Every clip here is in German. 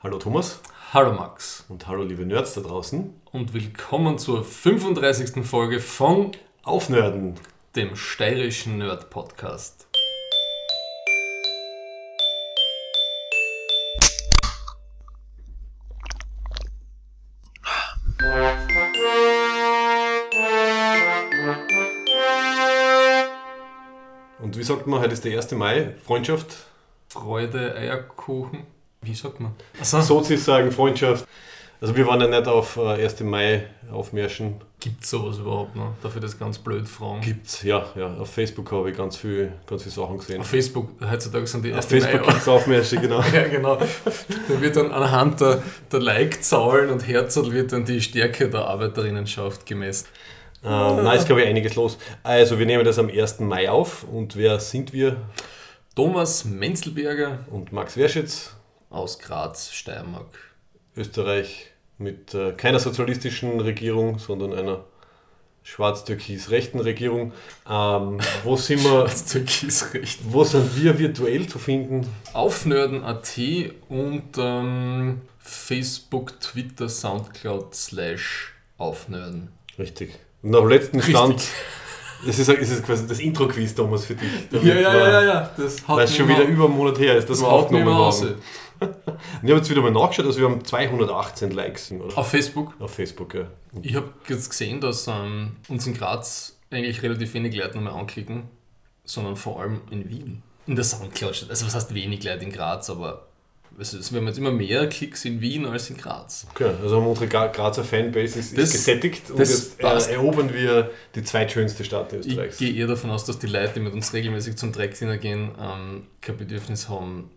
Hallo Thomas Hallo Max und hallo liebe Nerds da draußen. und willkommen zur 35. Folge von Aufnörden. dem steirischen Nerd Podcast. Und wie sagt man, heute ist der 1. Mai, Freundschaft. Freude, Eierkuchen. Wie sagt man? Achso. Sozis sagen Freundschaft. Also wir waren ja nicht auf äh, 1. Mai aufmärschen. Gibt es sowas überhaupt noch? Darf ich das ganz blöd fragen? Gibt's, ja, ja. Auf Facebook habe ich ganz viel, ganz viele Sachen gesehen. Auf Facebook, heutzutage sind die Auf erst Facebook gibt es Aufmärsche, genau. Ja, genau. Da wird dann anhand der, der Like-Zahlen und Herzl wird dann die Stärke der Arbeiterinnenschaft gemessen. Ähm, nein, ist glaube ich einiges los. Also wir nehmen das am 1. Mai auf und wer sind wir? Thomas Menzelberger Und Max Werschitz, aus Graz, Steiermark. Österreich mit äh, keiner sozialistischen Regierung, sondern einer schwarz-türkis-rechten Regierung. Ähm, wo sind wir? Das Türkis recht. Wo sind wir virtuell zu finden? Aufnörden.at und ähm, Facebook, Twitter, Soundcloud slash Aufnörden. Richtig. Und nach letzten Stand, Richtig. das ist, ist quasi das Intro-Quiz, Thomas, für dich. Ja, ja, ja, ja, ja. Das Weil es schon wieder über einen Monat her ist, dass das wir haut aufgenommen haben. Ich habe jetzt wieder mal nachgeschaut, also wir haben 218 Likes oder? Auf Facebook. auf Facebook. Ja. Ich habe jetzt gesehen, dass ähm, uns in Graz eigentlich relativ wenig Leute nochmal anklicken, sondern vor allem in Wien. In der Soundcloud. Also was heißt wenig Leute in Graz, aber es ist, wir haben jetzt immer mehr Klicks in Wien als in Graz. Okay, also haben unsere Gra- Grazer Fanbase ist, Das- gesättigt und jetzt äh, erobern wir die zweitschönste Stadt Ich Österreichs. gehe eher davon aus, dass die Leute, die mit uns regelmäßig zum Dreckdiener gehen, ähm, kein Bedürfnis haben.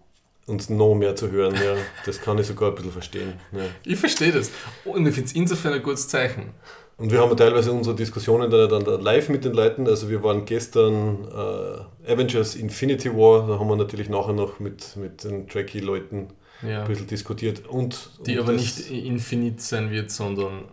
Uns noch mehr zu hören, ja. Das kann ich sogar ein bisschen verstehen. Ja. Ich verstehe das. Und ich finde es insofern ein gutes Zeichen. Und wir haben ja teilweise unsere Diskussionen dann, dann da live mit den Leuten. Also wir waren gestern äh, Avengers Infinity War, da haben wir natürlich nachher noch mit, mit den Tracky-Leuten Ja. ein bisschen diskutiert. Und, Die und aber nicht infinit sein wird, sondern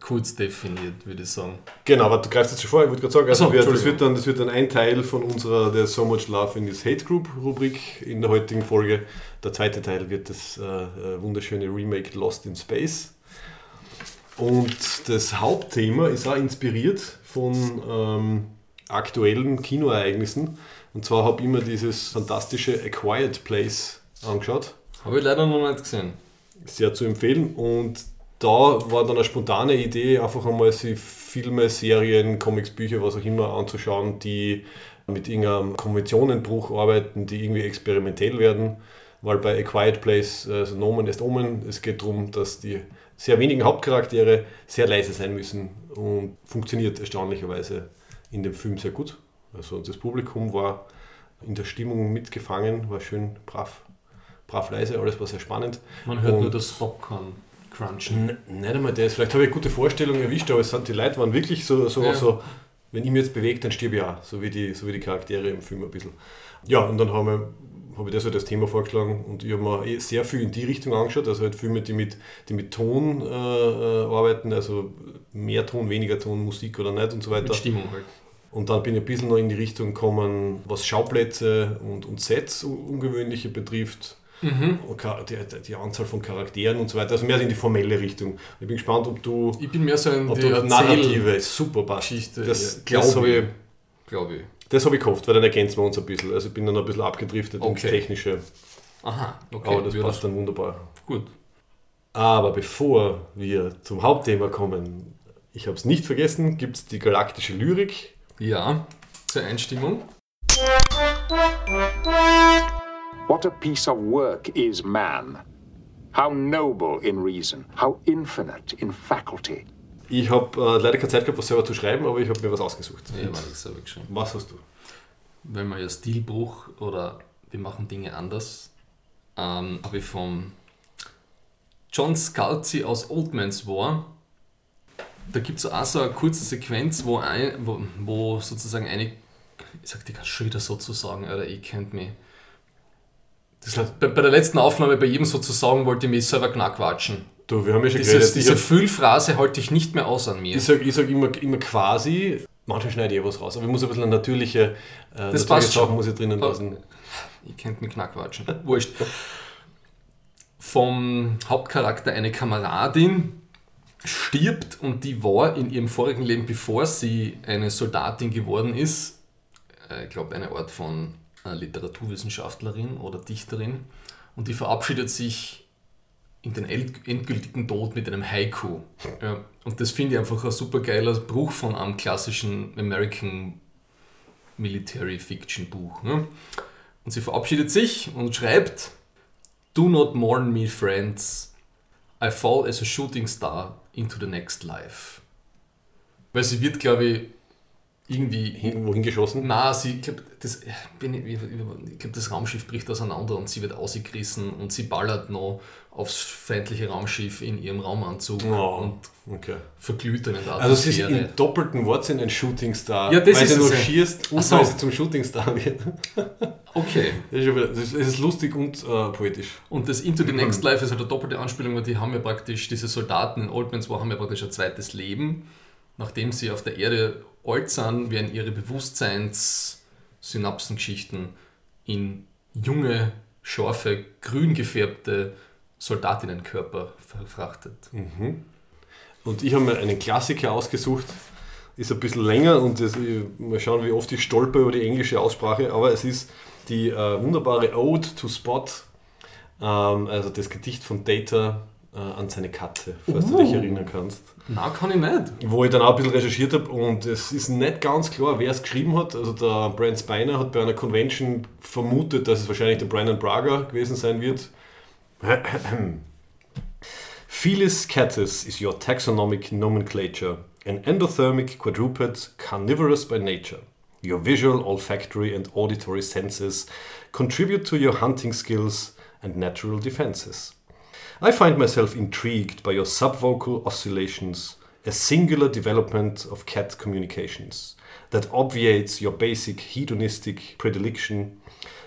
kurz definiert, würde ich sagen. Genau, aber du greifst jetzt schon vor, ich wollte gerade sagen, also so, wir, das, wird dann, das wird dann ein Teil von unserer der So Much Love in this Hate Group Rubrik in der heutigen Folge. Der zweite Teil wird das äh, äh, wunderschöne Remake Lost in Space. Und das Hauptthema ist auch inspiriert von ähm, aktuellen Kinoereignissen. Und zwar habe ich mir dieses fantastische A Quiet Place angeschaut Habe ich leider noch nicht gesehen. sehr zu empfehlen. Und da war dann eine spontane Idee, einfach einmal sich Filme, Serien, Comics, Bücher, was auch immer anzuschauen, die mit irgendeinem Konventionenbruch arbeiten, die irgendwie experimentell werden. Weil bei A Quiet Place, also Nomen ist Omen, es geht darum, dass die sehr wenigen Hauptcharaktere sehr leise sein müssen und funktioniert erstaunlicherweise in dem Film sehr gut. Also das Publikum war in der Stimmung mitgefangen, war schön brav, brav leise, alles war sehr spannend. Man hört Und- nur das Popcorn crunchen. N nicht einmal das. Vielleicht habe ich eine gute Vorstellung erwischt, aber es sind, die Leute waren wirklich so, so, Ja. so wenn ich mich jetzt bewege, dann stirb ich auch. So wie, die, so wie die Charaktere im Film ein bisschen. Ja, und dann haben wir, habe ich das halt als Thema vorgeschlagen und ich habe mir eh sehr viel in die Richtung angeschaut. Also halt Filme, die mit, die mit Ton äh, arbeiten, also mehr Ton, weniger Ton, Musik oder nicht und so weiter. Mit Stimmung halt. Und dann bin ich ein bisschen noch in die Richtung gekommen, was Schauplätze und, und Sets ungewöhnliche betrifft. Mhm. Die, die, Anzahl von Charakteren und so weiter. Also mehr in die formelle Richtung. Ich bin gespannt, ob du, Ich bin mehr so in ob die du Narrative super passt. Geschichte. Das, ja, das glaube habe ich. Glaube ich. das hab ich gehofft, weil dann ergänzen wir uns ein bisschen. Also ich bin dann ein bisschen abgedriftet ins Okay. Technische, Aha, okay. aber das ja, passt dann wunderbar. Gut. Aber bevor wir zum Hauptthema kommen, ich habe es nicht vergessen, gibt es die galaktische Lyrik. Ja, zur Einstimmung. What a piece of work is man! How noble in reason, how infinite in faculty. Ich habe äh, leider keine Zeit gehabt, was selber zu schreiben, aber ich habe mir was ausgesucht. Ja. Was hast du? Wenn man ja Stilbruch oder wir machen Dinge anders, ähm, habe ich vom John Scalzi aus Old Man's War. Da gibt es auch so eine kurze Sequenz, wo, ein, wo, wo sozusagen eine, ich sag die kann schon wieder sozusagen, oder ihr kennt mich. Das, bei, bei der letzten Aufnahme bei jedem sozusagen wollte ich mich selber knackquatschen. Du, wir haben ja schon Dieses, geredet. Ich, diese hab- Füllphrase halte ich nicht mehr aus an mir. ich sage ich sag immer, immer quasi, manchmal schneide ich eh was raus, aber ich muss ein bisschen eine natürliche, äh, natürliche passt schon. Sachen muss ich drinnen lassen. Ihr kennt mich knackquatschen. Wurscht. vom Hauptcharakter eine Kameradin stirbt und die war in ihrem vorigen Leben, bevor sie eine Soldatin geworden ist, äh, ich glaube eine Art von Literaturwissenschaftlerin oder Dichterin und die verabschiedet sich in den endgültigen Tod mit einem Haiku. Ja, und das finde ich einfach ein super geiler Bruch von einem klassischen American Military Fiction Buch. Ne? Und sie verabschiedet sich und schreibt: Do not mourn me, friends. I fall as a shooting star into the next life. Weil sie wird, glaube ich, irgendwie. Hin, wohin geschossen? Na, sie, ich glaube, das, glaub, das Raumschiff bricht auseinander und sie wird ausgerissen und sie ballert noch aufs feindliche Raumschiff in ihrem Raumanzug oh, und okay. verglüht in der Also sie ist im doppelten Wortsinn ein Shootingstar, ja, das weil ist sie nur schierst und so. weil sie zum Shootingstar wird. Okay. Es ist lustig und äh, poetisch. Und das Into the Next Life ist halt eine doppelte Anspielung, weil die haben ja praktisch, diese Soldaten in Old Man's War haben ja praktisch ein zweites Leben, nachdem sie auf der Erde alt sind, werden ihre Bewusstseins-Synapsengeschichten in junge, scharfe, grün gefärbte Soldatinnenkörper verfrachtet. Mhm. Und ich habe mir einen Klassiker ausgesucht, ist ein bisschen länger und das, mal schauen, wie oft ich stolper über die englische Aussprache, aber es ist die äh, wunderbare Ode to Spot, ähm, also das Gedicht von Data äh, an seine Katze, falls uh. du dich uh. erinnern kannst. Na, kann ich nicht. Wo ich dann auch ein bisschen recherchiert habe und es ist nicht ganz klar, wer es geschrieben hat. Also der Brent Spiner hat bei einer Convention vermutet, dass es wahrscheinlich der Brandon Braga gewesen sein wird. Felis catus is your taxonomic nomenclature, an endothermic quadruped carnivorous by nature. Your visual, olfactory, and auditory senses contribute to your hunting skills and natural defenses. I find myself intrigued by your subvocal oscillations, a singular development of cat communications that obviates your basic hedonistic predilection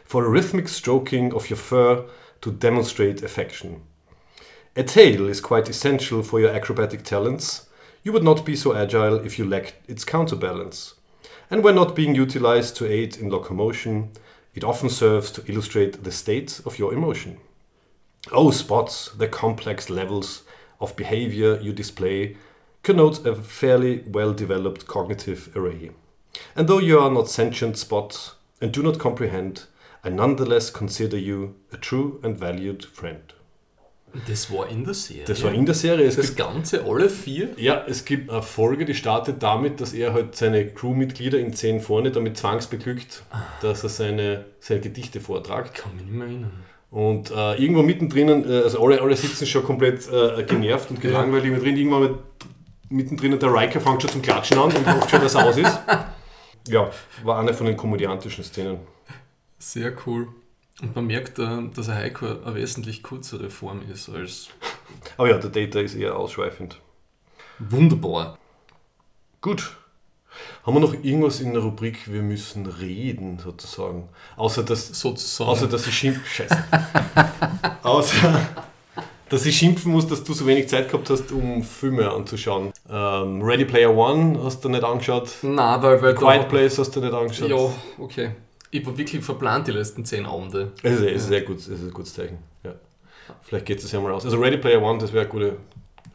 for a rhythmic stroking of your fur to demonstrate affection. A tail is quite essential for your acrobatic talents. You would not be so agile if you lacked its counterbalance. And when not being utilized to aid in locomotion, it often serves to illustrate the state of your emotion. Oh, spots, the complex levels of behavior you display connote a fairly well developed cognitive array. And though you are not sentient spot and do not comprehend, I nonetheless consider you a true and valued friend. Das war in der Serie. Das war in der Serie. Es das Ganze, alle vier? Ja, es gibt eine Folge, die startet damit, dass er halt seine Crewmitglieder in zehn vorne damit zwangsbeglückt, ah. dass er seine, seine Gedichte vortragt. Kann mich nicht mehr erinnern. Und äh, irgendwo mittendrin, äh, also alle, alle sitzen schon komplett äh, genervt und gelangweilt ja. drin. Irgendwann mit, mittendrin der Riker fängt schon zum Klatschen an und hofft schon, dass er aus ist. Ja, war eine von den komödiantischen Szenen. Sehr cool. Und man merkt, äh, dass ein Heiko eine wesentlich kürzere Form ist als. Aber ja, der Data ist eher ausschweifend. Wunderbar. Gut. Haben wir noch irgendwas in der Rubrik, wir müssen reden, sozusagen? Außer dass, sozusagen. Außer, dass ich schimpfen. Scheiße. außer, dass ich schimpfen muss, dass du so wenig Zeit gehabt hast, um Filme anzuschauen. Ähm, Ready Player One hast du nicht angeschaut? Nein, weil. weil Quiet Place hast du nicht angeschaut? Ja, okay. Ich war wirklich verplant die letzten zehn Abende. Es ist, es ist sehr gut, es ist ein gutes Zeichen. Ja. Vielleicht geht es ja mal raus. Also Ready Player One, das wäre eine gute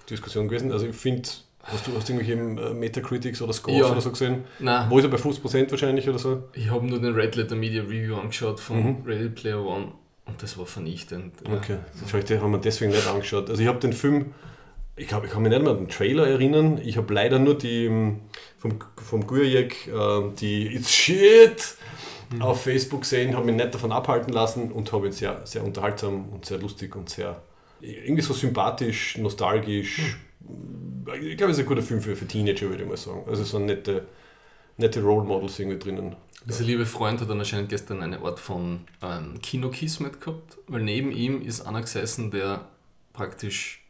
Diskussion gewesen. Also ich finde, hast du hast irgendwelche äh, Metacritics oder Scores ja. oder so gesehen? Nein. Wo ist er bei 50% wahrscheinlich oder so? Ich habe nur den Red Letter Media Review angeschaut von mhm. Ready Player One und das war vernichtend. Okay, vielleicht haben wir deswegen nicht angeschaut. Also ich habe den Film, ich, hab, ich kann mich nicht mehr an den Trailer erinnern. Ich habe leider nur die ähm, vom, vom Gurjek, äh, die It's Shit mhm. auf Facebook gesehen, habe mich nicht davon abhalten lassen und habe ihn sehr, sehr unterhaltsam und sehr lustig und sehr irgendwie so sympathisch, nostalgisch. Ich glaube, es ist ein guter Film für, für Teenager, würde ich mal sagen. Also so nette, nette Role Models irgendwie drinnen. Dieser liebe Freund hat dann anscheinend gestern eine Art von ähm, Kinokiss mit gehabt, weil neben ihm ist einer gesessen, der praktisch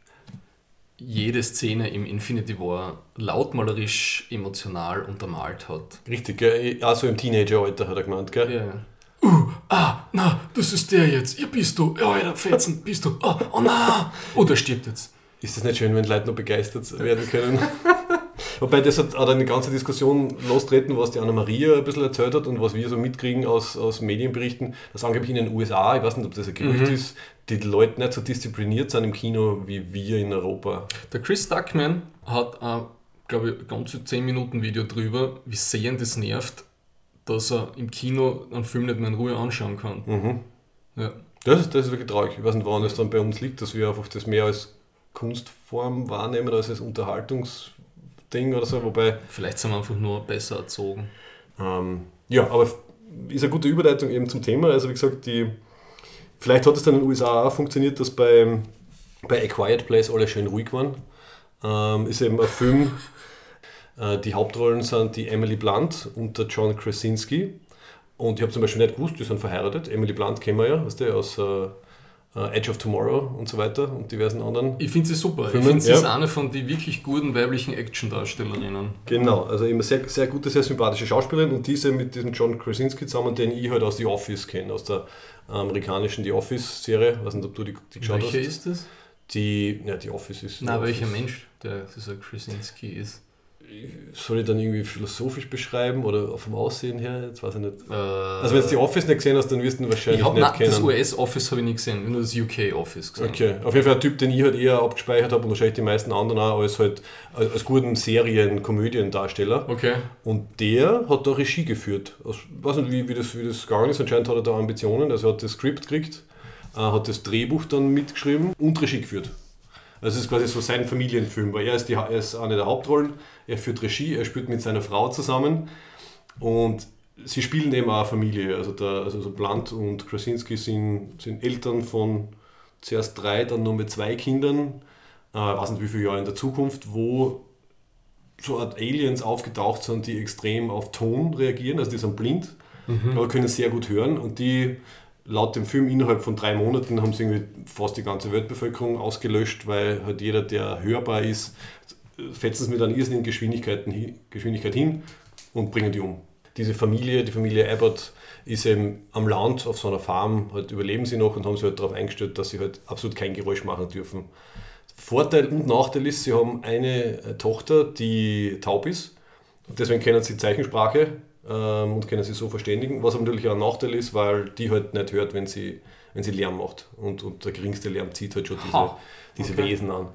jede Szene im Infinity War lautmalerisch emotional untermalt hat. Richtig, gell? Also im Teenageralter hat er gemeint, gell? Ja. Uh, ah, na, das ist der jetzt. Ja, bist du. Ja, ja, Fetzen, bist du. Oh, oh na. Oh, der stirbt jetzt. Ist das nicht schön, wenn Leute noch begeistert werden können? Wobei das hat auch eine ganze Diskussion lostreten, was die Anna-Maria ein bisschen erzählt hat und was wir so mitkriegen aus, aus Medienberichten, dass angeblich in den USA, ich weiß nicht, ob das ein Gerücht Mhm. ist, die Leute nicht so diszipliniert sind im Kino wie wir in Europa. Der Chris Duckman hat, äh, glaube ich, ein ganze 10 Minuten Video drüber, wie sehr das nervt, dass er im Kino einen Film nicht mehr in Ruhe anschauen kann. Mhm. Ja. Das ist, das ist wirklich traurig. Ich weiß nicht, woran es dann bei uns liegt, dass wir einfach das mehr als Kunstform wahrnehmen als als Unterhaltungsding oder so. Wobei, Vielleicht sind wir einfach nur besser erzogen. ähm, ja, aber ist eine gute Überleitung eben zum Thema. Also wie gesagt, die, vielleicht hat es dann in den USA auch funktioniert, dass bei, bei A Quiet Place alle schön ruhig waren. Ähm, ist eben ein Film, äh, die Hauptrollen sind die Emily Blunt und der John Krasinski. Und ich habe zum Beispiel nicht gewusst, die sind verheiratet. Emily Blunt kennen wir ja, weißt du, aus äh, Edge of Tomorrow und so weiter und diversen anderen. Ich finde sie super. Filmen, ich finde, sie ja. ist eine von den wirklich guten weiblichen Actiondarstellerinnen. Genau, also immer sehr, sehr gute, sehr sympathische Schauspielerin und diese mit diesem John Krasinski zusammen, den ich halt aus The Office kenne, aus der amerikanischen The Office-Serie. Ich weiß nicht, ob du die, die geschaut Welcher hast. ist das? Die, ja, The Office ist. Na, welcher. Mensch, der dieser Krasinski ist. Soll ich dann irgendwie philosophisch beschreiben oder vom Aussehen her? Jetzt weiß ich nicht. Äh, Also, wenn du The Office nicht gesehen hast, dann wirst du ihn wahrscheinlich ich habe nicht das kennen. US-Office habe ich nicht gesehen, nur das UK-Office gesehen. Okay, auf jeden Fall ein Typ, den ich halt eher abgespeichert habe und wahrscheinlich die meisten anderen auch als halt als als guten Serien-Komödiendarsteller. Okay. Und der hat da Regie geführt. Also, Ich weiß nicht, wie, wie, das, wie das gegangen ist. Anscheinend hat er da Ambitionen. Also er hat das Skript gekriegt, äh, hat das Drehbuch dann mitgeschrieben und Regie geführt. Also es ist quasi so sein Familienfilm, weil er ist, die, er ist eine der Hauptrollen, er führt Regie, er spielt mit seiner Frau zusammen. Und sie spielen eben auch eine Familie. Also, der, also so Blunt und Krasinski sind, sind Eltern von zuerst drei, dann nur mit zwei Kindern, äh, weiß nicht wie viele Jahre in der Zukunft, wo so Art Aliens aufgetaucht sind, die extrem auf Ton reagieren, also die sind blind, aber können sehr gut hören. Und die laut dem Film innerhalb von drei Monaten haben sie irgendwie fast die ganze Weltbevölkerung ausgelöscht, weil halt jeder, der hörbar ist, fetzen es mit einer irrsinnigen Geschwindigkeit, Geschwindigkeit hin und bringen die um. Diese Familie, die Familie Abbott, ist eben am Land auf so einer Farm, halt überleben sie noch und haben sich halt darauf eingestellt, dass sie halt absolut kein Geräusch machen dürfen. Vorteil und Nachteil ist, sie haben eine äh, Tochter, die taub ist. Und deswegen kennen sie Zeichensprache ähm, und können sie so verständigen. Was aber natürlich auch ein Nachteil ist, weil die halt nicht hört, wenn sie, wenn sie Lärm macht. Und, und der geringste Lärm zieht halt schon diese, Ha, diese okay. Wesen an.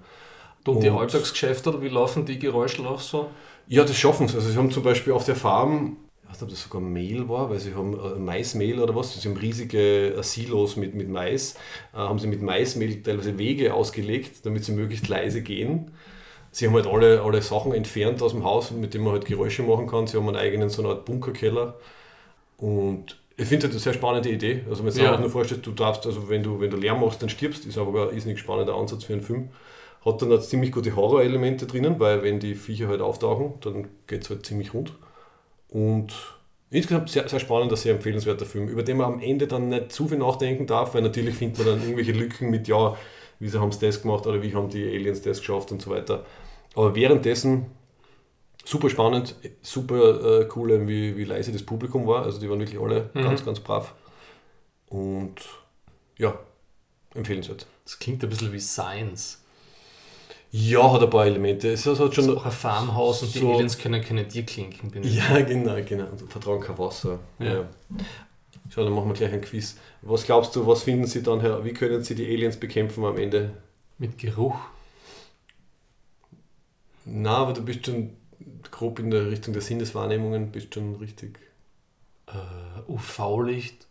Und die Und- Alltagsgeschäfte, oder wie laufen die Geräusche auch so? Ja, das schaffen sie. Also sie haben zum Beispiel auf der Farm, ich weiß nicht, ob das sogar Mehl war, weil sie haben äh, Maismehl oder was, sie haben riesige äh, Silos mit, mit Mais, äh, haben sie mit Maismehl teilweise Wege ausgelegt, damit sie möglichst leise gehen. Sie haben halt alle, alle Sachen entfernt aus dem Haus, mit denen man halt Geräusche machen kann. Sie haben einen eigenen so eine Art Bunkerkeller. Und ich finde das eine sehr spannende Idee. Also wenn du dir Ja. einfach nur vorstellst, du darfst, also wenn du, wenn du Lärm machst, dann stirbst, ist aber ein irrsinnig spannender Ansatz für einen Film. Hat dann auch ziemlich gute Horrorelemente drinnen, weil wenn die Viecher halt auftauchen, dann geht es halt ziemlich rund. Und insgesamt sehr, sehr spannender, sehr empfehlenswerter Film, über den man am Ende dann nicht zu viel nachdenken darf, weil natürlich findet man dann irgendwelche Lücken mit, ja, wieso haben sie das gemacht oder wie haben die Aliens das geschafft und so weiter. Aber währenddessen super spannend, super äh, cool, wie, wie leise das Publikum war. Also die waren wirklich alle Mhm. ganz, ganz brav. Und ja, empfehlenswert. Das klingt ein bisschen wie Science. Ja, hat ein paar Elemente. Es hat Das schon ist auch ein Farmhaus und die so- Aliens können keine Tierklinken benutzen. Ja, genau, genau. Und vertrauen kein Wasser. Ja. Ja. Schau, dann machen wir gleich ein Quiz. Was glaubst du, was finden Sie dann her? Wie können Sie die Aliens bekämpfen am Ende? Mit Geruch. Na, aber du bist schon grob in der Richtung der Sinneswahrnehmungen, bist schon richtig. Äh, UV-Licht.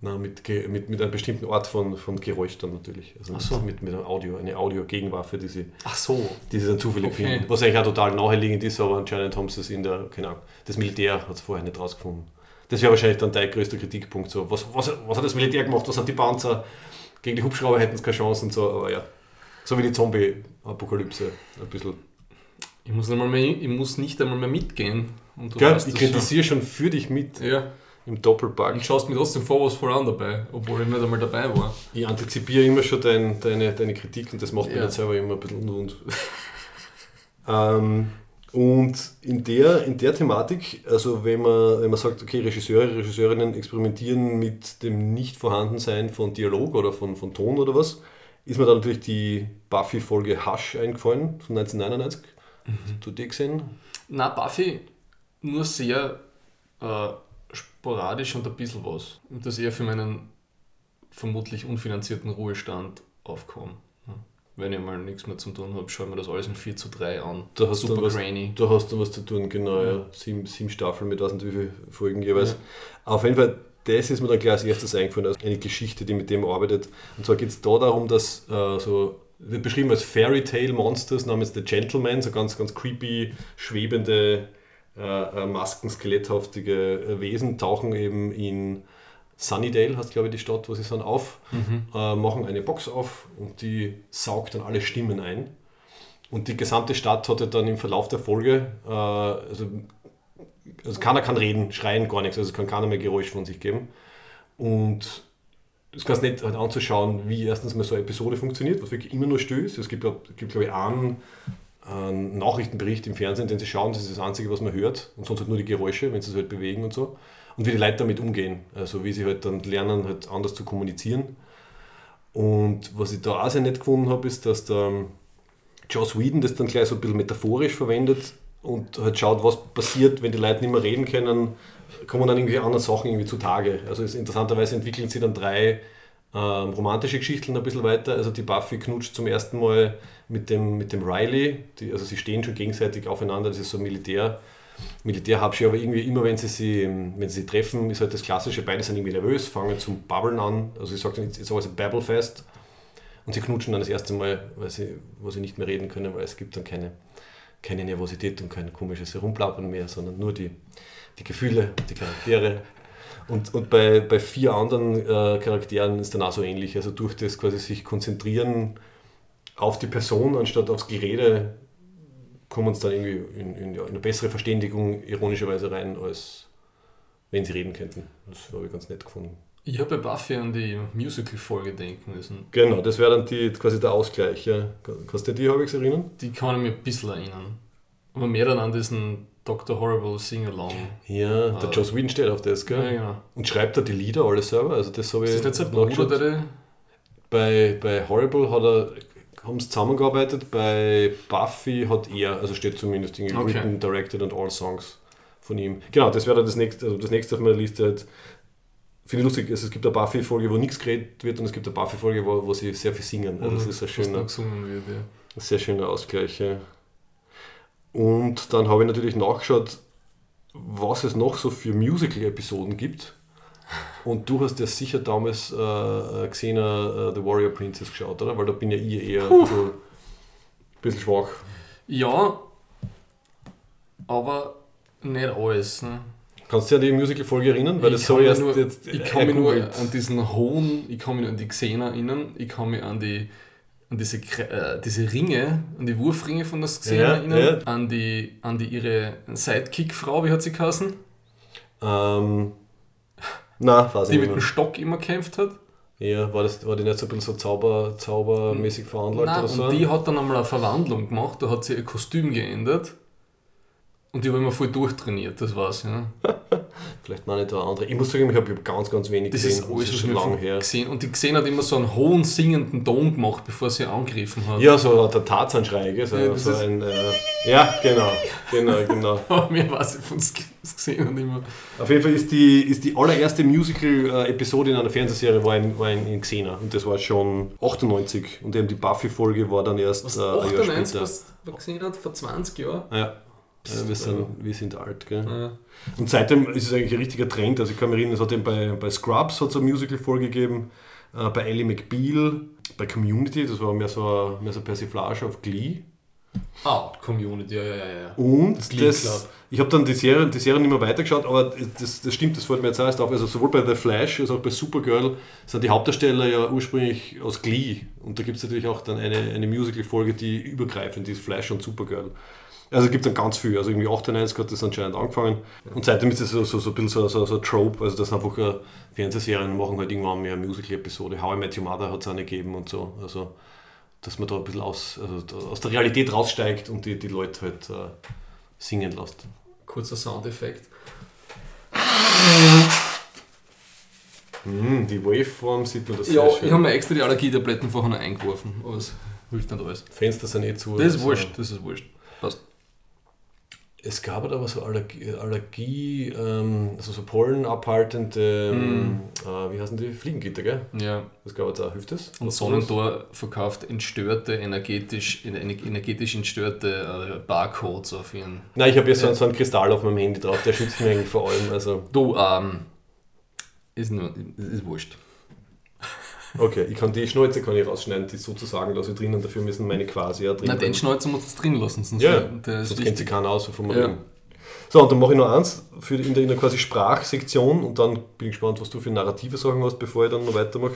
Na, mit, mit, mit einer bestimmten Art von, von Geräusch dann natürlich. Also Ach so. mit, mit einem Audio, eine Audio-Gegenwaffe, die sie, Ach so. die sie dann zufällig Okay. finden. Was eigentlich auch total naheliegend ist, aber anscheinend haben sie es in der, keine Ahnung, das Militär hat es vorher nicht rausgefunden. Das wäre wahrscheinlich dann dein größter Kritikpunkt. So, was, was, was hat das Militär gemacht? Was hat die Panzer? Gegen die Hubschrauber hätten sie keine Chance und so, aber ja. So wie die Zombie-Apokalypse. Ein bisschen. Ich muss, einmal mehr, ich muss nicht einmal mehr mitgehen. Und du Gell, ich das schon. kritisiere schon für dich mit Ja. im Doppelpack. Und schaust mir trotzdem vor was voll an dabei, obwohl ich nicht einmal dabei war. Ich antizipiere immer schon dein, deine, deine Kritik und das macht mich Ja. dann selber immer ein bisschen unrund. ähm, und in der, in der Thematik, also wenn man, wenn man sagt, okay, Regisseure, Regisseurinnen experimentieren mit dem Nichtvorhandensein von Dialog oder von, von Ton oder was, ist mir dann natürlich die Buffy-Folge Hush eingefallen von 1999. Hast du die gesehen? Na, Buffy nur sehr äh, sporadisch und ein bisschen was. Und das eher für meinen vermutlich unfinanzierten Ruhestand aufkommen. Wenn ich mal nichts mehr zu tun habe, schaue ich mir das alles in 4 zu 3 an. Da hast, Super du was, grainy. da hast du was zu tun, genau. Ja. Ja. Sieben, sieben Staffeln mit weiß nicht wie viele Folgen jeweils. Ja. Auf jeden Fall, das ist mir dann gleich als erstes eingefallen, also eine Geschichte, die mit dem arbeitet. Und zwar geht es da darum, dass äh, so, wird beschrieben als Fairy Tale Monsters namens The Gentleman, so ganz, ganz creepy, schwebende, äh, äh, Masken, skeletthaftige äh, Wesen tauchen eben in Sunnydale, heißt glaube ich die Stadt, wo sie sind, auf, äh, machen eine Box auf und die saugt dann alle Stimmen ein. Und die gesamte Stadt hatte dann im Verlauf der Folge, äh, also, also keiner kann reden, schreien, gar nichts, also es kann keiner mehr Geräusch von sich geben. Und es ist ganz nett halt anzuschauen, wie erstens mal so eine Episode funktioniert, was wirklich immer nur still ist. Es gibt, gibt glaube ich, einen, einen Nachrichtenbericht im Fernsehen, den sie schauen, das ist das Einzige, was man hört. Und sonst halt nur die Geräusche, wenn sie sich halt bewegen und so. Und wie die Leute damit umgehen. Also wie sie halt dann lernen, halt anders zu kommunizieren. Und was ich da auch sehr nett gefunden habe, ist, dass der Joss Whedon das dann gleich so ein bisschen metaphorisch verwendet und halt schaut, was passiert, wenn die Leute nicht mehr reden können, kommen dann irgendwie andere Sachen irgendwie zutage. Also es, interessanterweise entwickeln sie dann drei ähm, romantische Geschichten ein bisschen weiter. Also die Buffy knutscht zum ersten Mal mit dem, mit dem Riley, die, also sie stehen schon gegenseitig aufeinander, das ist so ein Militär. Militärhabschi, aber irgendwie immer, wenn sie, sie, wenn sie sie treffen, ist halt das Klassische, beide sind irgendwie nervös, fangen zum Babbeln an. Also ich sage dann, it's always a Babblefest. Und sie knutschen dann das erste Mal, weil sie, wo sie nicht mehr reden können, weil es gibt dann keine, keine Nervosität und kein komisches Herumplappern mehr, sondern nur die, die Gefühle, die Charaktere. Und, und bei, bei vier anderen äh, Charakteren ist dann auch so ähnlich. Also durch das quasi sich konzentrieren auf die Person anstatt aufs Gerede, kommen uns dann irgendwie in, in, in eine bessere Verständigung ironischerweise rein, als wenn sie reden könnten. Das habe ich ganz nett gefunden. Ich habe bei Buffy an die Musical-Folge denken müssen. Genau, das wäre dann die, quasi der Ausgleich. Ja. Kannst du dir die halbwegs erinnern? Die kann ich mir ein bisschen erinnern. Aber mehr dann an diesen Dr. Horrible Sing-Along. Ja, der Ah. Joss Whedon steht auf das, gell? Ja, genau. Und schreibt er die Lieder alle selber? Also das habe ich Ist das nicht sein Bruder, der Bei, bei Horrible hat er, haben sie zusammengearbeitet, bei Buffy hat er, also steht zumindest irgendwie Okay. written, directed and all songs von ihm. Genau, das wäre dann das nächste, also das nächste auf meiner Liste halt, finde ich lustig, also es gibt eine Buffy-Folge, wo nichts geredet wird und es gibt eine Buffy-Folge, wo, wo sie sehr viel singen. Also das ist ein schöner, wird, ja. ein sehr schöner Ausgleich. Ja. Und dann habe ich natürlich nachgeschaut, was es noch so für Musical-Episoden gibt. Und du hast ja sicher damals äh, gesehen, äh, The Warrior Princess geschaut, oder? Weil da bin ja ich eher ein bisschen, ein bisschen schwach. Ja, aber nicht alles. Ne? Kannst du dich an die Musical-Folge erinnern? Weil das ich so kann mich erst nur, jetzt ich kann mich nur an diesen hohen, ich kann mich nur an die Xena erinnern, ich kann mich an die an diese, äh, diese Ringe, an die Wurfringe von der Xena Ja, erinnern, ja. an die, an die ihre Sidekick-Frau, wie hat sie geheißen, Ähm, na, weiß die ich mit dem. Stock immer gekämpft hat. Ja, war, das, war die nicht so ein bisschen so Zauber, zaubermäßig veranlagt Nein, oder so? und die hat dann einmal eine Verwandlung gemacht, da hat sie ihr Kostüm geändert und die habe immer voll durchtrainiert, das war's. Ja. Vielleicht noch nicht der andere. Ich muss sagen, ich habe ganz, ganz wenig Das gesehen. ist alles, das ist schon lange her. gesehen Und die Xena hat immer so einen hohen singenden Ton gemacht, bevor sie angegriffen hat. Ja, so der Tarzan-Schrei? So, Ja, so ein, äh, ja, genau, genau, genau. Aber mir weiß ich von gesehen und immer. Auf jeden Fall ist die, ist die allererste Musical-Episode in einer Fernsehserie war in, war in, in Xena und das war schon 98 und eben die Buffy-Folge war dann erst Was, äh, ein Jahr 98, später. was man gesehen hat, vor 20 Jahren? Ja. Ja, wir, sind, wir sind alt, gell? Ja. Und seitdem ist es eigentlich ein richtiger Trend. Also ich kann mich erinnern, es hat eben bei, bei Scrubs hat es eine Musical-Folge gegeben, äh, bei Ellie McBeal, bei Community, das war mehr so, eine- mehr so Persiflage auf Glee. Ah, Community, ja, ja, ja. Und das, ich habe dann die Serie, die Serie nicht mehr weitergeschaut, aber das, das stimmt, das fällt mir jetzt auch erst auf. Also sowohl bei The Flash als auch bei Supergirl sind die Hauptdarsteller ja ursprünglich aus Glee. Und da gibt es natürlich auch dann eine, eine Musical-Folge, die übergreifend ist, Flash und Supergirl. Also gibt es dann ganz viel. Also irgendwie 98 hat das anscheinend angefangen. Und seitdem ist es so, so, so ein bisschen so, so, so ein Trope. Also dass einfach äh, Fernsehserien machen halt irgendwann mehr Musical-Episode. How I Met Your Mother hat es eine gegeben und so. Also dass man da ein bisschen aus, also aus der Realität raussteigt und die, die Leute halt äh, singen lässt. Kurzer Soundeffekt. Mhm, die Waveform sieht man das Ja, sehr schön. ich habe mir extra die Allergietabletten vorher noch eingeworfen, aber es hilft nicht alles. Fenster sind eh zu. Das ist also- wurscht, das ist wurscht. Es gab aber so Allergie, Allergie ähm, also so pollenabhaltende, ähm, äh, wie heißen die? Fliegengitter, gell? Ja. Das gab es auch, hilft das? Und Sonnentor verkauft entstörte, energetisch, ener- energetisch entstörte äh, Barcodes auf ihren. Nein, ich habe jetzt so, so einen Kristall auf meinem Handy drauf, der schützt mich eigentlich vor allem. Also, Du, ähm, ist nur, ist wurscht. Okay, ich kann die Schnäuze kann ich rausschneiden, die sozusagen lasse ich drinnen, dafür müssen meine quasi ja drin. Na, den. Schnäuzer muss das drin lassen, sonst, Ja, der ist sonst kennt sie wichtig. keiner aus vom Ja. Reden. So, und dann mache ich noch eins für in, der, in der quasi Sprachsektion und dann bin ich gespannt, was du für narrative Sachen hast, bevor ich dann noch weitermache.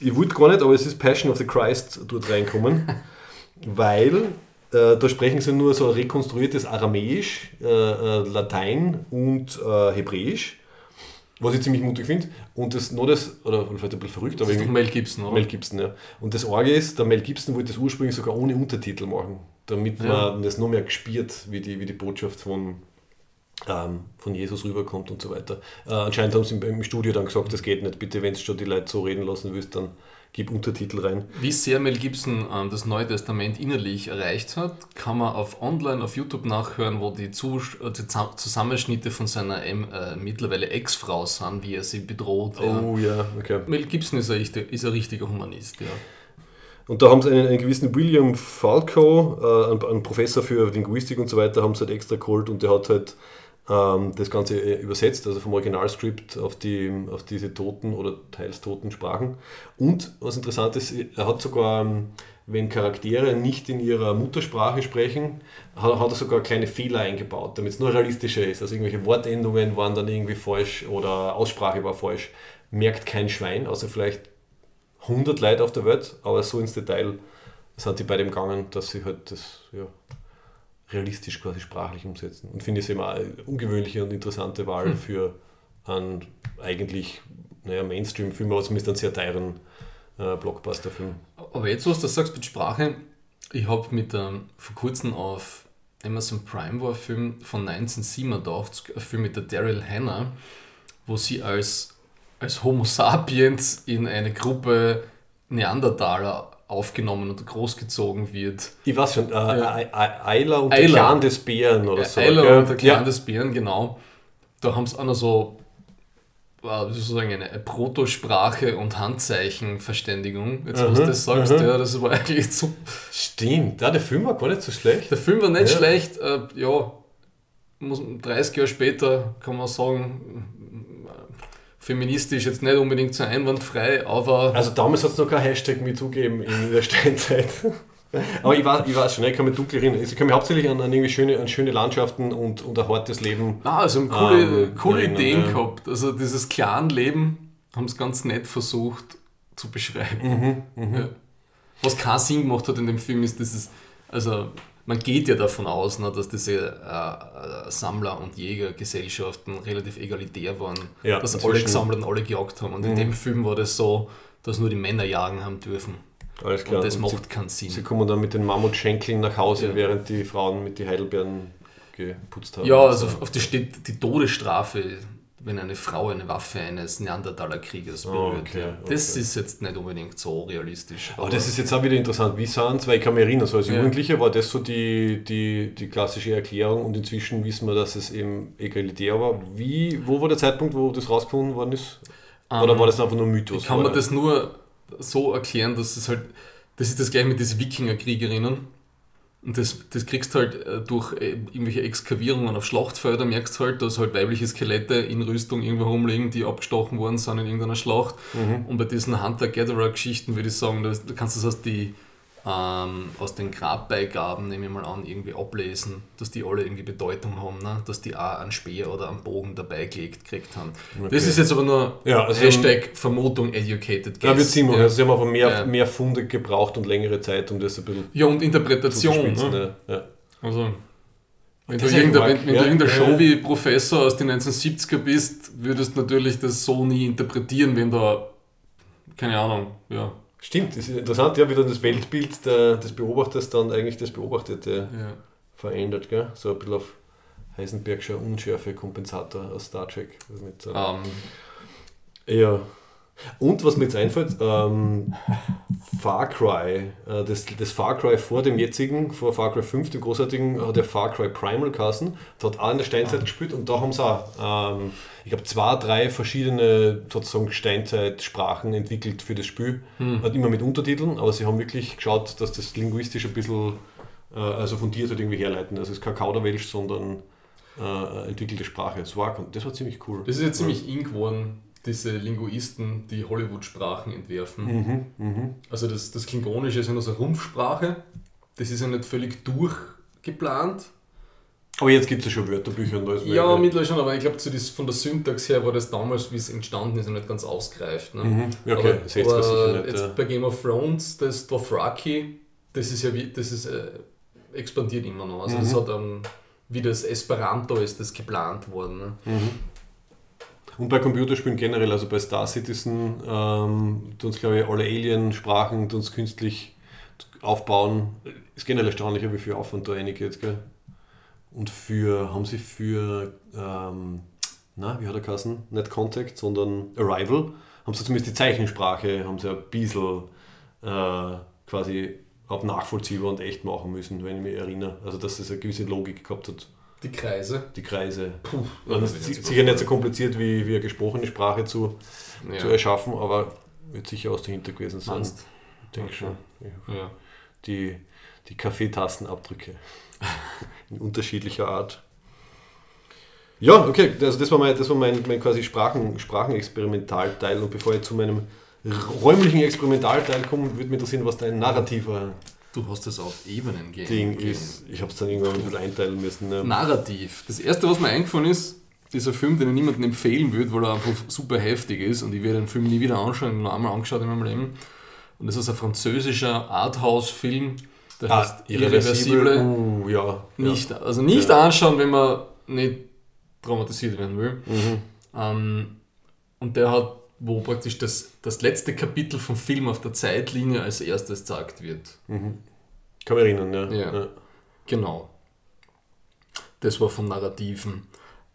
Ich wollte gar nicht, aber es ist Passion of the Christ dort reinkommen, weil äh, da sprechen sie nur so rekonstruiertes Aramäisch, äh, äh, Latein und äh, Hebräisch, was ich ziemlich mutig finde. Und das noch das, oder vielleicht ein bisschen verrückt, aber Das ist doch irgendwie- Mel Gibson, oder? Mel Gibson, ja. Und das Orge ist, der Mel Gibson wollte das ursprünglich sogar ohne Untertitel machen, damit Ja. man das noch mehr gespielt, wie die, wie die Botschaft von, ähm, von Jesus rüberkommt und so weiter. Äh, anscheinend haben sie im, im Studio dann gesagt, das geht nicht. Bitte, wenn du schon die Leute so reden lassen willst, dann gib Untertitel rein. Wie sehr Mel Gibson ähm, das Neue Testament innerlich erreicht hat, kann man auf online auf YouTube nachhören, wo die, Zus äh, die Zusammenschnitte von seiner ähm, äh, mittlerweile Ex-Frau sind, wie er sie bedroht. Ja. Oh ja, okay. Mel Gibson ist ein, ist ein richtiger Humanist, ja. Und da haben sie einen, einen gewissen William Falco, äh, einen, einen Professor für Linguistik und so weiter, haben sie halt extra geholt und der hat halt das Ganze äh, übersetzt, also vom Originalskript auf, die, auf diese toten oder teils toten Sprachen. Und was interessant ist, er hat sogar, ähm, wenn Charaktere nicht in ihrer Muttersprache sprechen, hat, hat er sogar kleine Fehler eingebaut, damit es nur realistischer ist. Also irgendwelche Wortendungen waren dann irgendwie falsch oder Aussprache war falsch. Merkt kein Schwein, außer vielleicht 100 Leute auf der Welt, aber so ins Detail sind die bei dem gegangen, dass sie halt das ja, realistisch quasi sprachlich umsetzen. Und finde ich es immer eine ungewöhnliche und interessante Wahl für einen eigentlich naja, Mainstream-Film, aber zumindest einen sehr teuren äh, Blockbuster-Film. Aber jetzt, was du sagst mit Sprache, ich habe mit ähm, vor kurzem auf Amazon Prime war ein Film von 1987, ein Film mit der Daryl Hannah, wo sie als, als Homo sapiens in eine Gruppe Neandertaler aufgenommen und großgezogen wird. Ich weiß schon, äh, Ja. Ei- Ei- Eiler und Eiler. der Clan des Bären oder so. Eiler gell? und der Clan ja. des Bären, genau. Da haben sie auch noch so äh, sozusagen eine Protosprache und Handzeichenverständigung. Jetzt, was Mhm, du das sagst, mhm. ja, das war eigentlich so Stimmt, ja, der Film war gar nicht so schlecht. Der Film war nicht Ja. schlecht, äh, ja, muss, 30 Jahre später kann man sagen, äh, feministisch jetzt nicht unbedingt so einwandfrei, aber Also damals hat es noch kein Hashtag MeToo gegeben in der Steinzeit. Aber ich weiß, ich weiß schon, ich kann mich dunkel erinnern. Ich kann mich hauptsächlich an, an irgendwie schöne, an schöne Landschaften und, und ein hartes Leben. ah, also coole, Ähm, coole erinnern, Ideen ja. gehabt. Also dieses Clan-Leben haben es ganz nett versucht zu beschreiben. Mhm, Ja. Was keinen Sinn gemacht hat in dem Film ist, dass es, also man geht ja davon aus, ne, dass diese äh, äh, Sammler- und Jägergesellschaften relativ egalitär waren, Ja, dass alle inzwischen- gesammelt und alle gejagt haben. Und in dem Film war das so, dass nur die Männer jagen haben dürfen. Alles klar. Und das Und macht keinen Sinn. Sie kommen dann mit den Mammutschenkeln nach Hause, Ja. während die Frauen mit den Heidelbeeren geputzt haben. Ja, also auf, auf die steht die Todesstrafe, wenn eine Frau eine Waffe eines Neandertaler-Kriegers Oh, berührt. okay, ja. Das okay. ist jetzt nicht unbedingt so realistisch. Aber das ist jetzt auch wieder interessant. Wie sind weil ich kann mich erinnern, so als Ja. Jugendlicher war das so die, die, die klassische Erklärung und inzwischen wissen wir, dass es eben egalitär war. Wie, wo war der Zeitpunkt, wo das rausgefunden worden ist? Oder Ähm, war das einfach nur Mythos? Kann Oder? das nur so erklären, dass es halt, das ist das gleiche mit diesen Wikingerkriegerinnen. Und das, das kriegst du halt äh, durch äh, irgendwelche Exkavierungen auf Schlachtfeldern, merkst halt, dass halt weibliche Skelette in Rüstung irgendwo rumliegen, die abgestochen worden sind in irgendeiner Schlacht. Mhm. Und bei diesen Hunter-Gatherer-Geschichten würde ich sagen, da, kannst du das aus, die, ähm, aus den Grabbeigaben, nehme ich mal an, irgendwie ablesen, dass die alle irgendwie Bedeutung haben, ne? dass die auch einen Speer oder einen Bogen dabei gelegt gekriegt haben. Das Okay. ist jetzt aber nur Ja, also- Hashtag Vermutung educated Ja, wird guess. Machen. Ja. Also sie haben einfach mehr, Ja. mehr Funde gebraucht und längere Zeit, um das ein bisschen Ja, und Interpretation. Ne? Ja. Also, wenn Das du irgendein, wenn, ja. du irgendein Ja, ja. Showy-Professor aus den 1970er bist, würdest du natürlich das so nie interpretieren, wenn da, keine Ahnung, ja. Stimmt, das ist interessant, ja, wie dann das Weltbild der, des Beobachters dann eigentlich das Beobachtete ja. verändert. Gell? So ein bisschen auf Heisenbergscher Unschärfe Kompensator aus Star Trek. Mit, so- Ähm, Ja. Und was mir jetzt einfällt, ähm, Far Cry, äh, das, das Far Cry vor dem jetzigen, vor Far Cry 5, dem großartigen, hat der Far Cry Primal Kassen. Hat auch in der Steinzeit gespielt und da haben sie auch, ähm, ich glaube, zwei, drei verschiedene sozusagen Steinzeitsprachen entwickelt für das Spiel. Hat immer mit Untertiteln, aber sie haben wirklich geschaut, dass das linguistisch ein bisschen, äh, also fundiert halt irgendwie herleiten. Also es ist kein Kauderwelsch, sondern äh, entwickelte Sprache. Das war, das war ziemlich cool. Das ist ja ziemlich in geworden, diese Linguisten, die Hollywood-Sprachen entwerfen. Mhm, mhm. Also das, das Klingonische ist ja nur so eine Rumpfsprache. Das ist ja nicht völlig durchgeplant. Aber jetzt gibt es ja schon Wörterbücher und alles Ja, mittlerweile schon, aber ich glaube, so das- von der Syntax her war das damals, wie es entstanden ist, noch nicht ganz ausgereift. Ne? Mhm. Ja, okay, aber, 60er aber sicher nicht, Jetzt ja. bei Game of Thrones, das Dothraki, das ist ja wie, das ist, äh, expandiert immer noch. Also das Mhm. hat ähm, wie das Esperanto ist das geplant worden. Ne? Und bei Computerspielen generell, also bei Star Citizen, ähm, tun uns, glaube ich, alle Alien-Sprachen uns künstlich aufbauen. Ist generell erstaunlicher, wie viel Aufwand da einig jetzt, gell? Und für, haben sie für, ähm, na, wie hat er geheißen? Nicht Contact, sondern Arrival, haben sie zumindest die Zeichensprache, haben sie ein bisschen äh, quasi ab nachvollziehbar und echt machen müssen, wenn ich mich erinnere. Also, dass es eine gewisse Logik gehabt hat, Die Kreise. die Kreise. Puh, Und das ist sicher nicht so kompliziert wie, wie eine gesprochene Sprache zu, Ja. zu erschaffen, aber wird sicher aus dahinter gewesen sein. Meinst? Ich denke schon. Ja. Die, die Kaffeetassenabdrücke in unterschiedlicher Art. Ja, okay, also das war mein, das war mein, mein quasi Sprachen, Sprachenexperimentalteil und bevor ich zu meinem räumlichen Experimentalteil komme, würde mich interessieren, was dein narrativer Du hast es auf Ebenen gehen. Ding ist. Ich habe es dann irgendwann bisschen einteilen müssen. Ne? Narrativ. Das erste, was mir eingefallen ist, dieser Film, den ich niemandem empfehlen würde, weil er einfach super heftig ist und ich werde den Film nie wieder anschauen, nur einmal angeschaut in meinem Leben. Und das ist ein französischer Arthouse-Film, der Ah, heißt irreversible. Irreversible. Uh, ja. Nicht, also nicht Ja. anschauen, wenn man nicht traumatisiert werden will. Mhm. Ähm, und der hat, wo praktisch das, das letzte Kapitel vom Film auf der Zeitlinie als erstes gezeigt wird. Mhm. Kann mich erinnern, ja. Ja. Genau. Das war vom Narrativen.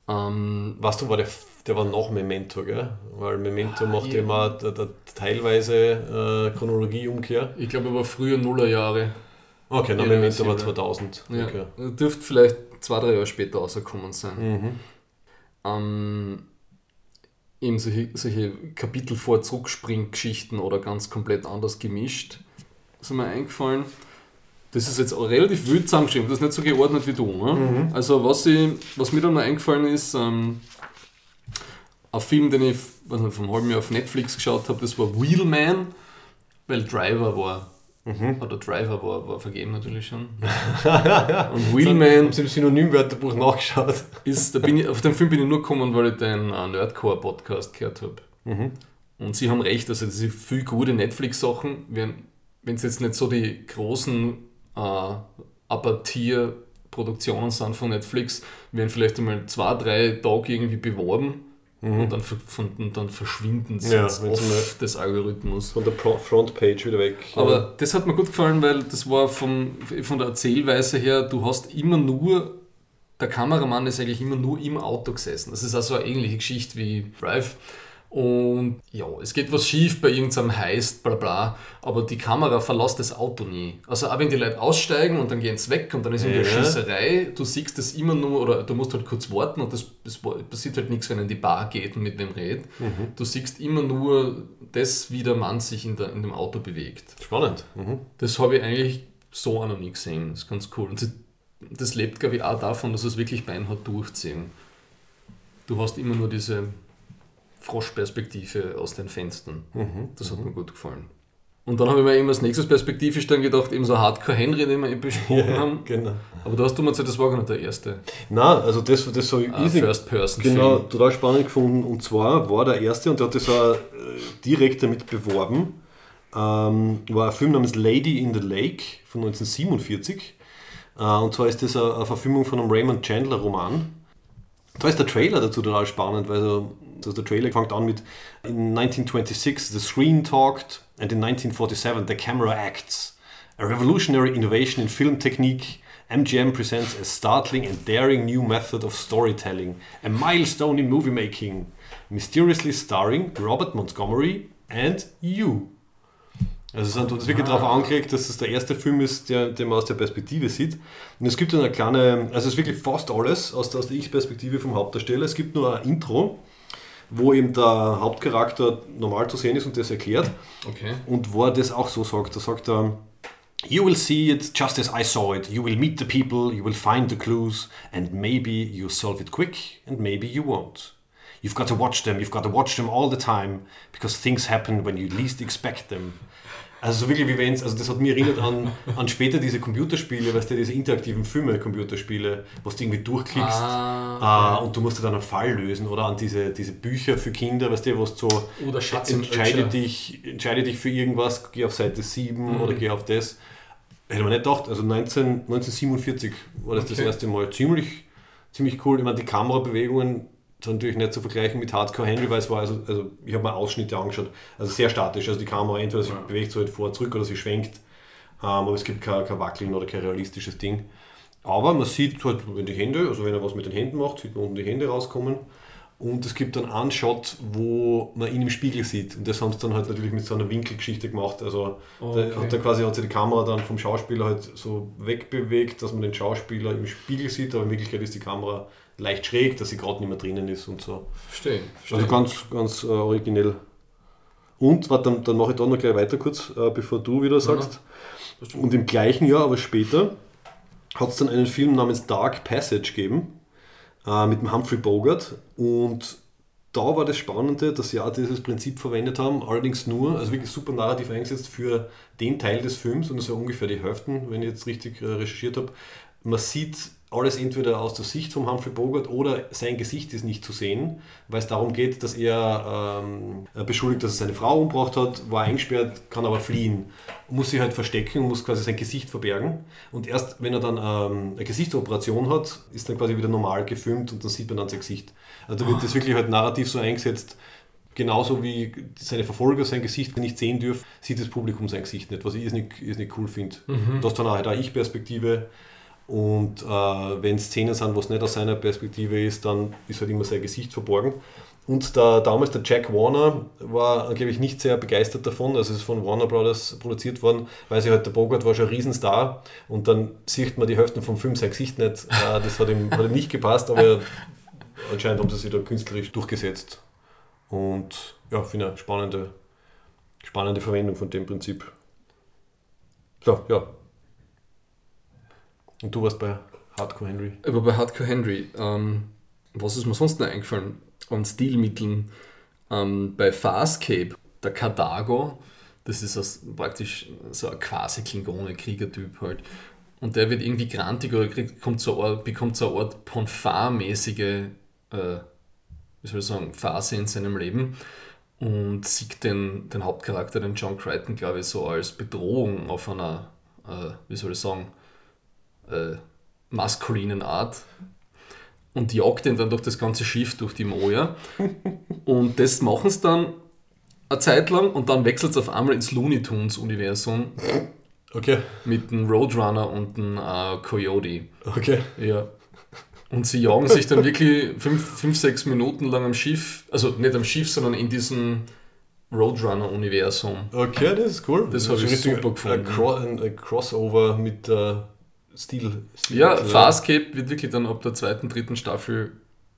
Ähm, Weißt du, war der, der war nach Memento, gell? Weil Memento Ah, macht ja. immer da, da, teilweise äh, Chronologieumkehr. ich glaube, er war früher Nullerjahre. Okay, na, Ja, Memento war sieben. 2000. Ja. Okay. Dürfte vielleicht zwei, drei Jahre später rausgekommen sein. Mhm. Ähm, eben solche, solche Kapitel vor Zurückspringgeschichten oder ganz komplett anders gemischt. sind mir eingefallen. Das ist jetzt auch relativ wild zusammengeschrieben, das ist nicht so geordnet wie du. Ne? Also was, ich, was mir dann noch eingefallen ist, ähm, ein Film, den ich weiß nicht, vor einem halben Jahr auf Netflix geschaut habe, das war Wheelman, weil Driver war. Oder Driver war, war vergeben natürlich schon. Und Wheelman Haben Sie im Synonymwörterbuch nachgeschaut? ist, da bin ich, auf den Film bin ich nur gekommen, weil ich den äh, Nerdcore-Podcast gehört habe. Mhm. Und sie haben recht, also diese viel gute Netflix-Sachen, wenn es jetzt nicht so die großen äh, Upper-Tier-Produktionen sind von Netflix, werden vielleicht einmal zwei, drei Tage irgendwie beworben und, dann, und dann verschwinden sie Ja, off des Algorithmus. Von der Frontpage wieder weg. Aber das hat mir gut gefallen, weil das war vom, von der Erzählweise her, du hast immer nur, der Kameramann ist eigentlich immer nur im Auto gesessen. Das ist also eine ähnliche Geschichte wie Drive. Und ja, es geht was schief bei irgendeinem Heist, bla bla, aber die Kamera verlässt das Auto nie. Also auch wenn die Leute aussteigen und dann gehen sie weg und dann ist irgendwie Ja. eine Schießerei, du siehst das immer nur, oder du musst halt kurz warten und das, das passiert halt nichts, wenn er in die Bar geht und mit wem redet. Du siehst immer nur das, wie der Mann sich in, der, in dem Auto bewegt. Spannend. Mhm. Das habe ich eigentlich so auch noch nie gesehen. Das ist ganz cool. Und das lebt, glaube ich, auch davon, dass es wirklich beinhart durchziehen. Du hast immer nur diese Froschperspektive aus den Fenstern. Mhm. Das hat mir gut gefallen. Und dann habe ich mir eben als nächstes perspektivisch dann gedacht, eben so Hardcore Henry, den wir eben besprochen haben. Genau. Aber da hast du mir gesagt, das war gar nicht der erste Na, also das, das so äh, easy. First-Person-Film. Genau, total spannend gefunden. Und zwar war der erste, und der hat das auch äh, direkt damit beworben, ähm, war ein Film namens Lady in the Lake von 1947. Äh, und zwar ist das eine, eine Verfilmung von einem Raymond Chandler Roman. Da ist der Trailer dazu total spannend, weil so, also der Trailer fängt an mit In 1926 the screen talked and in 1947 the camera acts. A revolutionary innovation in film technique, MGM presents a startling and daring new method of storytelling, a milestone in movie making. Mysteriously starring Robert Montgomery, and you. Also es sind uns wirklich darauf angelegt, dass es der erste Film ist, der, den man aus der Perspektive sieht. Und es gibt dann eine kleine, also es ist wirklich fast alles aus der, aus der Ich-Perspektive vom Hauptdarsteller. Es gibt nur ein Intro, wo eben der Hauptcharakter normal zu sehen ist und das erklärt. Okay. Und wo er das auch so sagt, da sagt er, You will see it just as I saw it. You will meet the people, you will find the clues, and maybe you solve it quick, and maybe you won't. You've got to watch them, you've got to watch them all the time, because things happen when you least expect them. Also so wirklich wie wenn es, also das hat mich erinnert an, an später diese Computerspiele, weißt du, diese interaktiven Filme, Computerspiele, wo du irgendwie durchklickst Ah, äh, und du musst dann einen Fall lösen oder an diese, diese Bücher für Kinder, weißt du, wo du so Oder Schatz entscheide dich, entscheide dich für irgendwas, geh auf Seite 7 Mhm. oder geh auf das. Hätte man nicht gedacht, also 19, 1947 war das das Okay. erste Mal. Ziemlich, ziemlich cool. Ich meine, die Kamerabewegungen natürlich nicht zu vergleichen mit Hardcore Henry, weil es war, also, also ich habe mir Ausschnitte angeschaut, also sehr statisch. Also die Kamera entweder sie bewegt so halt vor, zurück oder sie schwenkt, ähm, aber es gibt kein, kein Wackeln oder kein realistisches Ding. Aber man sieht halt, wenn die Hände, also wenn er was mit den Händen macht, sieht man unten die Hände rauskommen. Und es gibt dann einen Shot, wo man ihn im Spiegel sieht. Und das haben sie dann halt natürlich mit so einer Winkelgeschichte gemacht. Also Okay. da hat er quasi hat sich die Kamera dann vom Schauspieler halt so wegbewegt, dass man den Schauspieler im Spiegel sieht, aber in Wirklichkeit ist die Kamera leicht schräg, dass sie gerade nicht mehr drinnen ist und so. Verstehe. verstehe. Also ganz, ganz äh, originell. Und, warte, dann, dann mache ich da noch gleich weiter kurz, äh, bevor du wieder sagst. Und im gleichen Jahr, aber später, hat es dann einen Film namens Dark Passage gegeben, äh, mit dem Humphrey Bogart. Und da war das Spannende, dass sie auch dieses Prinzip verwendet haben, allerdings nur, also wirklich super narrativ eingesetzt für den Teil des Films, und das war ungefähr die Hälfte, wenn ich jetzt richtig äh, recherchiert habe. Man sieht alles entweder aus der Sicht von Humphrey Bogart oder sein Gesicht ist nicht zu sehen, weil es darum geht, dass er ähm, beschuldigt, dass er seine Frau umgebracht hat, war eingesperrt, kann aber fliehen, muss sich halt verstecken, muss quasi sein Gesicht verbergen und erst wenn er dann ähm, eine Gesichtsoperation hat, ist dann quasi wieder normal gefilmt und dann sieht man dann sein Gesicht. Also da wird das wirklich halt narrativ so eingesetzt, genauso wie seine Verfolger sein Gesicht nicht sehen dürfen, sieht das Publikum sein Gesicht nicht, was ich nicht, nicht cool finde. Das ist dann auch halt eine Ich-Perspektive und äh, wenn Szenen sind, wo es nicht aus seiner Perspektive ist, dann ist halt immer sein Gesicht verborgen. Und der, damals der Jack Warner war, glaube ich, nicht sehr begeistert davon. Also es ist von Warner Brothers produziert worden, weil sie halt, der Bogart war schon ein Riesenstar und dann sieht man die Hälfte vom Film sein Gesicht nicht. Äh, das hat ihm, hat ihm nicht gepasst, aber anscheinend haben sie sich da künstlerisch durchgesetzt. Und ja, finde eine spannende, spannende Verwendung von dem Prinzip. So, ja. Und du warst bei Hardcore Henry. Aber bei Hardcore Henry, ähm, was ist mir sonst noch eingefallen an Stilmitteln? Ähm, bei Farscape, der Cardago, das ist das praktisch so ein quasi Klingone-Kriegertyp halt. Und der wird irgendwie grantig oder kriegt, kommt so Art, bekommt so eine Art Ponfar-mäßige, äh, wie soll ich sagen, Phase in seinem Leben und sieht den, den Hauptcharakter, den John Crichton, glaube ich, so als Bedrohung auf einer, äh, wie soll ich sagen, äh, maskulinen Art und jagt ihn dann durch das ganze Schiff, durch die Moja. Und das machen sie dann eine Zeit lang und dann wechselt es auf einmal ins Looney Tunes-Universum Okay. mit dem Roadrunner und dem äh, Coyote. Okay. Ja. Und sie jagen sich dann wirklich fünf, fünf, sechs Minuten lang am Schiff, also nicht am Schiff, sondern in diesem Roadrunner-Universum. Okay, das ist cool. Das hab ist ich super gefunden. Ein Crossover mit äh, Stil. Stil Ja, Farscape wird wirklich dann ab der zweiten, dritten Staffel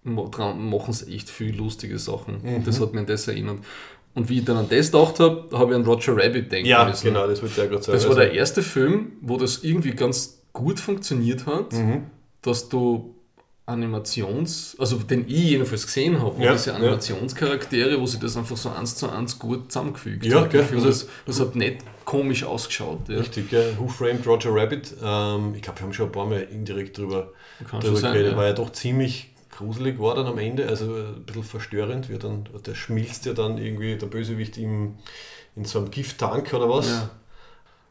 machen sie echt viel lustige Sachen. Mhm. Das hat mich an das erinnert. Und wie ich dann an das gedacht habe, habe ich an Roger Rabbit denken Ja, müssen. genau, das wird ja gerade sagen. Das war Also, der erste Film, wo das irgendwie ganz gut funktioniert hat, Mhm. dass du Animations, also den ich jedenfalls gesehen habe, wo Ja, diese. Animationscharaktere, wo sie das einfach so eins zu eins gut zusammengefügt Ja, gell, finde, also- das, das hat nicht komisch ausgeschaut. Ja. Richtig, ja. Who Framed Roger Rabbit? Ähm, ich glaube, wir haben schon ein paar Mal indirekt drüber, Kann drüber sein, geredet. ja. War ja doch ziemlich gruselig war dann am Ende, also ein bisschen verstörend. Wird dann, der schmilzt ja dann irgendwie, der Bösewicht im, in so einem Gifttank oder was. Ja.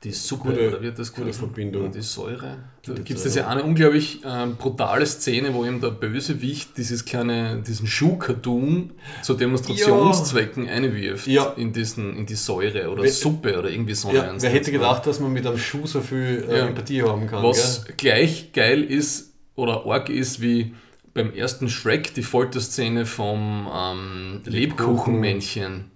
Die Suppe, Gute- oder wird das gute geheißen? Verbindung. Die Säure. Da gibt es diese eine unglaublich ähm, brutale Szene, wo eben der Bösewicht dieses kleine, diesen Schuhkarton zu Demonstrationszwecken einwirft Ja. in, diesen, in die Säure oder Wer- Suppe oder irgendwie so. Ja, wer hätte gedacht, dass man mit einem Schuh so viel äh, Ja. Empathie haben kann? Was gell? gleich geil ist oder arg ist wie beim ersten Shrek die Folterszene vom ähm, Lebkuchenmännchen.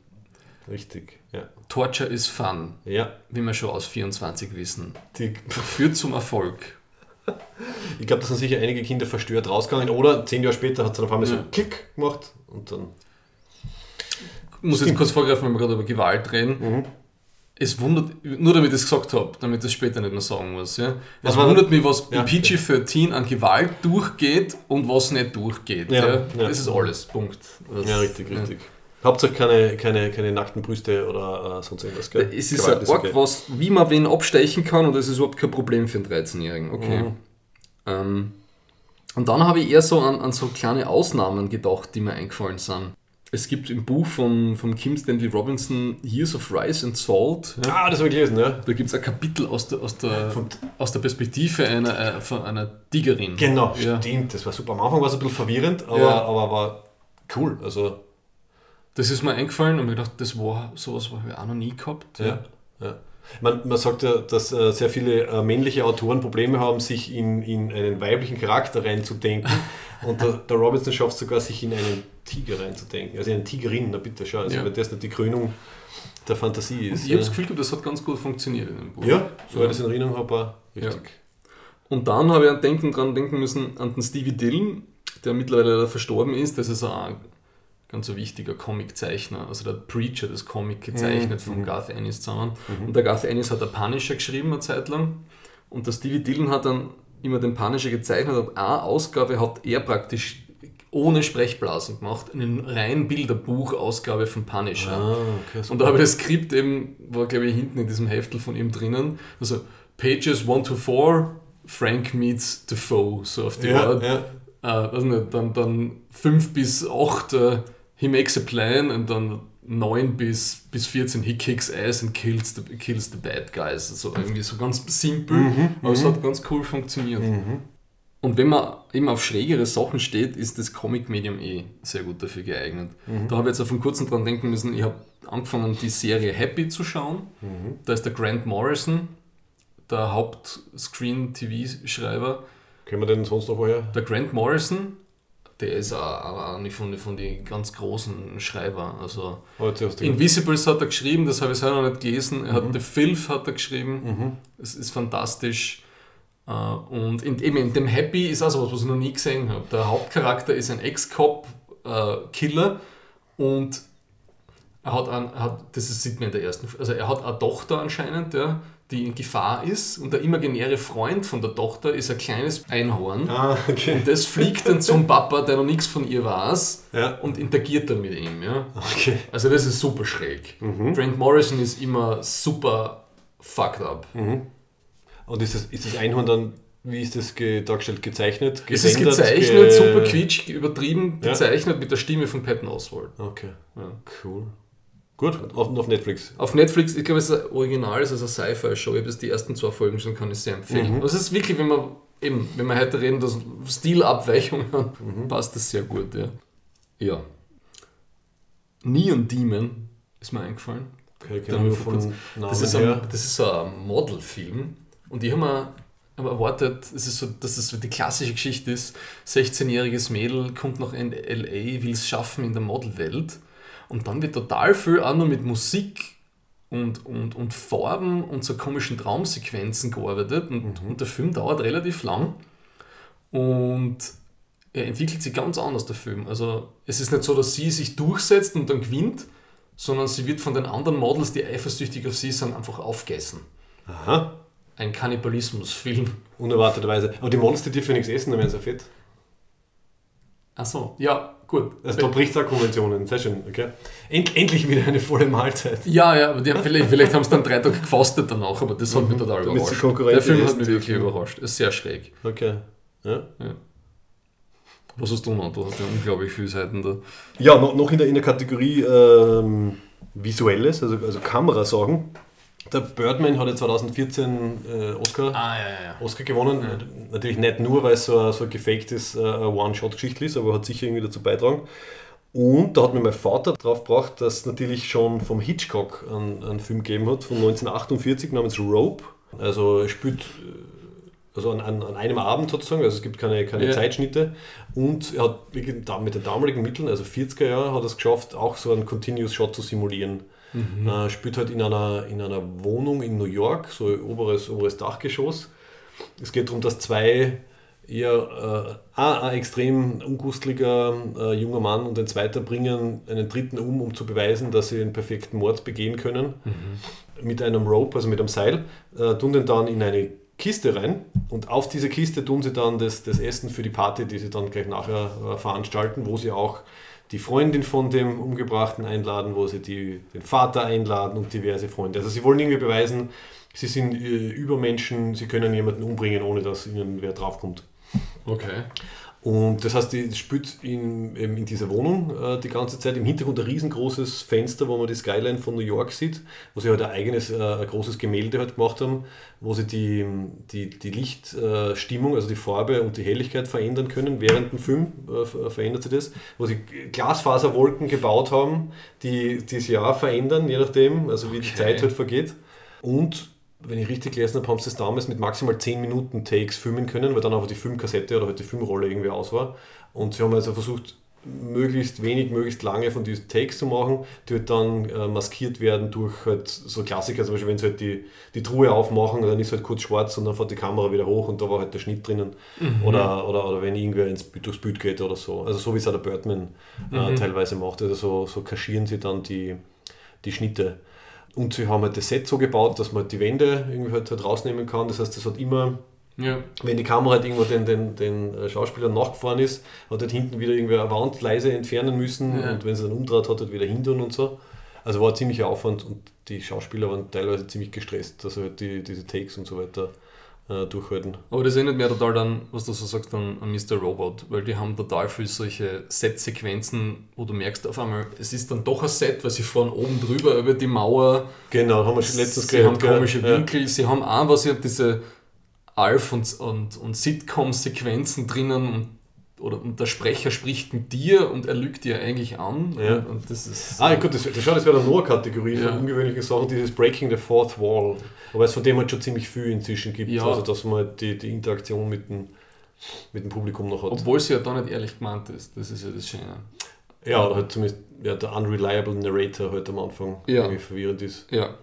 Richtig, ja. Torture is fun, Ja, wie wir schon aus 24 wissen. die, Führt zum Erfolg. ich glaube, da sind sicher einige Kinder verstört rausgegangen oder zehn Jahre später hat es dann auf einmal so Ja. Klick gemacht und dann. Ich muss jetzt kurz vorgreifen, wenn wir gerade über Gewalt reden. Mhm. Es wundert, nur damit ich es gesagt habe, damit ich es später nicht mehr sagen muss. Ja. Es Was war wundert mich, was Ja. in PG-13 an Gewalt durchgeht und was nicht durchgeht. Ja, Ja. ja. Das ist alles. Punkt. Das, Ja, richtig, ja. Hauptsache keine, keine, keine nackten Brüste oder äh, sonst irgendwas. Gell? Es ist Gewalt ein Ort, okay. was, wie man wen abstechen kann und das ist überhaupt kein Problem für einen 13-Jährigen. Okay. Mhm. Ähm, und dann habe ich eher so an, an so kleine Ausnahmen gedacht, die mir eingefallen sind. Es gibt im Buch von, von Kim Stanley Robinson Years of Rice and Salt. Ja, Ah, das habe ich gelesen, ja. da gibt es ein Kapitel aus der, aus der, Von- aus der Perspektive einer, äh, von einer Tigerin. Genau, Ja. stimmt. Das war super. Am Anfang war es ein bisschen verwirrend, aber, Ja. aber war cool. Also, Das ist mir eingefallen und mir gedacht, das war sowas habe ich auch noch nie gehabt. ja. ja. Man, man sagt ja, dass äh, sehr viele äh, männliche Autoren Probleme haben, sich in, in einen weiblichen Charakter reinzudenken. Und der, der Robinson schafft sogar, sich in einen Tiger reinzudenken. Also in eine Tigerin, na bitte schau. Also Ja. wenn das nicht die Krönung der Fantasie ist. Ich habe das Gefühl, gehabt, das hat ganz gut funktioniert in dem Buch. ja, so Ja. ich das in Erinnerung habe, richtig. Und dann habe ich an denken, dran denken müssen an den Stevie Dillon, der mittlerweile leider verstorben ist. Das ist ein ganz so wichtiger Comiczeichner. Also der Preacher, das Comic gezeichnet Mhm. von Garth Ennis zusammen. Und der Garth Ennis hat der Punisher geschrieben eine Zeit lang. Und der Stevie Dillon hat dann immer den Punisher gezeichnet. Und eine Ausgabe hat er praktisch ohne Sprechblasen gemacht. Eine rein Bilderbuch-Ausgabe von Punisher. Ah, okay. Und da habe ich das Skript eben, war glaube ich hinten in diesem Heftel von ihm drinnen. Also Pages 1 to 4, Frank meets Defoe, so auf die ja, Art. ja. Äh, weiß nicht, dann, dann 5 bis 8, äh, he makes a plan und dann 9 bis, bis 14, he kicks ass and kills the, kills the bad guys. Also irgendwie so ganz simpel, Mhm, aber es hat ganz cool funktioniert. Und wenn man eben auf schrägere Sachen steht, ist das Comic-Medium eh sehr gut dafür geeignet. Mhm. Da habe ich jetzt auf einen kurzen dran denken müssen, ich habe angefangen, die Serie Happy zu schauen. Mhm. Da ist der Grant Morrison, der Haupt-Screen-TV-Schreiber. Kennen wir den sonst noch woher? Der Grant Morrison, der ist auch, eine von, von den ganz großen Schreiber. Also Invisibles hat er geschrieben, das habe ich selber noch nicht gelesen. Er Mhm. hat The Filth hat er geschrieben. Es ist fantastisch. Äh, Und in, eben in dem Happy ist auch so was, was ich noch nie gesehen habe. Der Hauptcharakter ist ein Ex-Cop-Killer und er hat, ein, er hat, das sieht man in der ersten, also er hat eine Tochter anscheinend, ja, die in Gefahr ist und der imaginäre Freund von der Tochter ist ein kleines Einhorn. Ah, okay. Und das fliegt dann zum Papa, der noch nichts von ihr weiß Ja. und interagiert dann mit ihm. Ja. Okay. Also das ist super schräg. Grant Morrison ist immer super fucked up. Und ist das, ist das Einhorn dann, wie ist das ge dargestellt, gezeichnet? Es ist gezeichnet, ge- super quietsch, übertrieben Ja. gezeichnet mit der Stimme von Patton Oswalt. Okay, Ja. cool. Gut, auf, auf Netflix. Auf Netflix, ich glaube, es ist ein Original, es ist eine Sci-Fi-Show. Ich habe jetzt die ersten zwei Folgen schon, kann ich sehr empfehlen. Mhm. Also es ist wirklich, wenn wir eben, wenn wir heute reden, dass Stilabweichungen Mhm. passt das sehr gut, ja. Ja. Neon Demon ist mir eingefallen. Okay, vor von Das ist, ein, das ist so ein Modelfilm und ich habe mir aber erwartet, es ist so, dass es so die klassische Geschichte ist, 16-jähriges Mädel kommt nach L.A., will es schaffen in der Modelwelt und dann wird total viel auch nur mit Musik und, und, und Farben und so komischen Traumsequenzen gearbeitet und, und der Film dauert relativ lang und er entwickelt sich ganz anders, der Film. Also es ist nicht so, dass sie sich durchsetzt und dann gewinnt, sondern sie wird von den anderen Models, die eifersüchtig auf sie sind, einfach aufgegessen. Aha, Ein Kannibalismusfilm. unerwarteterweise. Aber die Models, die dürfen nichts essen, dann werden sie fett. Achso, ja, gut. Also da bricht es auch Konventionen. Sehr schön, okay. End, endlich wieder eine volle Mahlzeit. Ja, ja, aber die haben vielleicht, vielleicht haben sie dann drei Tage gefastet danach, aber das hat mich total Damit überrascht. Der Film hat mich wirklich überrascht. Ist sehr schräg. Okay. Ja, Was hast du noch? Du hast ja unglaublich viele Seiten da. ja noch, noch in, der, in der Kategorie ähm, Visuelles, also, also Kamerasachen. Der Birdman hat ja 2014 äh, Oscar, Ah, ja, ja, ja. Oscar gewonnen. Natürlich nicht nur, weil es so, ein- so ein gefaktes äh, One-Shot-Geschichte ist, aber hat sicher irgendwie dazu beitragen. Und da hat mir mein Vater drauf gebracht, dass es natürlich schon vom Hitchcock einen, einen Film gegeben hat, von 1948 namens Rope. Also er spielt äh, also an, an, an einem Abend sozusagen, also es gibt keine, keine Ja. Zeitschnitte. Und er hat mit den damaligen Mitteln, also 40er Jahre, hat er es geschafft, auch so einen Continuous Shot zu simulieren. Mhm. Äh, spielt halt in einer, in einer Wohnung in New York, so ein oberes, oberes Dachgeschoss. Es geht darum, dass zwei eher äh, ein extrem ungustliger äh, junger Mann und ein zweiter bringen einen dritten um, um zu beweisen, dass sie einen perfekten Mord begehen können. Mhm. Mit einem Rope, also mit einem Seil, äh, tun den dann in eine Kiste rein und auf diese Kiste tun sie dann das, das Essen für die Party, die sie dann gleich nachher äh, veranstalten, wo sie auch die Freundin von dem Umgebrachten einladen, wo sie die, den Vater einladen und diverse Freunde. Also sie wollen irgendwie beweisen, sie sind äh, Übermenschen, sie können jemanden umbringen, ohne dass ihnen wer draufkommt. Okay. Und das heißt, die spielt in, in dieser Wohnung äh, die ganze Zeit. Im Hintergrund ein riesengroßes Fenster, wo man die Skyline von New York sieht, wo sie halt ein eigenes, äh, ein großes Gemälde halt gemacht haben, wo sie die, die, die Lichtstimmung, äh, also die Farbe und die Helligkeit verändern können. Während dem Film äh, verändert sie das, wo sie Glasfaserwolken gebaut haben, die das Jahr verändern, je nachdem, also wie okay. die Zeit halt vergeht. Und wenn ich richtig gelesen habe, haben sie das damals mit maximal 10 Minuten Takes filmen können, weil dann einfach die Filmkassette oder halt die Filmrolle irgendwie aus war. Und sie haben also versucht, möglichst wenig, möglichst lange von diesen Takes zu machen, die halt dann äh, maskiert werden durch halt so Klassiker, zum Beispiel wenn sie halt die, die Truhe aufmachen, dann ist halt kurz schwarz und dann fährt die Kamera wieder hoch und da war halt der Schnitt drinnen. Mhm. Oder, oder, oder wenn irgendwer ins, durchs Bild geht oder so. Also so wie es auch der Birdman äh, mhm. teilweise macht. Also so, so kaschieren sie dann die, die Schnitte. Und sie haben halt das Set so gebaut, dass man die Wände irgendwie halt, halt rausnehmen kann. Das heißt, es hat immer, ja. wenn die Kamera halt irgendwo den, den, den Schauspielern nachgefahren ist, hat halt hinten wieder irgendwie eine Wand leise entfernen müssen ja. und wenn sie dann umdreht, hat halt wieder hindern und so. Also war ein ziemlicher Aufwand und die Schauspieler waren teilweise ziemlich gestresst, dass halt die, diese Takes und so weiter äh, durchhalten. Aber das erinnert mich total dann, was du so sagst, an, an Mr. Robot, weil die haben total viel solche Set-Sequenzen, wo du merkst auf einmal, es ist dann doch ein Set, weil sie fahren oben drüber über die Mauer. Genau, haben wir schon letztens Sie haben komische ja. Winkel, sie haben auch was, diese Alf- und, und, und Sitcom-Sequenzen drinnen und oder der Sprecher spricht mit dir und er lügt dir eigentlich an. Ja. Und, und, das ist. Ah, gut, das, das, das wäre eine Noah-Kategorie ja. von ungewöhnlichen Sachen, dieses Breaking the Fourth Wall. Aber es von dem halt schon ziemlich viel inzwischen gibt, ja. also dass man die, die Interaktion mit dem, mit dem Publikum noch hat. Obwohl sie ja da nicht ehrlich gemeint ist, das ist ja das Schöne. Ja, oder halt zumindest ja, der unreliable Narrator halt am Anfang ja. irgendwie verwirrend ist. Ja.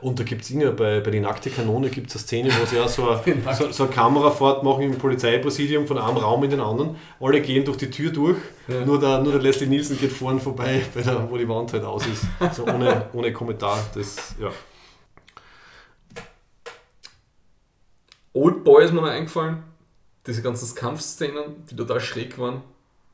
Und da gibt es bei, bei die nackte Kanone gibt es eine Szene, wo sie ja so eine, so, so eine Kamerafahrt machen im Polizeipräsidium von einem Raum in den anderen. Alle gehen durch die Tür durch, ja. nur, der, nur der Leslie Nielsen geht vorne vorbei, der, wo die Wand halt aus ist. So ohne, ohne Kommentar. Das, ja. Old Boy ist mir noch eingefallen. Diese ganzen Kampfszenen, die total schräg waren.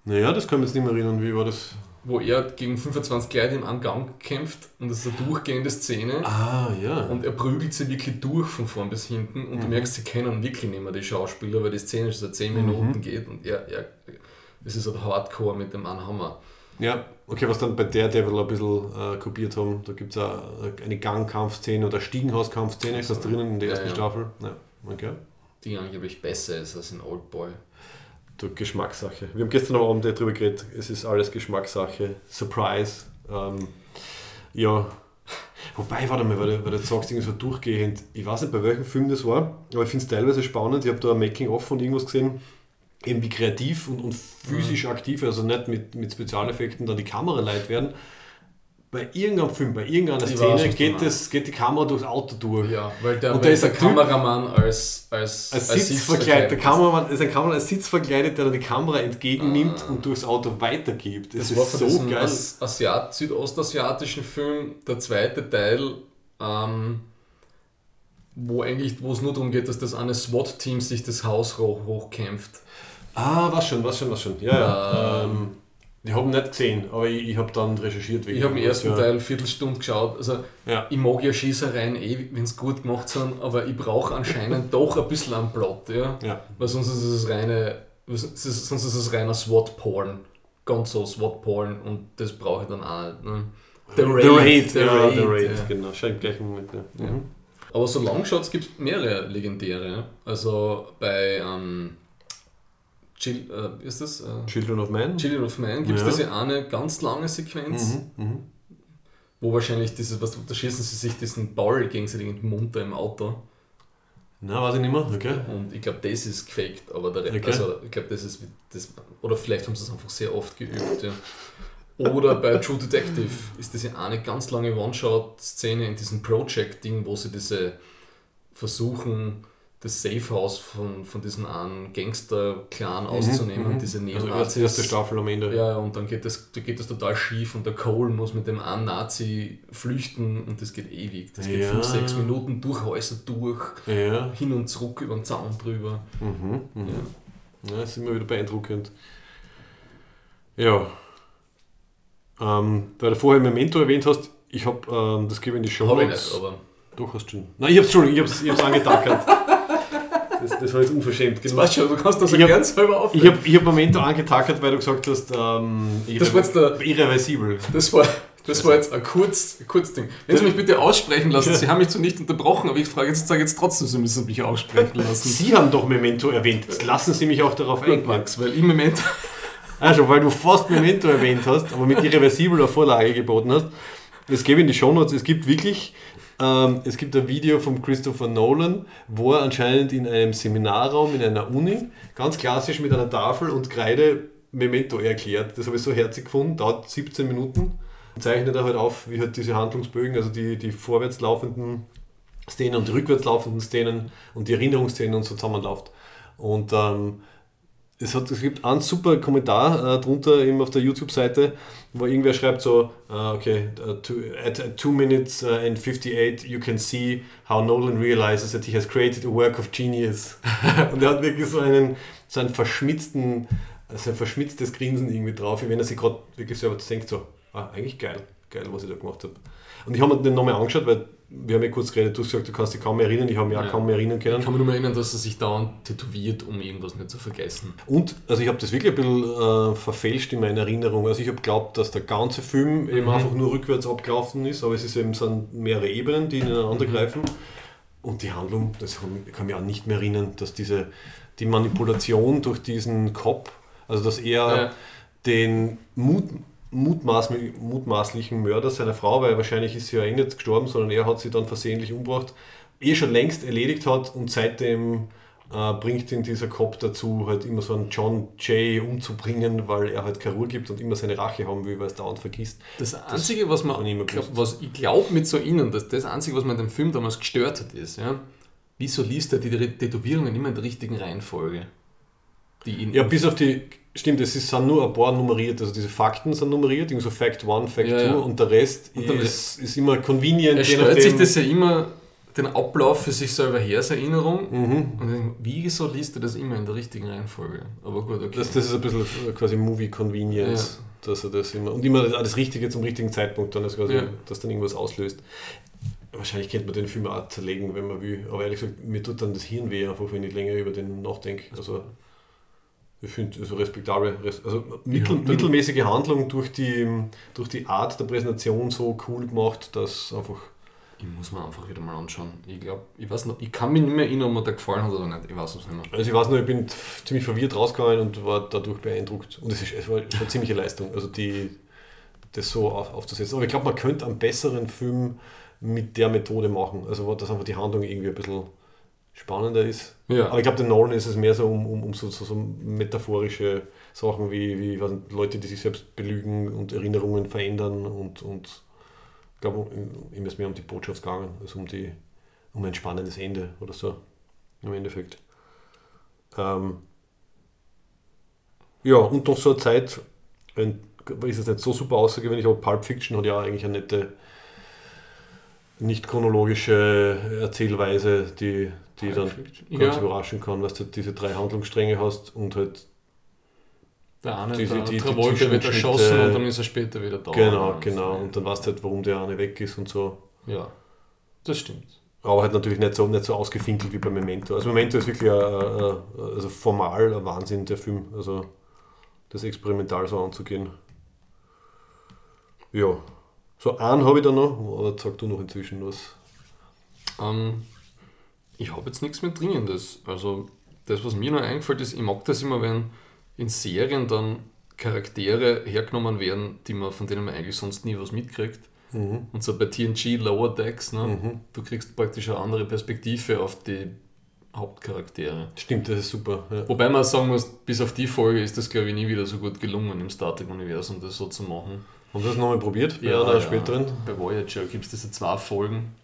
Naja, das kann ich mir jetzt nicht mehr erinnern. Wie war das? Wo er gegen 25 Leute im Angang kämpft und das ist eine durchgehende Szene. Ah, ja. Und er prügelt sie wirklich durch von vorn bis hinten und mhm. du merkst, sie kennen wirklich nicht mehr die Schauspieler, weil die Szene schon seit 10 mhm. Minuten geht und er, er, das ist halt Hardcore mit dem Anhammer. Ja, okay, was dann bei der Devil ein bisschen äh, kopiert haben, da gibt es auch eine Gangkampfszene oder Stiegenhauskampfszene, ist das drinnen in der ersten ja, ja. Staffel? Ja, okay. Die angeblich besser ist als in Old Boy. Geschmackssache. Wir haben gestern Abend darüber geredet, es ist alles Geschmackssache. Surprise. Ähm, ja. Wobei, warte mal, weil du, weil du sagst, irgendwie so durchgehend, ich weiß nicht, bei welchem Film das war, aber ich finde es teilweise spannend. Ich habe da ein Making-of von irgendwas gesehen, eben wie kreativ und, und physisch mhm. aktiv, also nicht mit, mit Spezialeffekten, dann die Kameraleute werden bei irgendeinem Film, bei irgendeiner ich Szene weiß, geht, das, geht die Kamera durchs Auto durch. Ja, weil der, und weil der, der Kameramann als, als, als, als Sitz verkleidet. Der Kameramann ist ein Kameramann als Sitz verkleidet, der dann die Kamera entgegennimmt ah. und durchs Auto weitergibt. Das, das ist so geil. Asiat südostasiatischen Film, der zweite Teil, ähm, wo eigentlich, wo es nur darum geht, dass das eine SWAT-Team sich das Haus hoch, hochkämpft. Ah, was schon, was schon, was schon. Ja, ja. Ähm, ich habe ihn nicht gesehen, aber ich, ich habe dann recherchiert. Ich habe den ersten ja. Teil Viertelstunde geschaut. Also ja. ich mag ja Schießereien eh, wenn es gut gemacht sind, aber ich brauche anscheinend doch ein bisschen einen Plot, ja? ja. Weil sonst ist es reine, sonst ist es reiner SWAT-Porn. Ganz so SWAT-Porn und das brauche ich dann auch nicht. Ne? The Raid. The Raid, The Raid, The Raid ja. genau. Scheint gleich Moment. Ja. Mhm. Aber so Longshots gibt es mehrere legendäre. Also bei ähm, Chil äh, ist das? Äh, Children of Man. Children of Man gibt es ja. diese eine ganz lange Sequenz, mhm, mh. wo wahrscheinlich dieses, was da schießen sie sich diesen Ball gegenseitig in den Mund im Auto. Na, weiß ich nicht mehr, okay. Und ich glaube, das ist gefaked, aber der, okay. also, ich glaube, das ist das, oder vielleicht haben sie es einfach sehr oft geübt, ja. Oder bei True Detective ist diese eine ganz lange One-Shot-Szene in diesem Project-Ding, wo sie diese versuchen, das Safehouse von, von diesem einen Gangster-Clan auszunehmen, diese Also Neonazis. erst die erste Staffel am Ende. Ja, und dann geht das, da geht das total schief und der Cole muss mit dem einen Nazi flüchten und das geht ewig. Das geht Ja. 5, 6 Minuten durch Häuser durch, Ja, hin und zurück über den Zaun drüber. mhm, mhm. Ja. Ja, das ist immer wieder beeindruckend. Ja. Ähm, weil du vorher Memento erwähnt hast, ich habe, ähm, das gebe ich in die Show Habe ich nicht, aber Doch, hast du schon. Nein, ich hab's, Entschuldigung, ich hab's, ich hab's angetackert. Das, war jetzt unverschämt. weißt schon, du kannst das Ich ja gern selber Ich aufnehmen. habe ich hab Memento angetackert, weil du gesagt hast, ähm, Das war jetzt der- irreversibel. Das war, das war jetzt ein kurz, ein kurz Ding. Wenn Sie mich bitte aussprechen lassen, Sie haben mich zwar nicht unterbrochen, aber ich frage jetzt, sage jetzt trotzdem, Sie müssen mich aussprechen lassen. Sie haben doch Memento erwähnt. Jetzt lassen Sie mich auch darauf Gut, eingehen. Max, weil im Moment Also, weil du fast Memento erwähnt hast, aber mit irreversibler Vorlage geboten hast. Das gebe ich in die Shownotes. Es gibt wirklich, ähm, es gibt ein Video von Christopher Nolan, wo er anscheinend in einem Seminarraum in einer Uni ganz klassisch mit einer Tafel und Kreide Memento erklärt. Das habe ich so herzig gefunden, dauert 17 Minuten. Zeichnet er halt auf, wie halt diese Handlungsbögen, also die, die vorwärts laufenden Szenen und die rückwärts laufenden Szenen und die Erinnerungsszenen und so zusammenläuft. Und ähm, es, hat, es gibt einen super Kommentar äh, drunter eben auf der YouTube-Seite, wo irgendwer schreibt so, äh, okay, uh, two, at 2 minutes uh, and 58 you can see how Nolan realizes that he has created a work of genius. Und er hat wirklich so einen, so einen verschmitzten, also ein verschmitztes Grinsen irgendwie drauf, wie wenn er sich gerade wirklich selber denkt so, ah, eigentlich geil, geil, was ich da gemacht habe. Und ich habe mir den nochmal angeschaut, weil wir haben ja kurz geredet, du hast gesagt, du kannst dich kaum mehr erinnern, ich habe mich auch Ja. kaum mehr erinnern können. ich kann mich nur mehr erinnern, dass er sich dauernd tätowiert, um irgendwas nicht zu vergessen. Und, also ich habe das wirklich ein bisschen äh, verfälscht in meiner Erinnerung. Also ich habe geglaubt, dass der ganze Film eben Mhm. einfach nur rückwärts abgelaufen ist, aber es ist eben, sind mehrere Ebenen, die ineinander Mhm. greifen. Und die Handlung, das kann, mich auch nicht mehr erinnern, dass diese, die Manipulation durch diesen Cop, also dass er Ja. den Mut, mutmaß, mutmaßlichen Mörder seiner Frau, weil wahrscheinlich ist sie ja eh nicht gestorben, sondern er hat sie dann versehentlich umgebracht, eh schon längst erledigt hat und seitdem äh, bringt ihn dieser Cop dazu, halt immer so einen John Jay umzubringen, weil er halt keine Ruhe gibt und immer seine Rache haben will, weil es dauernd vergisst. Das Einzige, was, man, glaub, was ich glaube mit so innen, dass das Einzige, was man in dem Film damals gestört hat, ist, ja, wieso liest er die Tätowierungen immer in der richtigen Reihenfolge? Die ihn Ja, bis auf die, stimmt, es ist, sind nur ein paar nummeriert, also diese Fakten sind nummeriert, irgendwie so Fact 1, Fact 2 Ja, ja. und der Rest Und dann- ist, ist immer convenient. er stellt sich das ja immer den Ablauf für sich selber her, seine Erinnerung. Mhm. Und denk, wieso liest er das immer in der richtigen Reihenfolge? Aber gut, okay. Das, das ist ein bisschen quasi Movie Convenience, dass er das immer und immer das, Richtige zum richtigen Zeitpunkt dann, ist quasi, Ja. dass dann irgendwas auslöst. Wahrscheinlich könnte man den Film auch zerlegen, wenn man will, aber ehrlich gesagt, mir tut dann das Hirn weh, einfach wenn ich länger über den nachdenke. Also, ich finde also respektabel, res- also mittel, dann- mittelmäßige Handlung durch die, durch die Art der Präsentation so cool gemacht, dass einfach ich muss mir einfach wieder mal anschauen. Ich glaube, ich weiß noch, ich kann mich nicht mehr erinnern, ob mir der gefallen hat oder nicht. Ich weiß es nicht mehr. Also ich weiß nur, ich bin ziemlich verwirrt rausgegangen und war dadurch beeindruckt. Und es, ist, es war schon eine ziemliche Leistung, also die, das so auf, aufzusetzen. Aber ich glaube, man könnte einen besseren Film mit der Methode machen. Also dass einfach die Handlung irgendwie ein bisschen spannender ist. Ja. Aber ich glaube, den Nolan ist es mehr so um, um, um so, so, so metaphorische Sachen wie, wie nicht, Leute, die sich selbst belügen und Erinnerungen verändern und, und ich glaube, ihm ist mehr um die Botschaft gegangen, als um, die, um ein spannendes Ende oder so im Endeffekt. Ähm, ja, und noch so eine Zeit, ein, ist es nicht so super außergewöhnlich, aber Pulp Fiction hat ja eigentlich eine nette, nicht chronologische Erzählweise, die, die dann ganz Ja. überraschen kann, dass du diese drei Handlungsstränge hast und halt, Der eine, Die- der die- die Travolta wird Zwischenschritte- erschossen und dann ist er später wieder da. genau, Und- genau, und dann weißt du halt, warum der eine weg ist und so. Ja, das stimmt. Aber halt natürlich nicht so, nicht so ausgefinkelt wie bei Memento. Also Memento ist wirklich ein, also formal ein Wahnsinn, der Film. Also das experimental so anzugehen. Ja. So einen habe ich da noch, oder sag du noch inzwischen was? Ähm, ich habe jetzt nichts mehr Dringendes. Also, das, was mir noch eingefällt ist, ich mag das immer, wenn in Serien dann Charaktere hergenommen werden, die man, von denen man eigentlich sonst nie was mitkriegt. Und so bei TNG Lower Decks, ne, du kriegst praktisch eine andere Perspektive auf die Hauptcharaktere. Stimmt, das ist super. Ja. Wobei man sagen muss, bis auf die Folge ist das, glaube ich, nie wieder so gut gelungen im Star Trek-Universum, das so zu machen. Haben Sie das nochmal probiert? Ja, oder ja. späteren? Bei Voyager gibt es diese zwei Folgen.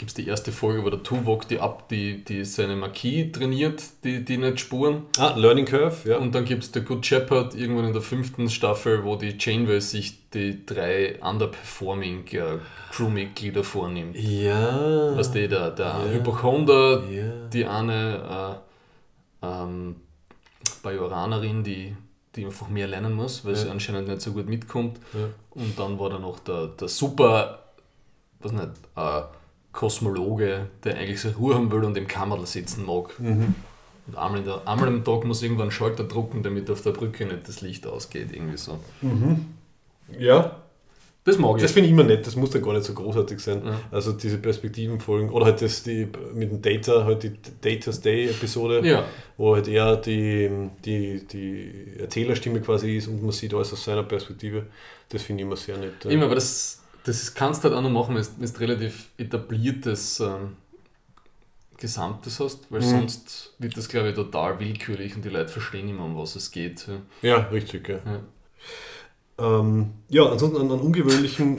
Gibt es die erste Folge, wo der Tuvok die, ab, die, die seine Marquis trainiert, die, die nicht spuren. Ah, Learning Curve, ja. Und dann gibt es der Good Shepherd irgendwann in der fünften Staffel, wo die Janeway sich die drei underperforming äh, Crewmitglieder vornimmt. ja. Was die, der, der Ja. Hypochonder, Ja. die eine äh, ähm, Bajoranerin, die, die einfach mehr lernen muss, weil sie Ja. anscheinend nicht so gut mitkommt. Ja. Und dann war da noch der, der super, was nicht, äh, Kosmologe, der eigentlich seine Ruhe haben will und im Kammerl sitzen mag. Mhm. Und einmal, in der, einmal am Tag muss irgendwann einen Schalter drucken, damit auf der Brücke nicht das Licht ausgeht. Irgendwie so. Ja, Das mag ich. das finde ich immer nett, das muss dann gar nicht so großartig sein. Ja. Also diese Perspektivenfolgen, oder halt das die mit dem Data, halt die Data's Day-Episode, ja, wo halt er die, die, die Erzählerstimme quasi ist und man sieht alles aus seiner Perspektive. Das finde ich immer sehr nett. immer, aber das, das kannst du halt auch noch machen, wenn du du relativ etabliertes ähm, Gesamtes hast, weil Mhm. sonst wird das, glaube ich, total willkürlich und die Leute verstehen immer, um was es geht. Ja. Ja, richtig. Ja, Ja. ähm, ja ansonsten an, an ungewöhnlichen,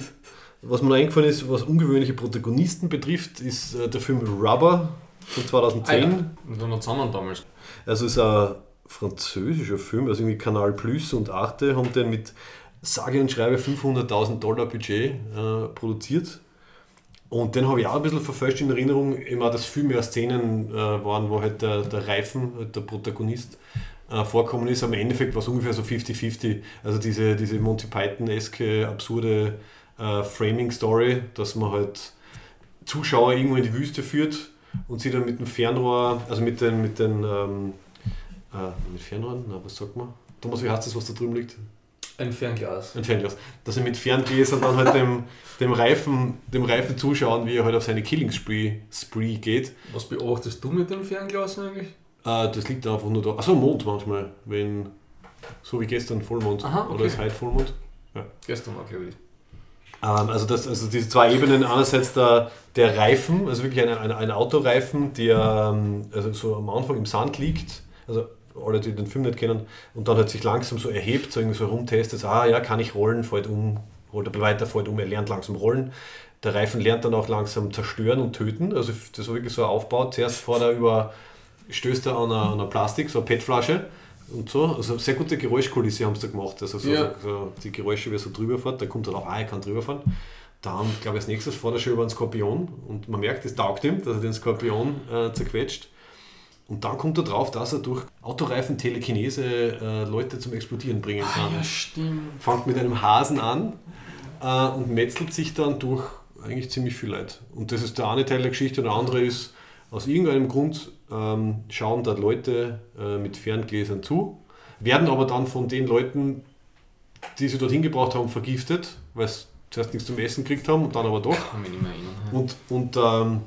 was mir eingefallen ist, was ungewöhnliche Protagonisten betrifft, ist äh, der Film Rubber von 2010. Ah, ja. Und dann noch zusammen damals. Also es ist ein französischer Film, also irgendwie Kanal Plus und Arte haben den mit sage und schreibe 500.000 Dollar Budget äh, produziert. Und den habe ich auch ein bisschen verfälscht in Erinnerung, immer dass viel mehr Szenen äh, waren, wo halt der, der Reifen, halt der Protagonist, äh, vorkommen ist. Im Endeffekt war es ungefähr so 50-50. Also diese, diese Monty Python-eske, absurde äh, Framing-Story, dass man halt Zuschauer irgendwo in die Wüste führt und sie dann mit dem Fernrohr, also mit den, mit den ähm, äh, mit Fernrohren, na, was sagt man? Thomas, wie heißt das, was da drüben liegt? Ein Fernglas. Ein Fernglas. Dass er mit Ferngläsern dann halt dem, dem, Reifen, dem Reifen zuschauen, wie er halt auf seine Killing-Spree Spree geht. Was beobachtest du mit dem Fernglas eigentlich? Äh, das liegt einfach nur da. Achso, Mond manchmal, wenn, so wie gestern Vollmond. Aha, okay. Oder ist heute Vollmond? Gestern war, glaube ich. Ähm, also, das, also diese zwei Ebenen, einerseits der, der Reifen, also wirklich ein, ein, ein Autoreifen, der ähm, also so am Anfang im Sand liegt, also alle, die den Film nicht kennen, und dann halt sich langsam so erhebt, so irgendwie so rumtestet, ah ja, kann ich rollen, fällt um, rollt er weiter, fällt um, er lernt langsam rollen. Der Reifen lernt dann auch langsam zerstören und töten, also das war wirklich so ein Aufbau. Zuerst fährt er über, stößt er an einer, Plastik, so eine PET-Flasche, und so. Also sehr gute Geräuschkulisse haben sie da gemacht. Also so, Ja. so, so die Geräusche, wie er so drüber fährt, da kommt er drauf, ah, er kann drüber fahren. Dann, glaube ich, als nächstes fährt er schon über einen Skorpion und man merkt, es taugt ihm, dass er den Skorpion äh, zerquetscht. Und dann kommt er drauf, dass er durch Autoreifen Telekinese äh, Leute zum Explodieren bringen kann. stimmt. Fängt mit einem Hasen an äh, und metzelt sich dann durch eigentlich ziemlich viel Leid. Und das ist der eine Teil der Geschichte und der andere ist, aus irgendeinem Grund ähm, schauen da Leute äh, mit Ferngläsern zu, werden aber dann von den Leuten, die sie dorthin gebracht haben, vergiftet, weil sie zuerst nichts zum Essen gekriegt haben und dann aber doch. Kann mich nicht mehr erinnern. Und, und ähm,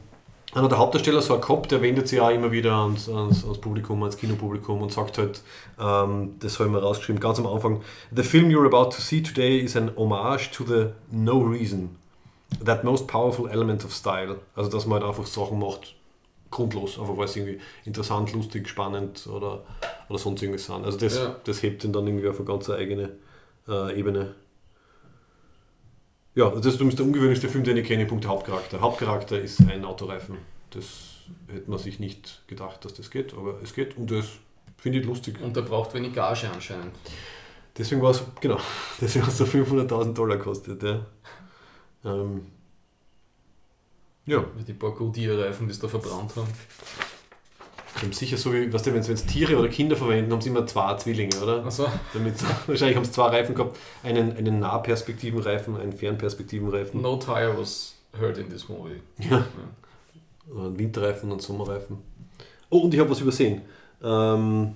einer der Hauptdarsteller, so ein Cop, der wendet sich auch immer wieder ans, ans, ans Publikum, ans Kinopublikum und sagt halt, ähm, das habe ich mal rausgeschrieben, ganz am Anfang, The film you're about to see today is an homage to the no reason, that most powerful element of style. Also, dass man halt einfach Sachen macht, grundlos, einfach weil es irgendwie interessant, lustig, spannend oder, oder sonst irgendwas sind. Also, das, Ja. das hebt ihn dann irgendwie auf eine ganz eigene äh, Ebene. Ja, das ist übrigens der ungewöhnlichste Film, den ich kenne, Punkt Hauptcharakter. Hauptcharakter ist ein Autoreifen. Das hätte man sich nicht gedacht, dass das geht, aber es geht und das finde ich lustig. Und der braucht wenig Gage anscheinend. Deswegen war es, genau, deswegen hat es so 500.000 Dollar gekostet. Ja. Ähm, ja, die paar Goodyear-Reifen, die sie da verbrannt haben. Haben sicher so wie, weißt du, wenn es Tiere oder Kinder verwenden, haben sie immer zwei Zwillinge, oder? Achso. Damit, wahrscheinlich haben sie zwei Reifen gehabt, einen, einen Nahperspektivenreifen, einen Fernperspektivenreifen. No tire was heard in this movie. Ja. Einen Winterreifen und Sommerreifen. Oh, und ich habe was übersehen. Ähm,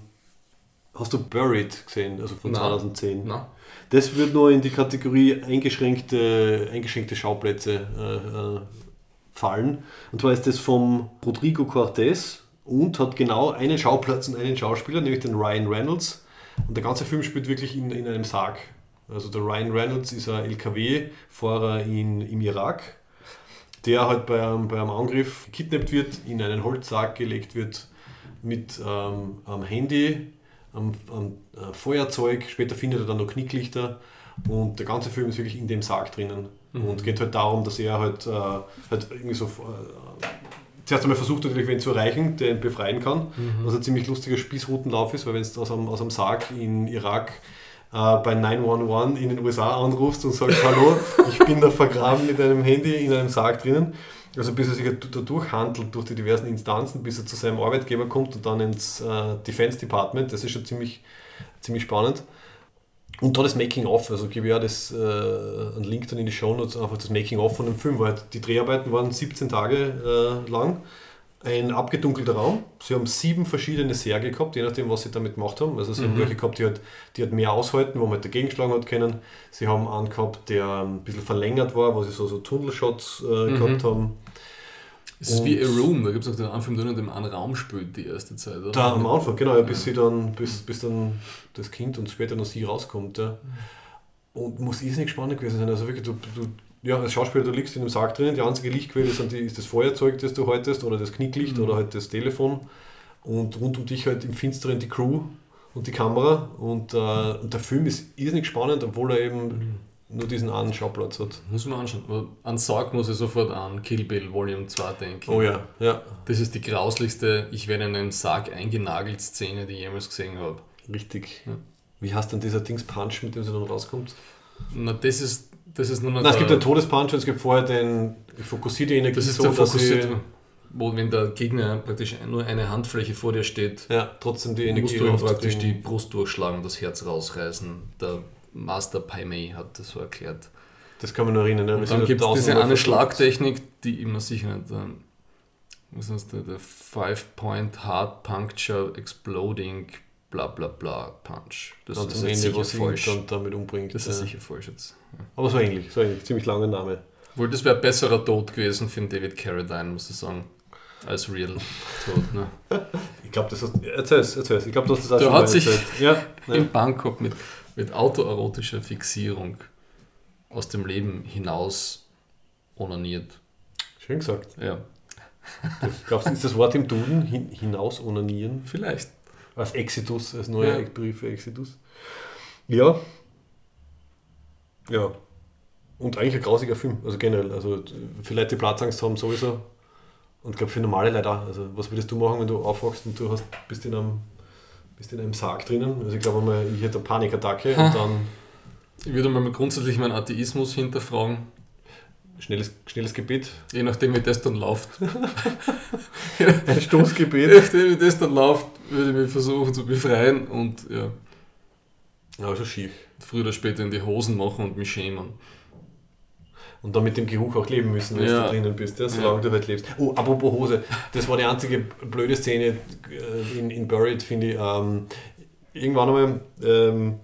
hast du Buried gesehen, also von Nein. 2010? Na, Das wird nur in die Kategorie eingeschränkte, eingeschränkte Schauplätze äh, äh, fallen. Und zwar ist das vom Rodrigo Cortés und hat genau einen Schauplatz und einen Schauspieler, nämlich den Ryan Reynolds. Und der ganze Film spielt wirklich in, in einem Sarg. Also der Ryan Reynolds ist ein LKW-Fahrer im Irak, der halt bei einem, bei einem Angriff gekidnappt wird, in einen Holzsack gelegt wird mit ähm, einem Handy, einem, einem äh, Feuerzeug, später findet er dann noch Knicklichter und der ganze Film ist wirklich in dem Sarg drinnen. Mhm. Und geht halt darum, dass er halt, äh, halt irgendwie so äh, zuerst einmal versucht natürlich wen zu erreichen, der ihn befreien kann, mhm. was ein ziemlich lustiger Spießrutenlauf ist, weil wenn du aus einem, aus einem Sarg in Irak äh, bei 911 in den USA anrufst und sagst, hallo, ich bin da vergraben mit einem Handy in einem Sarg drinnen, also bis er sich da durchhandelt durch die diversen Instanzen, bis er zu seinem Arbeitgeber kommt und dann ins äh, Defense Department, das ist schon ziemlich, ziemlich spannend. Und da das Making-of, also gebe ich ja das, äh, einen Link dann in die Show Notes, einfach das Making-of von dem Film, weil die Dreharbeiten waren 17 Tage äh, lang. Ein abgedunkelter Raum. Sie haben sieben verschiedene Särge gehabt, je nachdem, was sie damit gemacht haben. Also sie mhm. haben welche gehabt, die halt, die halt mehr aushalten, wo man halt dagegen schlagen hat können. Sie haben einen gehabt, der ein bisschen verlängert war, wo sie so, so Tunnelshots äh, mhm. gehabt haben. Es ist wie A Room, da gibt es auch den Anfang, der in dem einen Raum spielt die erste Zeit, oder? Da am Anfang, genau, ja, bis, sie dann, bis, bis dann das Kind und später noch sie rauskommt. Ja. Und muss irrsinnig spannend gewesen sein. Also wirklich, du, du, ja, als Schauspieler, du liegst in einem Sarg drin, die einzige Lichtquelle ist, die, ist das Feuerzeug, das du haltest, oder das Knicklicht mhm. oder halt das Telefon. Und rund um dich halt im Finsteren die Crew und die Kamera. Und, äh, und der Film ist irrsinnig spannend, obwohl er eben mhm nur diesen einen Schauplatz hat. Muss man anschauen. An Sarg muss ich sofort an Kill Bill Volume 2 denken. Oh ja, ja. Das ist die grauslichste Ich werde in einen Sarg eingenagelt Szene, die ich jemals gesehen habe. Richtig. Ja. Wie heißt denn dieser Dings Punch, mit dem sie dann rauskommt? Na, das ist, das ist nur noch. Nein, es gibt den Todespunch und es gibt vorher den fokussierte Energie. Das ist so, der fokussierte, wo wenn der Gegner praktisch nur eine Handfläche vor dir steht, ja, trotzdem die Energie musst du praktisch die Brust durchschlagen, das Herz rausreißen. Der Master Paimei hat das so erklärt. Das kann man nur erinnern. Ne? Und dann gibt es diese eine Schlagtechnik, die immer sicher nicht. Ähm, was ist das? Der Five-Point Hard Puncture Exploding bla bla bla Punch. Das, das ist Ende, sicher was falsch. dann damit umbringt. Das ist sicher falsch jetzt. Ja. Aber so ähnlich, so ähnlich. Ziemlich langer Name. Wohl, das wäre ein besserer Tod gewesen für den David Carradine, muss ich sagen. Als Real Tod. Ne? ich glaube, das hast erzähl's, erzähl's. Ich glaube, du hast das auch Der hat sich ja, in Bangkok mit mit autoerotischer Fixierung aus dem Leben hinaus onaniert. Schön gesagt. Ja. Glaubst du, ist das Wort im Duden hin, hinaus onanieren? Vielleicht. Als Exitus, als neuer ja. Brief für Exitus. Ja. Ja. Und eigentlich ein grausiger Film, also generell. Also für Leute, die Platzangst haben, sowieso. Und ich glaube für normale Leute auch. Also was würdest du machen, wenn du aufwachst und du hast, bist in einem bist in einem Sarg drinnen. Also ich glaube mal, ich hätte eine Panikattacke und dann. Ich würde mal grundsätzlich meinen Atheismus hinterfragen. Schnelles, schnelles Gebet. Je nachdem, wie das dann läuft. Ein Stoßgebet. Je nachdem, wie das dann läuft, würde ich mich versuchen zu befreien und ja. Also schief. Früher oder später in die Hosen machen und mich schämen und dann mit dem Geruch auch leben müssen, wenn ja. du drinnen bist, ja, solange ja. du halt lebst. Oh, apropos Hose, das war die einzige blöde Szene äh, in, in Buried, finde ich. Ähm, irgendwann einmal ähm,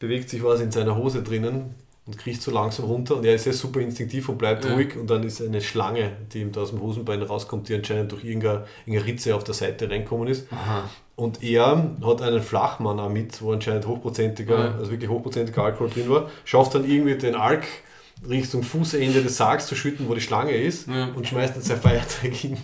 bewegt sich was in seiner Hose drinnen und kriecht so langsam runter und er ist ja super instinktiv und bleibt ja. ruhig und dann ist eine Schlange, die ihm da aus dem Hosenbein rauskommt, die anscheinend durch irgendeine, irgendeine Ritze auf der Seite reinkommen ist. Aha. Und er hat einen Flachmann auch mit, wo anscheinend hochprozentiger, also wirklich hochprozentiger Alkohol drin war, schafft dann irgendwie den Alk Richtung Fußende des Sargs zu schütten, wo die Schlange ist, ja. und schmeißt dann sein Feuerzeug hin.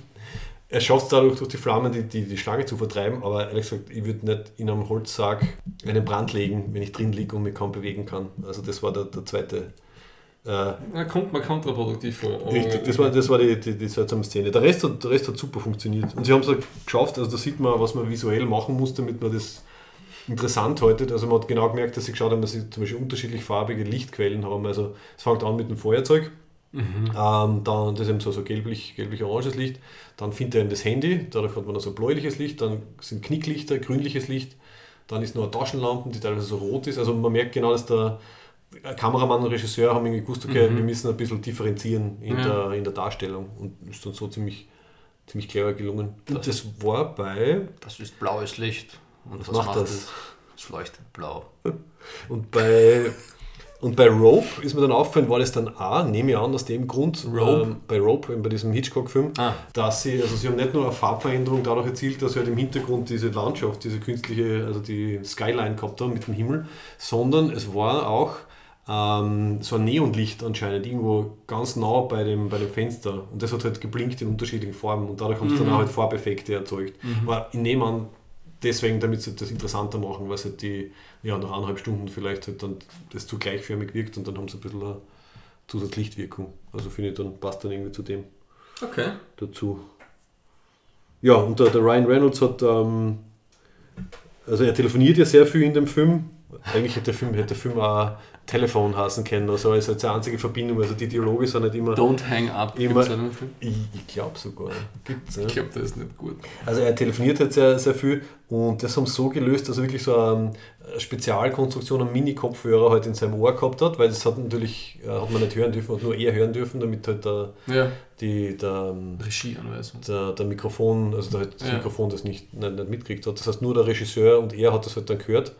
Er schafft es dadurch durch die Flammen die, die, die Schlange zu vertreiben, aber ehrlich gesagt, ich würde nicht in einem Holzsarg einen Brand legen, wenn ich drin liege und mich kaum bewegen kann. Also das war der, der zweite. Äh, kommt man kontraproduktiv vor. Richtig, das war, das war die, die, die seltsame Szene. Der Rest, hat, der Rest hat super funktioniert. Und sie haben es halt geschafft, also da sieht man, was man visuell machen muss, damit man das interessant heute. Also man hat genau gemerkt, dass sie geschaut haben, dass sie zum Beispiel unterschiedlich farbige Lichtquellen haben. Also es fängt an mit dem Feuerzeug, mhm. ähm, dann das ist eben so, so gelblich, gelblich-oranges Licht. Dann findet er eben das Handy, dadurch hat man noch so bläuliches Licht, dann sind Knicklichter, grünliches Licht, dann ist noch eine Taschenlampe, die teilweise so rot ist. Also man merkt genau, dass der Kameramann und Regisseur haben irgendwie gewusst, okay, mhm. wir müssen ein bisschen differenzieren in, ja. der, in der Darstellung und ist dann so ziemlich, ziemlich clever gelungen. Das, das war bei. Das ist blaues Licht. Und was, was macht, das? Es leuchtet blau. Und bei, und bei Rope ist mir dann aufgefallen, war das dann auch, nehme ich an, aus dem Grund, Rope? Ähm, bei Rope, bei diesem Hitchcock-Film, ah. dass sie, also sie haben nicht nur eine Farbveränderung dadurch erzielt, dass sie halt im Hintergrund diese Landschaft, diese künstliche, also die Skyline gehabt haben mit dem Himmel, sondern es war auch ähm, so ein Neonlicht anscheinend irgendwo ganz nah bei dem, bei dem Fenster. Und das hat halt geblinkt in unterschiedlichen Farben und dadurch haben sie Mhm. dann auch halt Farbeffekte erzeugt. Aber ich nehme an, deswegen, damit sie das interessanter machen, weil es halt die, ja, nach eineinhalb Stunden vielleicht halt dann das zu gleichförmig wirkt und dann haben sie ein bisschen eine Zusatzlichtwirkung. Also finde ich, dann passt dann irgendwie zu dem Okay. dazu. Ja, und der, der Ryan Reynolds hat, ähm, also er telefoniert ja sehr viel in dem Film. Eigentlich hätte der Film, hätte der Film auch Telefon heißen können, also als einzige Verbindung. Also die Dialoge sind nicht immer. Don't hang up. Immer-? Ich, ich glaube sogar. Gibt's, ja. Ich glaube, der ist nicht gut. Also er telefoniert halt sehr, sehr viel und das haben sie so gelöst, dass er wirklich so eine Spezialkonstruktion, einen Mini-Kopfhörer halt in seinem Ohr gehabt hat, weil das hat natürlich, äh, hat man nicht hören dürfen, hat nur er hören dürfen, damit halt der, Ja. die, der, ähm, Regieanweisung. der, der Mikrofon, also der, das Ja. Mikrofon das nicht, nicht, nicht mitkriegt hat. Das heißt, nur der Regisseur und er hat das halt dann gehört.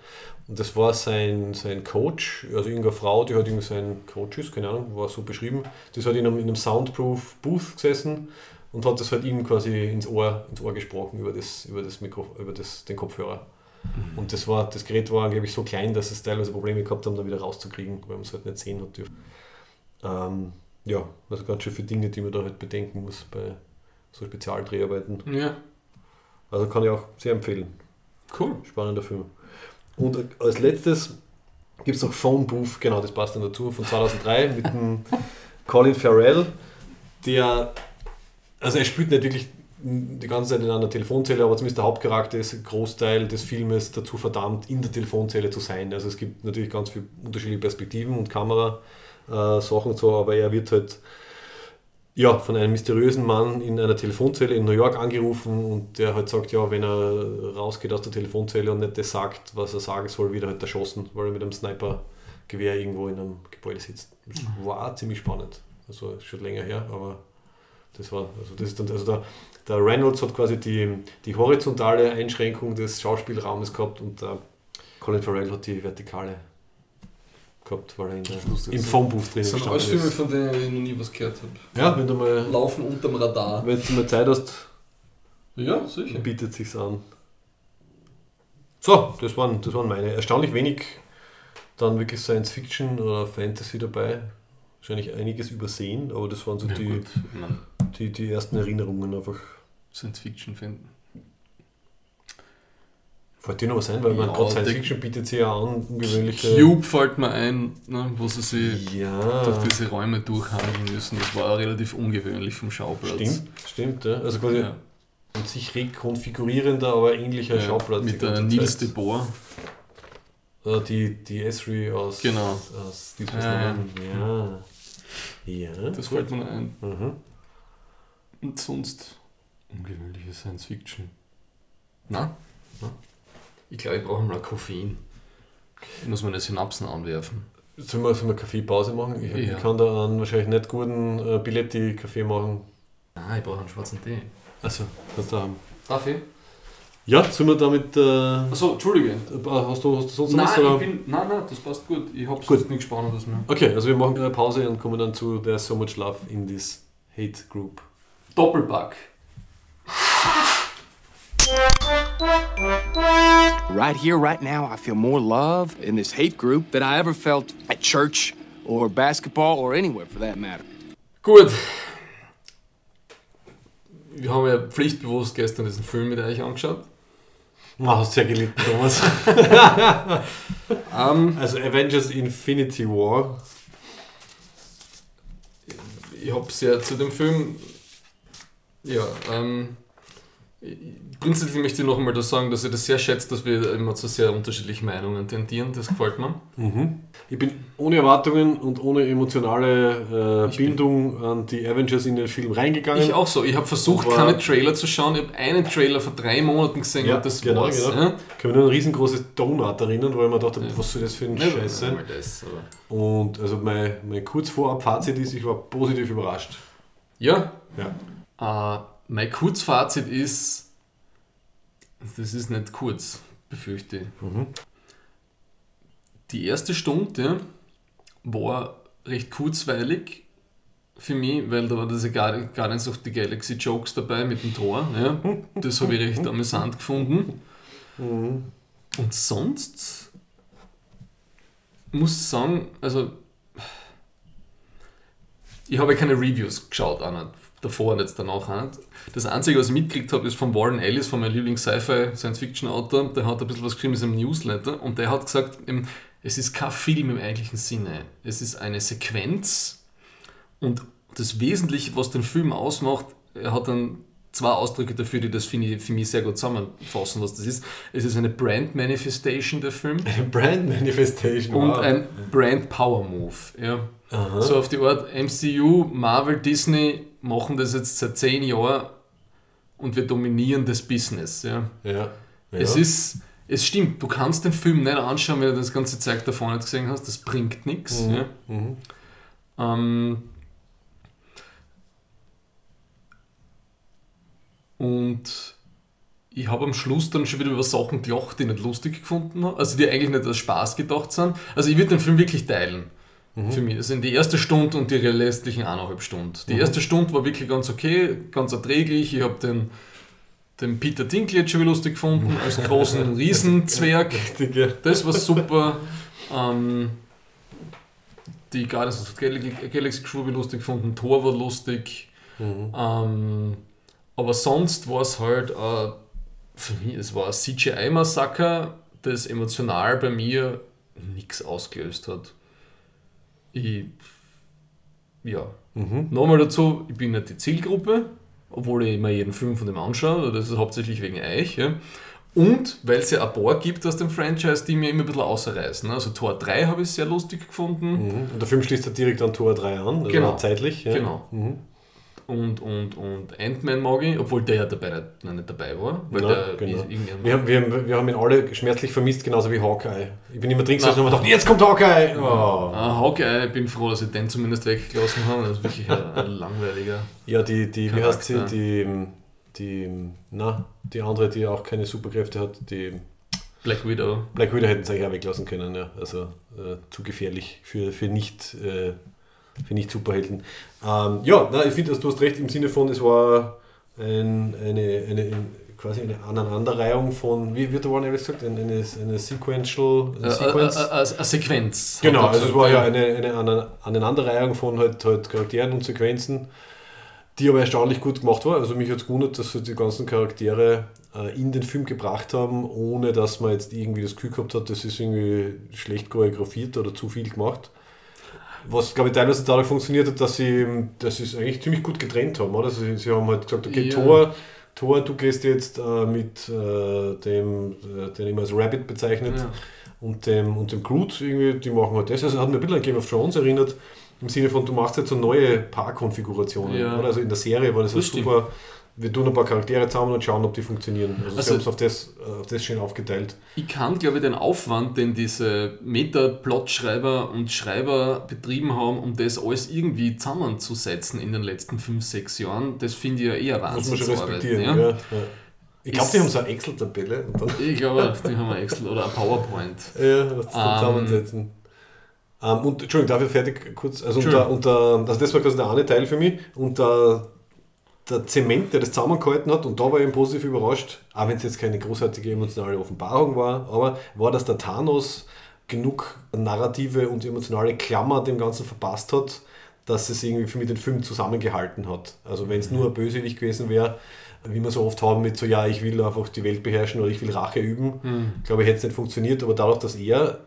Und das war sein, sein Coach, also irgendeine Frau, die halt irgendwie sein Coach ist, keine Ahnung, war so beschrieben. Die ist halt in einem, in einem Soundproof Booth gesessen und hat das halt ihm quasi ins Ohr, ins Ohr gesprochen über, das, über, das Mikro, über das, den Kopfhörer. Und das, war, das Gerät war angeblich so klein, dass es teilweise Probleme gehabt haben, da wieder rauszukriegen, weil man es halt nicht sehen hat dürfen. Ähm, ja, also ganz schön viele Dinge, die man da halt bedenken muss bei so Spezialdreharbeiten. Ja. Also kann ich auch sehr empfehlen. Cool. Spannender Film. Und als letztes gibt es noch Phone Booth, genau, das passt dann dazu, von 2003 mit dem Colin Farrell, der, also er spielt nicht wirklich die ganze Zeit in einer Telefonzelle, aber zumindest der Hauptcharakter ist ein Großteil des Filmes dazu verdammt, in der Telefonzelle zu sein. Also es gibt natürlich ganz viele unterschiedliche Perspektiven und Kamerasachen und so, aber er wird halt ja, von einem mysteriösen Mann in einer Telefonzelle in New York angerufen und der halt sagt, ja, wenn er rausgeht aus der Telefonzelle und nicht das sagt, was er sagen soll, wird er halt erschossen, weil er mit einem Snipergewehr irgendwo in einem Gebäude sitzt. Das war ziemlich spannend. Also schon länger her, aber das war, also das ist dann, also der, der Reynolds hat quasi die, die horizontale Einschränkung des Schauspielraumes gehabt und der Colin Farrell hat die vertikale gehabt, weil er in der, im das. Phonebooth drin Das sind alles Filme, von denen ich noch nie was gehört habe. Ja, wenn du mal, Laufen unterm Radar. wenn du mal Zeit hast, Ja, sicher. bietet sich's an. So, das waren, das waren meine. Erstaunlich wenig dann wirklich Science Fiction oder Fantasy dabei. Wahrscheinlich einiges übersehen, aber das waren so Ja, die, die, die ersten Erinnerungen einfach. Science Fiction finden. Fällt dir noch was ein, weil man Ja, gerade Science der- Fiction bietet sich ja an, ungewöhnliche. Cube fällt mir ein, ne, wo sie sich Ja, durch diese Räume durchhandeln müssen. Das war relativ ungewöhnlich vom Schauplatz. stimmt, stimmt. Ja. Also quasi Ja. an sich rekonfigurierender, aber ähnlicher Ja, Schauplatz. mit der Nils de Boer. Äh, Die, die Esri aus, Genau. aus Space Ja. Ja. Das fällt mir ein. Mhm. Und sonst ungewöhnliche Science Fiction. Na? Na? Ich glaube, ich brauche mal Koffein. Ich muss meine Synapsen anwerfen. Sollen wir, sollen wir Kaffeepause machen? Ich, Ja. ich kann da einen wahrscheinlich nicht guten äh, Biletti-Kaffee machen. Ah, ich brauche einen schwarzen Tee. Also, kannst du haben. Darf ich? Ja, sollen wir damit. Äh, Achso, Entschuldige. hast, du, hast du sonst noch Nein, was? ich Oder? bin, nein, nein, das passt gut. Ich habe sonst nichts Spannendes mehr. Okay, also wir machen eine Pause und kommen dann zu There's So Much Love in this Hate Group. Doppelpack. Right here, right now, I feel more love in this hate group than I ever felt at church or basketball or anywhere for that matter. Gut. Wir haben ja pflichtbewusst gestern diesen Film mit euch angeschaut. Oh, hast sehr gelitten, Thomas. Ähm, also Avengers Infinity War. ich habe sehr zu dem Film. Ja, ähm. ich- Grundsätzlich möchte ich noch einmal das sagen, dass ich das sehr schätze, dass wir immer zu sehr unterschiedlichen Meinungen tendieren. Das gefällt mir. Ich bin ohne Erwartungen und ohne emotionale äh, Bindung an die Avengers in den Film reingegangen. Ich auch so. Ich habe versucht, keine Trailer zu schauen. Ich habe einen Trailer vor drei Monaten gesehen Ja, und das genau, war's. genau. Ja? Ich kann mich nur ein riesengroßes Donut erinnern, wo ich mir dachte, Ja. was soll das für ein Ja, Scheiß sein? das, Und also mein, mein kurz vorab Fazit ist, ich war positiv überrascht. Ja, Ja. Äh, mein Kurzfazit ist, das ist nicht kurz, befürchte ich. Mhm. Die erste Stunde war recht kurzweilig für mich, weil da war diese Guardi- Guardians of the Galaxy Jokes dabei mit dem Tor. Ja. Das habe ich recht amüsant gefunden. Mhm. Und sonst muss sagen, also ich habe keine Reviews geschaut, auch nicht davor und jetzt danach auch nicht. Das Einzige, was ich mitgekriegt habe, ist von Warren Ellis, von meinem Lieblings-Sci-Fi-Science-Fiction-Autor. Der hat ein bisschen was geschrieben in seinem Newsletter und der hat gesagt, es ist kein Film im eigentlichen Sinne. Es ist eine Sequenz und das Wesentliche, was den Film ausmacht, er hat dann zwei Ausdrücke dafür, die das für mich, sehr gut zusammenfassen, was das ist. Es ist eine Brand Manifestation, der Film. Eine Brand Manifestation, Und wow. ein Brand Power Move. Ja. So auf die Art MCU, Marvel, Disney machen das jetzt seit zehn Jahren und wir dominieren das Business. Ja. Ja. ja. Es ist, es stimmt, du kannst den Film nicht anschauen, wenn du das ganze Zeug davor nicht gesehen hast, das bringt nichts. Mhm. Ja. Ähm, und ich habe am Schluss dann schon wieder über Sachen gelacht, die ich nicht lustig gefunden habe, also die eigentlich nicht als Spaß gedacht sind. Also ich würde den Film wirklich teilen. Für mich. Also in die erste Stunde und die restlichen eineinhalb Stunden. Die erste Stunde war wirklich ganz okay, ganz erträglich. Ich habe den, den Peter Dinklage schon lustig gefunden, als großen Riesenzwerg. Das war super. Ähm, die Guardians of the Gal- Galaxy Crew ich lustig gefunden. Thor war lustig. Ähm, aber sonst war es halt, äh, für mich, es war ein CGI-Massaker, das emotional bei mir nichts ausgelöst hat. Ich, ja. Nochmal dazu, ich bin nicht die Zielgruppe, obwohl ich mir jeden Film von dem anschaue, das ist hauptsächlich wegen euch. Ja. Und weil es ja ein paar gibt aus dem Franchise, die mir immer ein bisschen außerreißen. Also Tor 3 habe ich sehr lustig gefunden. Mhm. Und der Film schließt ja direkt an Tor 3 an, also Genau. zeitlich. Ja. Genau. Und, und, und Ant-Man mag ich, obwohl der ja dabei nicht, noch nicht dabei war. Weil Ja, der genau. Wir, haben, wir, haben, wir haben ihn alle schmerzlich vermisst, genauso wie Hawkeye. Ich bin immer drin gesessen und habe gedacht, jetzt kommt Hawkeye! Oh. Ah, Hawkeye, ich bin froh, dass ich den zumindest weggelassen habe. Das ist wirklich ein, ein langweiliger. Ja, die, die wie heißt sie? Die, die, na, die andere, die auch keine Superkräfte hat, die Black Widow. Black Widow hätten sie eigentlich auch weglassen können, ja. Also äh, zu gefährlich für, für nicht, äh, für nicht Superhelden. Ähm, ja, na, ich finde, du hast recht im Sinne von, es war ein, eine, eine, ein- quasi eine Aneinanderreihung von, wie wird der Warren Ellis gesagt, eine, eine, eine Sequential Äh, äh, Sequence. äh, Eine Sequenz. Genau, also es war ja eine, eine Ane- Aneinanderreihung von halt, halt Charakteren und Sequenzen, die aber erstaunlich gut gemacht war. Also mich hat es gewundert, dass sie die ganzen Charaktere in den Film gebracht haben, ohne dass man jetzt irgendwie das Gefühl gehabt hat, das ist irgendwie schlecht choreografiert oder zu viel gemacht. Was, glaube ich, teilweise dadurch funktioniert hat, dass sie, dass sie es eigentlich ziemlich gut getrennt haben. Oder? Sie, sie haben halt gesagt, okay, Ja. Thor, Thor, du gehst jetzt äh, mit äh, dem, äh, den immer als Rabbit bezeichnet, Ja. und dem, und dem Groot, irgendwie, die machen halt das. Also hat mir ein bisschen an Game of Thrones erinnert, im Sinne von, du machst jetzt so neue Paarkonfigurationen. Ja. Oder? Also in der Serie war das, Das das super. Wir tun ein paar Charaktere zusammen und schauen, ob die funktionieren. Also, sie Also- haben es auf das, auf das schön aufgeteilt. Ich kann, glaube ich, den Aufwand, den diese Meta-Plot-Schreiber und Schreiber betrieben haben, um das alles irgendwie zusammenzusetzen in den letzten 5, 6 Jahren, das finde ich ja eher Muss man schon respektieren. Ja? Ja. Ja. Ich glaube, die haben so eine Excel-Tabelle Ich glaube, die haben ein Excel oder ein PowerPoint. ja, was Ähm, zusammensetzen. Ähm, und Entschuldigung, darf ich fertig kurz? Also, unter, unter, also das war quasi der eine Teil für mich. Und der, Zement, der das zusammengehalten hat, und da war ich positiv überrascht, auch wenn es jetzt keine großartige emotionale Offenbarung war, aber war, dass der Thanos genug narrative und emotionale Klammer dem Ganzen verpasst hat, dass es irgendwie für mich den Film zusammengehalten hat. Also wenn es nur ein Bösewicht gewesen wäre, wie wir so oft haben mit so, ja, ich will einfach die Welt beherrschen oder ich will Rache üben, glaube ich, hätte es nicht funktioniert, aber dadurch, dass er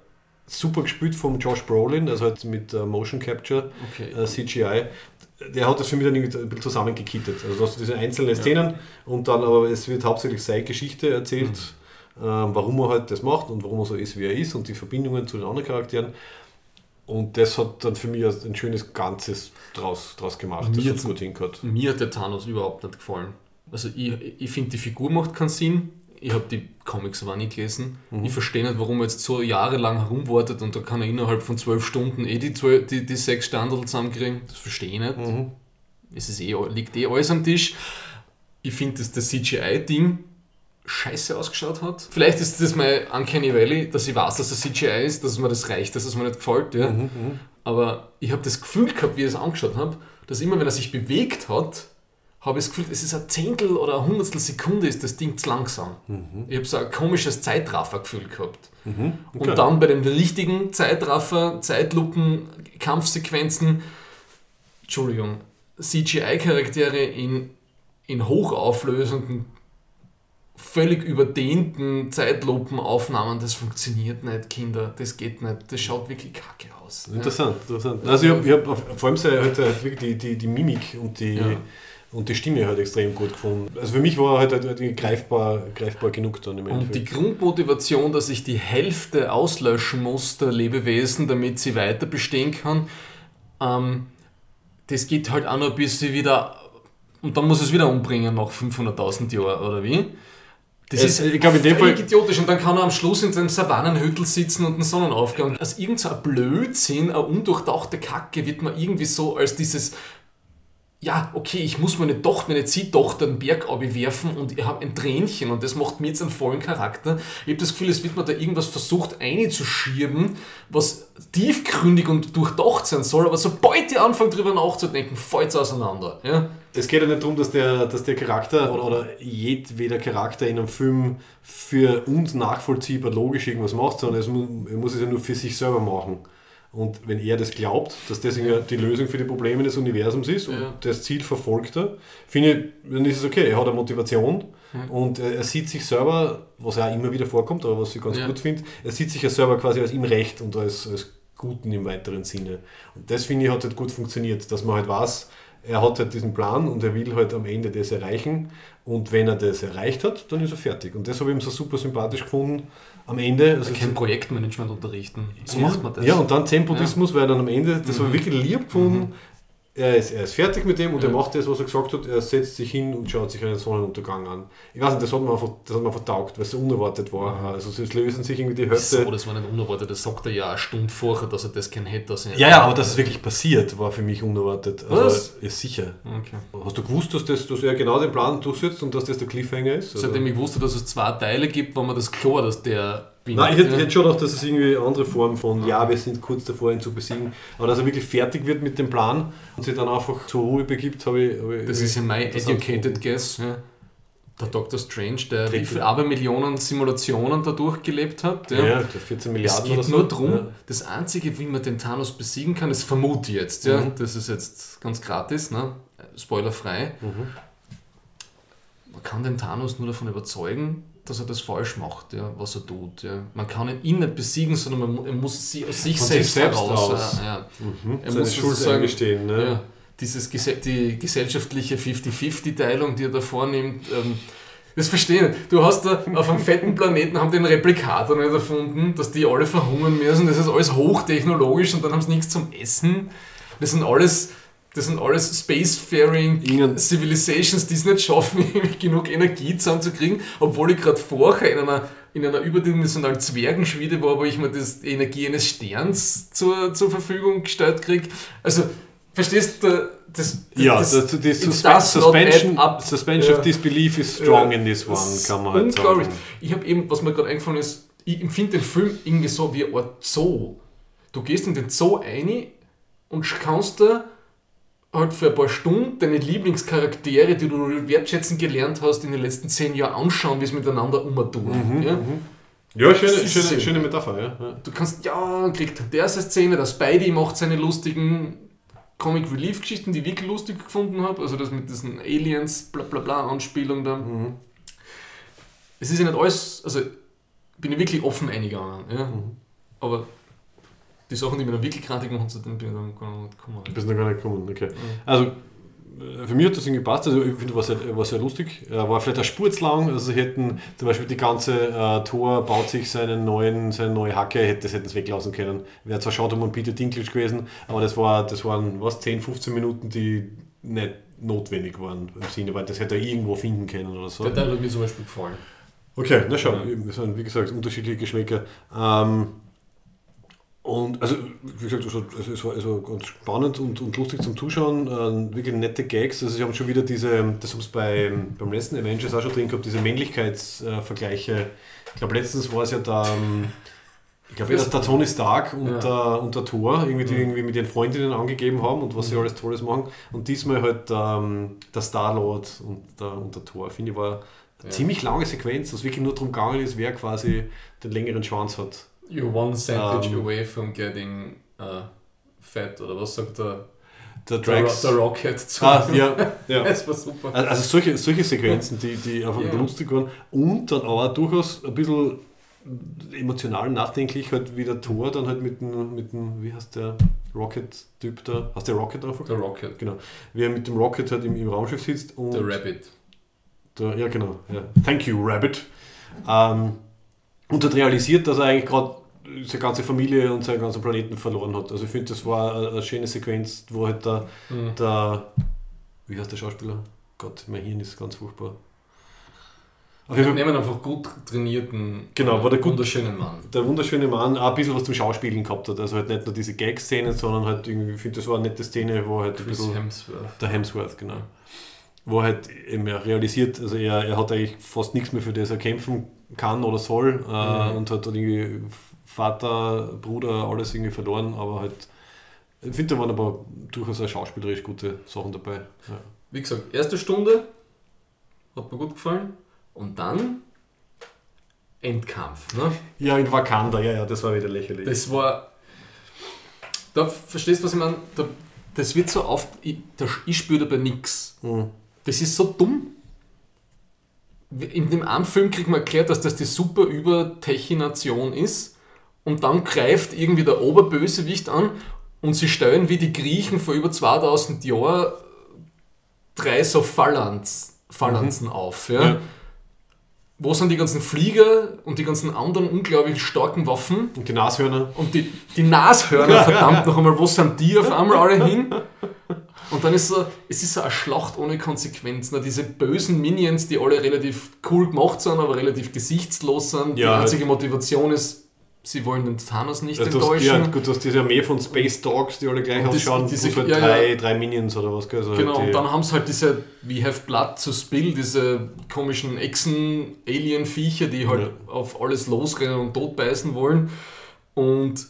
super gespielt vom Josh Brolin, also halt mit äh, Motion Capture, Okay. äh, CGI, der hat das für mich dann irgendwie ein bisschen zusammengekittet. Also du hast diese einzelnen Szenen und dann aber es wird hauptsächlich seine Geschichte erzählt, ähm, warum er halt das macht und warum er so ist, wie er ist und die Verbindungen zu den anderen Charakteren. Und das hat dann für mich ein schönes Ganzes draus, draus gemacht. Das Mir hat zum- gut hingehört. Mir hat der Thanos überhaupt nicht gefallen. Also ich, ich finde, die Figur macht keinen Sinn. Ich habe die Comics aber nicht gelesen. Ich verstehe nicht, warum er jetzt so jahrelang herumwartet und da kann er innerhalb von zwölf Stunden eh die, zwölf, die, die sechs Standard zusammenkriegen. Das verstehe ich nicht. Es ist eh, liegt eh alles am Tisch. Ich finde, dass das CGI-Ding scheiße ausgeschaut hat. Vielleicht ist das mein Uncanny Valley, dass ich weiß, dass das CGI ist, dass mir das reicht, dass es mir nicht gefällt. Ja. Aber ich habe das Gefühl gehabt, wie ich es angeschaut habe, dass immer, wenn er sich bewegt hat, habe ich das Gefühl, es ist ein Zehntel oder ein Hundertstel Sekunde ist das Ding zu langsam. Ich habe so ein komisches Zeitraffer-Gefühl gehabt. Okay. Und dann bei den richtigen Zeitraffer, Zeitlupen, Kampfsequenzen, Entschuldigung, CGI-Charaktere in, in hochauflösenden, völlig überdehnten Zeitlupenaufnahmen, das funktioniert nicht, Kinder, das geht nicht, das schaut wirklich kacke aus. Ja. Interessant, interessant. Also ich habe hab vor allem halt, halt wirklich die, die, die Mimik und die, Ja. Und die Stimme halt extrem gut gefunden. Also für mich war halt, halt, halt greifbar, greifbar genug dann im Und die Endeffekt. Grundmotivation, dass ich die Hälfte auslöschen muss der Lebewesen, damit sie weiter bestehen kann, ähm, das geht halt auch noch, bis sie wieder. Und dann muss es wieder umbringen nach 500.000 Jahren, oder wie? Das Es- ist ich glaub, in dem völlig Fall- idiotisch. Und dann kann er am Schluss in seinem Savannenhüttel sitzen und den Sonnenaufgang. Aus irgendein so ein Blödsinn, eine undurchdachte Kacke wird man irgendwie so als dieses ja, okay, ich muss meine Tochter, meine Ziehtochter den Berg werfen und ich habe ein Tränchen und das macht mir jetzt einen vollen Charakter. Ich habe das Gefühl, es wird mir da irgendwas versucht einzuschieben, was tiefgründig und durchdacht sein soll, aber sobald ich anfange drüber nachzudenken, fällt es auseinander. Ja? Es geht ja nicht darum, dass der, dass der Charakter oder, oder jedweder Charakter in einem Film für uns nachvollziehbar logisch irgendwas macht, sondern es mu er muss es ja nur für sich selber machen. Und wenn er das glaubt, dass das ja die Lösung für die Probleme des Universums ist und Ja. das Ziel verfolgt er, finde ich, dann ist es okay. Er hat eine Motivation und er, sieht sich selber, was ja auch immer wieder vorkommt, aber was ich ganz Ja. gut finde, er sieht sich ja selber quasi als ihm Recht und als, als Guten im weiteren Sinne. Und das finde ich hat halt gut funktioniert, dass man halt weiß, er hat halt diesen Plan und er will halt am Ende das erreichen. Und wenn er das erreicht hat, dann ist er fertig. Und das habe ich ihm so super sympathisch gefunden. Am Ende. Also Kein Projektmanagement unterrichten. So ja, macht man das. Ja, und dann Zen-Buddhismus, weil dann am Ende, das habe ich wirklich lieb gefunden. Er ist, er ist fertig mit dem und er macht das, was er gesagt hat. Er setzt sich hin und schaut sich einen Sonnenuntergang an. Ich weiß nicht, das hat einfach, das hat mir vertaugt, weil es so unerwartet war. Also es lösen sich irgendwie die Hälfte. so, das war nicht unerwartet. Das sagt er ja eine Stunde vorher, dass er das kein hätte. Dass er Ja, ja, aber dass es wirklich passiert, war für mich unerwartet. Also, Was? Ja, sicher. Okay. Hast du gewusst, dass, das, dass er genau den Plan durchsetzt und dass das der Cliffhanger ist? Also, Seitdem ich wusste, dass es zwei Teile gibt, war mir das klar, dass der bin. Nein, ich hätte, ich hätte schon gedacht, dass es irgendwie eine andere Form von, ja, wir sind kurz davor, ihn zu besiegen, aber dass er wirklich fertig wird mit dem Plan und sich dann einfach zur Ruhe begibt, habe ich, habe ich Das ist ja mein educated guess. Ja. Der Dr. Strange, der wie Triple. viele Abermillionen Simulationen da durchgelebt hat. Ja. Ja, ich glaub 14 Es Milliarden geht oder so. nur darum, Ja. das Einzige, wie man den Thanos besiegen kann, das vermute ich jetzt. Ja. Mhm. Das ist jetzt ganz gratis, ne? spoilerfrei. Mhm. Man kann den Thanos nur davon überzeugen, dass er das falsch macht, ja, was er tut. Ja. Man kann ihn, ihn nicht besiegen, sondern man, er muss sie aus sich Von selbst, selbst heraus. aus. Ja. Mhm. Er Seine muss Schuld eingestehen. Ne? Ja, dieses, die gesellschaftliche 50-50-Teilung, die er da vornimmt, ähm, das verstehe ich nicht. Du hast da auf einem fetten Planeten haben den Replikator nicht erfunden, dass die alle verhungern müssen. Das ist alles hochtechnologisch und dann haben sie nichts zum Essen. Das sind alles, das sind alles Spacefaring Ihnen- Civilizations, die es nicht schaffen, genug Energie zusammenzukriegen, obwohl ich gerade vorher in einer, in einer überdimensionalen Zwergenschmiede war, wo ich mir das, die Energie eines Sterns zur, zur Verfügung gestellt kriege. Also, verstehst du, das, das, Ja, das, das, das, not Suspension, suspension Ja. of disbelief is strong Ja. in this one, kann man halt unglaublich. sagen. Ich habe eben, was mir gerade eingefallen ist, ich empfinde den Film irgendwie so wie Art Zoo. Du gehst in den Zoo rein und kannst da halt für ein paar Stunden deine Lieblingscharaktere, die du wertschätzen gelernt hast, in den letzten zehn Jahren anschauen, wie es miteinander umtun. ja? Ja, schöne, Das ist schöne, Sinn. schöne Metapher. Ja. Ja. Du kannst, ja, kriegt der seine Szene, der Spidey macht seine lustigen Comic Relief Geschichten, die ich wirklich lustig gefunden habe, also das mit diesen Aliens, bla bla bla Anspielung da. Es ist ja nicht alles, also bin ich wirklich offen eingegangen, ja. aber die Sachen, die mir dann wirklich grantig machen, zu denen bin ich dann gar nicht gekommen. Du bist noch gar nicht gekommen, okay. Also, äh, für mich hat das irgendwie gepasst. Also, ich finde, war sehr, war sehr lustig. War vielleicht ein Spur zu lang. Also, sie hätten zum Beispiel die ganze äh, Tor baut sich seinen neuen, seine neue Hacke, hätte, das hätten sie weglassen können. Wäre zwar schade um Peter Dinklage gewesen, aber das, war, das waren was, 10, 15 Minuten, die nicht notwendig waren im Sinne, weil das hätte er irgendwo finden können oder so. Der Teil hat mir zum Beispiel gefallen. Okay, na schau, Ja. das sind wie gesagt unterschiedliche Geschmäcker. Ähm, und also, wie gesagt, also, also es war also ganz spannend und, und lustig zum Zuschauen. Ähm, wirklich nette Gags. Also, sie haben schon wieder diese, das haben sie bei, beim letzten Avengers auch schon drin gehabt, diese Männlichkeitsvergleiche. ich glaube, letztens war es ja da ähm, Ich glaube, dass der Tony Stark und, Ja. der, und der Thor irgendwie, die Mhm. irgendwie mit ihren Freundinnen angegeben haben und was sie Mhm. alles Tolles machen. Und diesmal halt ähm, der Star-Lord und der, und der Thor. Finde ich war eine Ja. ziemlich lange Sequenz, was wirklich nur darum gegangen ist, wer quasi den längeren Schwanz hat. You're one sandwich Ähm. away from getting uh, fat, oder was sagt der, Der der, Drax. der Rocket zu Ah, ja, ja. Das war super. Also also solche, solche Sequenzen, die, die einfach Ja. lustig waren und dann aber durchaus ein bisschen emotional nachdenklich, halt wie der Thor dann halt mit dem, mit dem wie heißt der Rocket-Typ da, hast du Rocket einfach? Der Rocket. Genau. Wie er mit dem Rocket halt im, im Raumschiff sitzt und Der Rabbit. der, ja genau, ja. Thank you, Rabbit. Ähm, und hat realisiert, dass er eigentlich gerade seine ganze Familie und seinen ganzen Planeten verloren hat. Also ich finde, das war eine, eine schöne Sequenz, wo halt der, Mhm. der wie heißt der Schauspieler? Gott, mein Hirn ist ganz furchtbar. Auf jeden Wir Fall, nehmen einfach gut trainierten, Genau, war der gut- wunderschönen Mann. der wunderschöne Mann auch ein bisschen was zum Schauspielen gehabt hat. Also halt nicht nur diese Gag-Szenen, sondern halt irgendwie, ich finde, das war eine nette Szene, wo halt ein Chris bisschen. Hemsworth. Der Hemsworth, genau. Wo er halt eben realisiert, also er, er hat eigentlich fast nichts mehr, für das er kämpfen kann oder soll äh, Mhm. und hat dann irgendwie Vater, Bruder, alles irgendwie verloren, aber halt, ich finde, da waren aber durchaus auch schauspielerisch gute Sachen dabei. Ja. Wie gesagt, erste Stunde hat mir gut gefallen. Und dann Endkampf. Ne? ja, in Wakanda, ja, ja, das war wieder lächerlich. Das war. Da verstehst du, was ich meine? Da, das wird so oft. Ich, da, ich spüre dabei nichts. Mhm. Das ist so dumm. In dem einen Film kriegt man erklärt, dass das die super Übertechination ist. Und dann greift irgendwie der Oberbösewicht an und sie stellen wie die Griechen vor über 2000 Jahren drei so Phalanx, Phalanzen auf. Ja? Ja. Wo sind die ganzen Flieger und die ganzen anderen unglaublich starken Waffen? Und die Nashörner. Und die, die Nashörner, verdammt noch einmal, wo sind die auf einmal alle hin? Und dann ist so, es ist so eine Schlacht ohne Konsequenzen. Diese bösen Minions, die alle relativ cool gemacht sind, aber relativ gesichtslos sind. die Ja, halt. einzige Motivation ist, sie wollen den Thanos nicht Also hast, ja, enttäuschen. gut, du hast diese Armee von Space Dogs, die alle gleich Und ausschauen, diese- plus halt ja, ja. drei, drei Minions oder was. Also Genau, halt und dann haben sie halt diese We have blood to spill, diese komischen Echsen-Alien-Viecher, die halt auf alles losrennen und totbeißen wollen. Und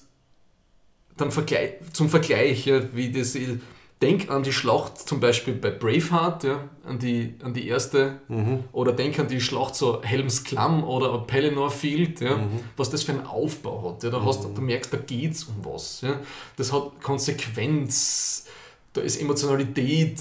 dann Vergleich, zum Vergleich, ja, wie das. Denk an die Schlacht zum Beispiel bei Braveheart, ja, an, die, an die erste. Mhm. Oder denk an die Schlacht so Helms Klamm oder Pelennor Field, ja, Mhm. was das für einen Aufbau hat. Ja. Da hast, du- merkst, da geht es um was. Ja. Das hat Konsequenz, da ist Emotionalität,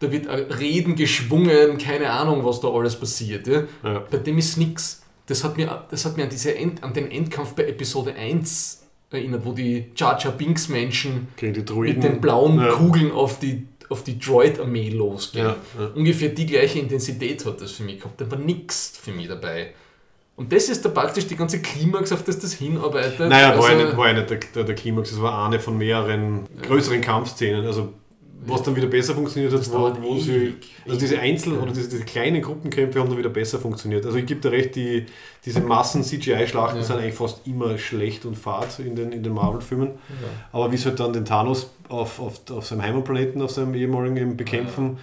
da wird ein Reden geschwungen, keine Ahnung, was da alles passiert. Ja. Ja. Bei dem ist nichts. Das hat mir, das hat mir an, diese End, an den Endkampf bei Episode 1 erinnert, wo die Jar Jar Binks Menschen mit den blauen Ja. Kugeln auf die, auf die Droid-Armee losgehen. Ja, ja. Ungefähr die gleiche Intensität hat das für mich gehabt. Da war nichts für mich dabei. Und das ist da praktisch die ganze Klimax, auf das das hinarbeitet. Naja, war ja Also- nicht, war ja nicht der, der, der Klimax, es war eine von mehreren größeren Kampfszenen. Also was dann wieder besser funktioniert hat, Das wo, sie, ewig, also diese. Einzel- oder diese, diese kleinen Gruppenkämpfe haben dann wieder besser funktioniert. Also ich gebe dir recht, die, diese Massen-CGI-Schlachten Ja. sind eigentlich fast immer schlecht und fad in den, in den Marvel-Filmen. Ja. Aber wie sie halt dann den Thanos auf, auf, auf seinem Heimatplaneten, auf seinem ehemaligen bekämpfen,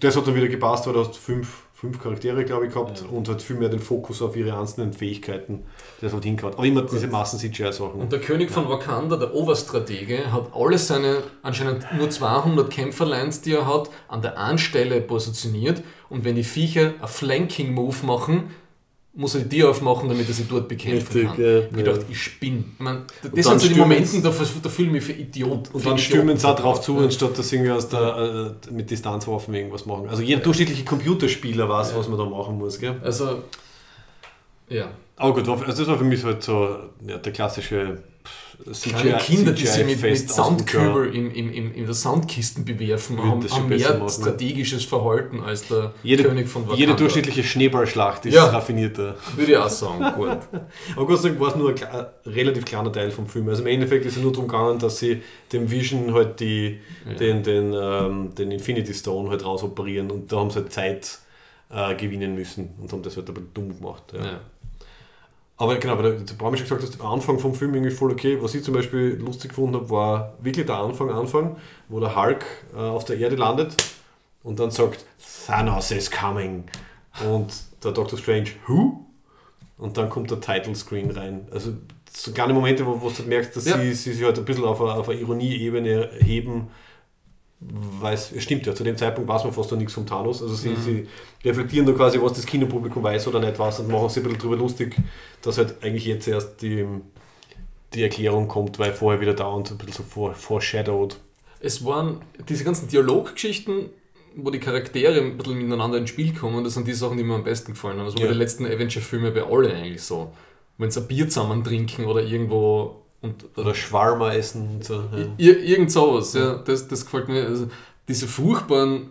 das hat dann wieder gepasst, weil du hast fünf, fünf Charaktere, glaube ich, gehabt Ja. und hat viel mehr den Fokus auf ihre einzelnen Fähigkeiten. Das hat hingehauen. Aber immer diese Massen-CGI-Sachen. Und der König von Wakanda, der Oberstratege, hat alle seine anscheinend nur 200 Kämpferlines, die er hat, an der einen Stelle positioniert. Und wenn die Viecher einen Flanking-Move machen, muss er die Tür aufmachen, damit er sie dort bekämpfen Richtig, kann. ja, ich ja. dachte, ich spinne. Ich mein, das sind so die Momente, da, da fühle ich mich für Idiot. Und für dann stürmen sie auch drauf zu, Ja. anstatt dass sie irgendwie aus der, äh, mit Distanzwaffen irgendwas machen. Also jeder durchschnittliche Computerspieler weiß, was man da machen muss. Gell? Also, ja. Aber gut, also das war für mich halt so der klassische pff, Kleine Kinder, die sich mit, mit Soundkübel in, in, in, in der Soundkisten bewerfen, haben, haben mehr machen. strategisches Verhalten als der Jede, König von Wakanda. jede durchschnittliche Schneeballschlacht ist Ja. raffinierter. Würde ich auch sagen, gut. Aber Gott sei Dank war es nur ein relativ kleiner Teil vom Film. Also im Endeffekt ist es nur darum gegangen, dass sie dem Vision halt die, Ja. den, den, ähm, den Infinity Stone halt rausoperieren und da haben sie halt Zeit äh, gewinnen müssen und haben das halt aber dumm gemacht. Ja. Aber genau, weil der Bram schon gesagt hat, der Anfang vom Film irgendwie voll okay. Was ich zum Beispiel lustig gefunden habe, war wirklich der Anfang, Anfang, wo der Hulk äh, auf der Erde landet und dann sagt, Thanos is coming. Und der Doctor Strange, who? Und dann kommt der Title Screen rein. Also so kleine Momente, wo, wo du halt merkst, dass Ja. sie, sie sich halt ein bisschen auf eine, auf eine Ironie-Ebene heben. Weil es stimmt ja, zu dem Zeitpunkt weiß man fast noch nichts vom Thanos. Also sie, sie reflektieren da quasi, was das Kinopublikum weiß oder nicht weiß und machen sich ein bisschen drüber lustig, dass halt eigentlich jetzt erst die, die Erklärung kommt, weil vorher wieder dauernd ein bisschen so vor, foreshadowed. Es waren diese ganzen Dialoggeschichten, wo die Charaktere ein bisschen miteinander ins Spiel kommen, das sind die Sachen, die mir am besten gefallen haben. Also bei Ja. den letzten Avenger-Filmen bei alle eigentlich so. Wenn sie ein Bier zusammen trinken oder irgendwo und Oder Schwarmer essen und so. Ja. Ir irgend sowas, ja, das, das gefällt mir. Also diese furchtbaren,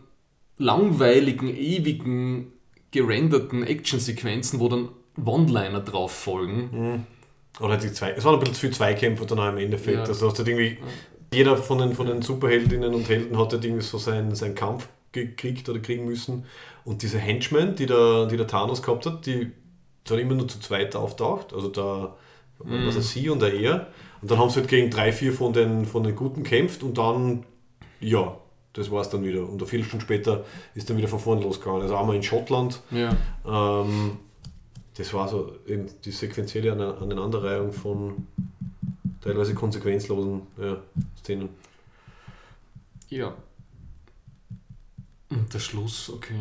langweiligen, ewigen, gerenderten Actionsequenzen, wo dann One-Liner drauf folgen. Oder die zwei, es waren ein bisschen zu viele Zweikämpfe dann auch im Endeffekt. Ja. Also hast du halt irgendwie, jeder von den, von den Superheldinnen und Helden hat halt irgendwie so seinen, seinen Kampf gekriegt oder kriegen müssen. Und diese Henchmen, die der, die der Thanos gehabt hat, die sind immer nur zu zweit auftaucht. Also da was er sie und der er. Und dann haben sie halt gegen drei, vier von den, von den Guten kämpft und dann, ja, das war es dann wieder. Und eine Viertelstunde später ist dann wieder von vorne losgegangen. Also einmal in Schottland, Ja. ähm, das war so eben die sequenzielle Ane- Aneinanderreihung von teilweise konsequenzlosen ja, Szenen. Ja. Und der Schluss, okay.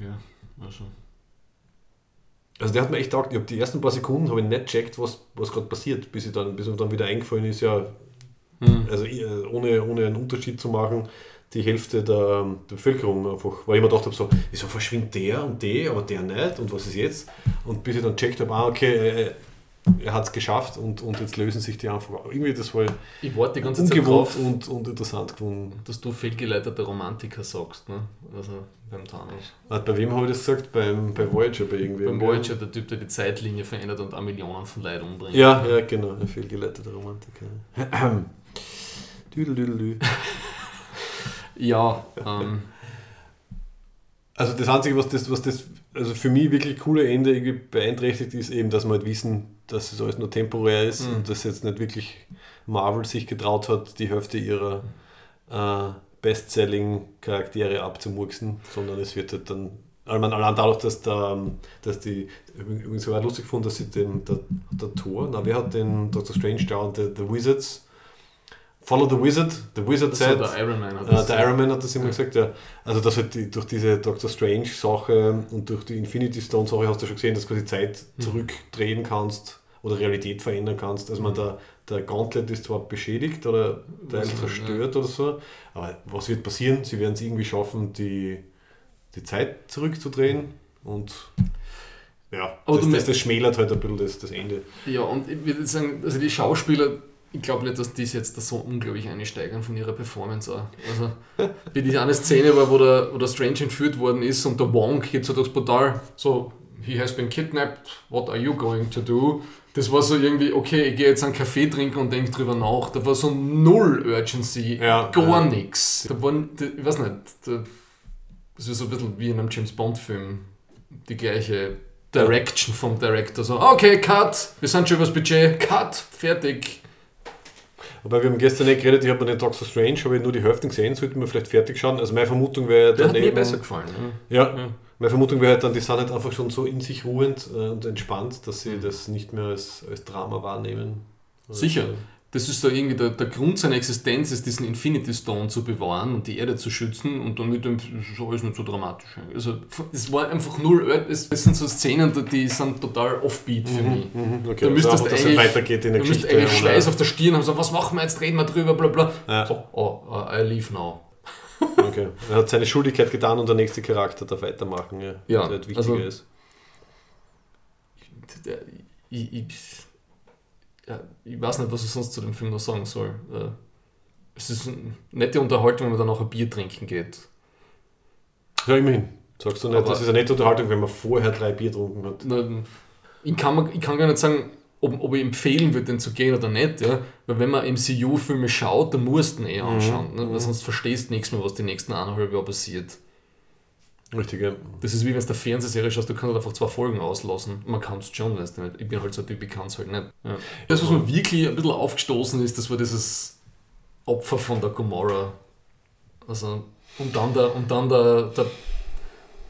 Ja, also. Also der hat mir echt taugt. Ich habe die ersten paar Sekunden habe ich nicht checkt, was, was gerade passiert, bis, ich dann, bis mir dann wieder eingefallen ist, ja, Hm. also äh, ohne, ohne einen Unterschied zu machen, die Hälfte der, der Bevölkerung einfach, weil ich mir gedacht habe, so, wieso verschwindet der und der, aber der nicht und was ist jetzt? Und bis ich dann checkt habe, ah, okay, äh, er hat es geschafft und, und jetzt lösen sich die einfach. Irgendwie das war Ich warte die ganze Zeit ungewohnt drauf, und, und interessant gefunden. dass du fehlgeleiteter Romantiker sagst, ne? Also beim Thanos. Bei wem habe ich das gesagt? Beim, bei Voyager, bei irgendwem. Beim? Voyager, der Typ, der die Zeitlinie verändert und auch Millionen von Leuten umbringt. Ja, ja, genau, ein fehlgeleiteter Romantiker. Düdelüdelü. Ja, ähm, Also das Einzige, was das, was das also für mich wirklich coole Ende irgendwie beeinträchtigt, ist eben, dass wir halt wissen, dass es alles nur temporär ist Mhm. und dass jetzt nicht wirklich Marvel sich getraut hat, die Hälfte ihrer äh, Bestselling-Charaktere abzumurksen, sondern es wird halt dann, ich meine, allein dadurch, dass, der, dass die, übrigens sogar lustig gefunden, dass sie den, der, der Thor, na, wer hat den Doctor Strange da und the, the Wizards, Follow the Wizard, the Wizard so said, der Iron Man hat äh, das der Iron Man hat das immer gesagt, ja. Also dass halt die, durch diese Doctor Strange-Sache und durch die Infinity Stone-Sache hast du schon gesehen, dass du quasi Zeit Mhm. zurückdrehen kannst oder Realität verändern kannst. Also man der, der Gauntlet ist zwar beschädigt oder Teil zerstört oder so, aber was wird passieren? Sie werden es irgendwie schaffen, die, die Zeit zurückzudrehen und ja, Aber das, das, das schmälert halt ein bisschen das, das Ende. Ja, und ich würde sagen, also die Schauspieler, ich glaube nicht, dass die es jetzt da so unglaublich einsteigern von ihrer Performance auch. Also, wie die eine Szene war, wo der, wo der Strange entführt worden ist und der Wong geht so durchs Portal, so, he has been kidnapped, what are you going to do? Das war so irgendwie, okay, ich gehe jetzt einen Kaffee trinken und denke drüber nach. Da war so null Urgency, Ja, gar ja. nichts. Da waren, ich weiß nicht, da, das ist so ein bisschen wie in einem James Bond-Film, die gleiche Direction vom Director. So, okay, cut, wir sind schon übers Budget, cut, fertig. Aber wir haben gestern nicht geredet, ich habe mir den Doctor Strange, habe ich nur die Hälfte gesehen, sollten wir vielleicht fertig schauen. Also meine Vermutung wäre Der hat mir daneben- besser gefallen. Ne? Ja, Ja. meine Vermutung wäre halt dann, die sind halt einfach schon so in sich ruhend äh, und entspannt, dass Mhm. sie das nicht mehr als, als Drama wahrnehmen. Sicher. Also, Das ist da irgendwie der, der Grund seiner Existenz, ist diesen Infinity Stone zu bewahren und die Erde zu schützen und dann mit dem ist alles nicht so dramatisch. Also es war einfach null, es das sind so Szenen, die sind total offbeat für mich. mhm, okay. Da müsstest also dass es eigentlich, weitergeht in der Geschichte. eigentlich Schweiß auf der Stirn haben, so, was machen wir jetzt, reden wir drüber, bla bla. Ja. So, oh, uh, I leave now. Okay. Er hat seine Schuldigkeit getan und der nächste Charakter darf weitermachen, ja, Ja, der halt wichtiger also- ist. Ich, ich, ja, ich weiß nicht, was ich sonst zu dem Film noch sagen soll. Äh, Es ist eine nette Unterhaltung, wenn man dann auch ein Bier trinken geht. Ja, immerhin. Sagst du nicht, Aber- das ist eine nette Unterhaltung, wenn man vorher drei Bier getrunken hat. Na, Ich kann, ich kann gar nicht sagen, ob, ob ich empfehlen würde, den zu gehen oder nicht. Ja? Weil wenn man MCU-Filme schaut, dann musst du ihn eh anschauen. Ne? Weil sonst verstehst du nichts mehr, was die nächsten eineinhalb Jahre passiert. Richtig, ja. Das ist wie wenn du eine Fernsehserie schaust, du kannst halt einfach zwei Folgen auslassen. Man kann es schon, weißt du nicht. Ich bin halt so ein Typ, ich kann es halt nicht. Ja. Das, was mir wirklich ein bisschen aufgestoßen ist, das war dieses Opfer von der Gomorra. Also, und dann der, und dann der, der,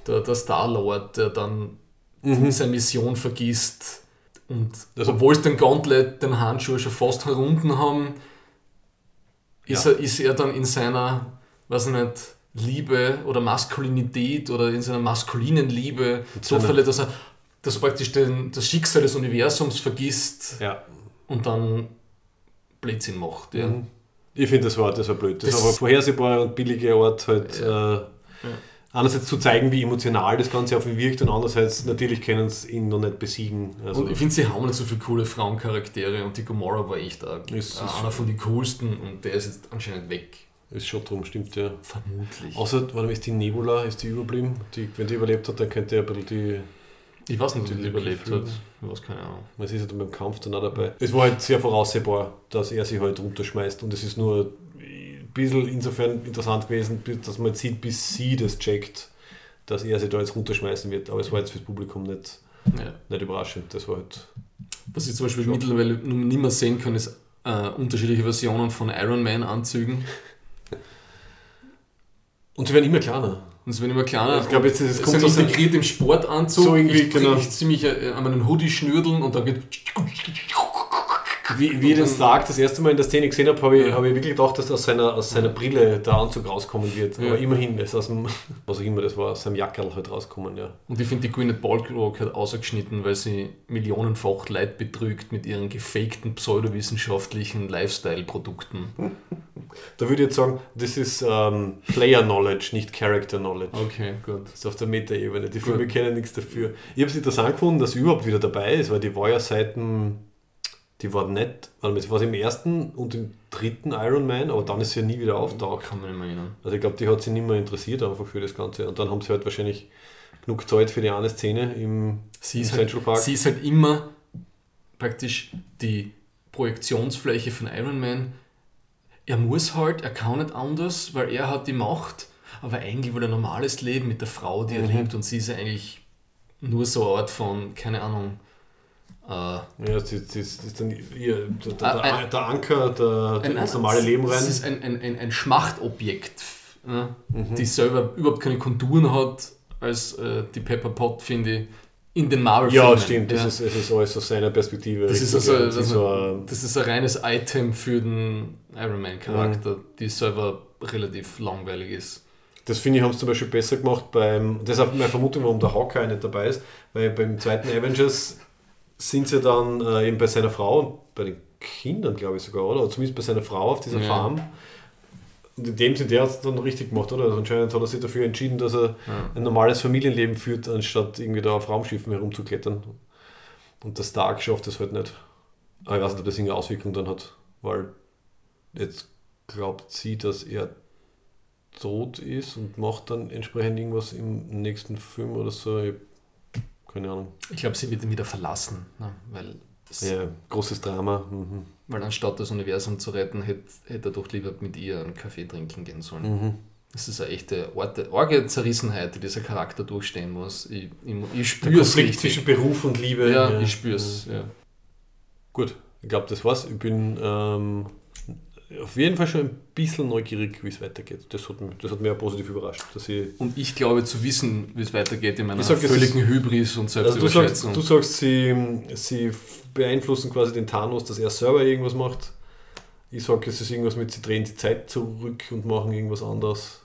der, der Star-Lord, der dann seine Mission vergisst. Und Also- obwohl es den Gauntlet, den Handschuh schon fast herunten haben, ist, Ja. er, ist er dann in seiner, weiß ich nicht, Liebe oder Maskulinität oder in seiner maskulinen Liebe so verletzt, dass er, dass er praktisch den, das Schicksal des Universums vergisst Ja. und dann Blödsinn macht. Ja. Mhm. Ich finde, das war, das war blöd. Das, Das- war vorhersehbare und billige Art, halt äh, einerseits zu zeigen, wie emotional das Ganze auf ihn wirkt und andererseits natürlich können sie ihn noch nicht besiegen. Also, Und ich finde, sie haben nicht so viele coole Frauencharaktere und die Gomorra war echt Ist- ist- einer von den coolsten und der ist jetzt anscheinend weg. Ist schon drum, stimmt ja. Vermutlich. Außer, warte mal, ist die Nebula, ist die überblieben? Die, wenn die überlebt hat, dann könnte er ein bisschen die. Ich weiß nicht, ob Die die überlebt Gefühle. hat. Ich weiß keine Ahnung. Man ist dann beim Kampf dann auch dabei. Es war halt sehr voraussehbar, dass er sich halt runterschmeißt und es ist nur ein bisschen insofern interessant gewesen, dass man jetzt sieht, bis sie das checkt, dass er sich da jetzt runterschmeißen wird. Aber es war jetzt fürs Publikum nicht, Ja. nicht überraschend. Das war halt. Was ich zum Beispiel mittlerweile nicht mehr sehen kann, ist äh, unterschiedliche Versionen von Iron Man Anzügen. Und sie werden immer kleiner. Und es werden immer kleiner. Ich glaube, jetzt ist es kommt aus integriert im Sportanzug. So irgendwie, ich, genau. ich ziemlich äh, an meinen Hoodie schnürdeln und dann geht. Wie, wie ich den Stark das erste Mal in der Szene gesehen habe, habe ich, Ja. habe ich wirklich gedacht, dass aus seiner, aus seiner Brille der Anzug rauskommen wird. Ja. Aber immerhin ist aus dem, was auch immer das war, aus seinem Jackerl halt rauskommen, ja. Und ich finde die Gwyneth Paltrow hat ausgeschnitten, weil sie millionenfach Leid betrügt mit ihren gefakten pseudowissenschaftlichen Lifestyle-Produkten. Da würde ich jetzt sagen, das ist ähm, Player Knowledge, nicht Character Knowledge. Okay, gut. Das ist auf der Meta-Ebene. Die Filme kennen nichts dafür. Ich habe es interessant gefunden, dass sie überhaupt wieder dabei ist, weil die war ja seit dem, die war nicht, warte mal, sie war im ersten und im dritten Iron Man, aber dann ist sie ja nie wieder auftaucht. Kann man nicht mehr erinnern. Also ich glaube, die hat sich nicht mehr interessiert einfach für das Ganze. Und dann haben sie halt wahrscheinlich genug Zeit für die eine Szene im, Sie im halt, Central Park. sie ist halt immer praktisch die Projektionsfläche von Iron Man. Er muss halt, er kann nicht anders, weil er hat die Macht, aber eigentlich will er ein normales Leben mit der Frau, die er Mhm. liebt und sie ist ja eigentlich nur so eine Art von, keine Ahnung, ja, sie, sie, sie ist dann ihr, der, der, Ah, ein- der Anker, der, der ein, ins normale Leben rein. Es ist ein, ein, ein, ein Schmachtobjekt, ne? Mhm. die selber überhaupt keine Konturen hat, als äh, die Pepper Pot, finde ich, in den marvel ja, stimmt. Das, ist, das ist alles aus seiner Perspektive. Das ist, also, ja. Sie also, so ein- das ist ein reines Item für den Iron Man-Charakter, Mhm. die selber relativ langweilig ist. Das finde ich, haben sie zum Beispiel besser gemacht beim. Das ist auch meine Vermutung, warum der Hawkeye nicht dabei ist, weil beim zweiten Avengers sind sie dann äh, eben bei seiner Frau und bei den Kindern, glaube ich sogar, oder? oder zumindest bei seiner Frau auf dieser Ja. Farm. Und in dem Sinne, der hat es dann richtig gemacht, oder? Also anscheinend hat er sich dafür entschieden, dass er ein normales Familienleben führt, anstatt irgendwie da auf Raumschiffen herumzuklettern. Und der Stark schafft das halt nicht. Aber ich weiß nicht, ob das irgendeine Auswirkung dann hat, weil jetzt glaubt sie, dass er tot ist und macht dann entsprechend irgendwas im nächsten Film oder so. Ich, keine Ahnung. Ich glaube, sie wird ihn wieder verlassen, ne? weil, Ja, großes Drama. Mhm. weil anstatt das Universum zu retten, hätte, hätte er doch lieber mit ihr einen Kaffee trinken gehen sollen. Mhm. Das ist eine echte Orte, arge Zerrissenheit, die dieser Charakter durchstehen muss. Ich, ich, ich spüre es Konflikt richtig. zwischen Beruf und Liebe. Ja, ich spüre es. Ja. Gut, ich glaube, das war's. Ich bin ähm, auf jeden Fall schon ein bisschen neugierig, wie es weitergeht. Das hat, das hat mich auch positiv überrascht. Dass ich, Und ich glaube zu wissen, wie es weitergeht in meiner sag, völligen Hybris und also du sagst, Selbstüberschätzung. du sagst sie, sie beeinflussen quasi den Thanos, dass er selber irgendwas macht. Ich sage, es ist irgendwas mit, sie drehen die Zeit zurück und machen irgendwas anderes.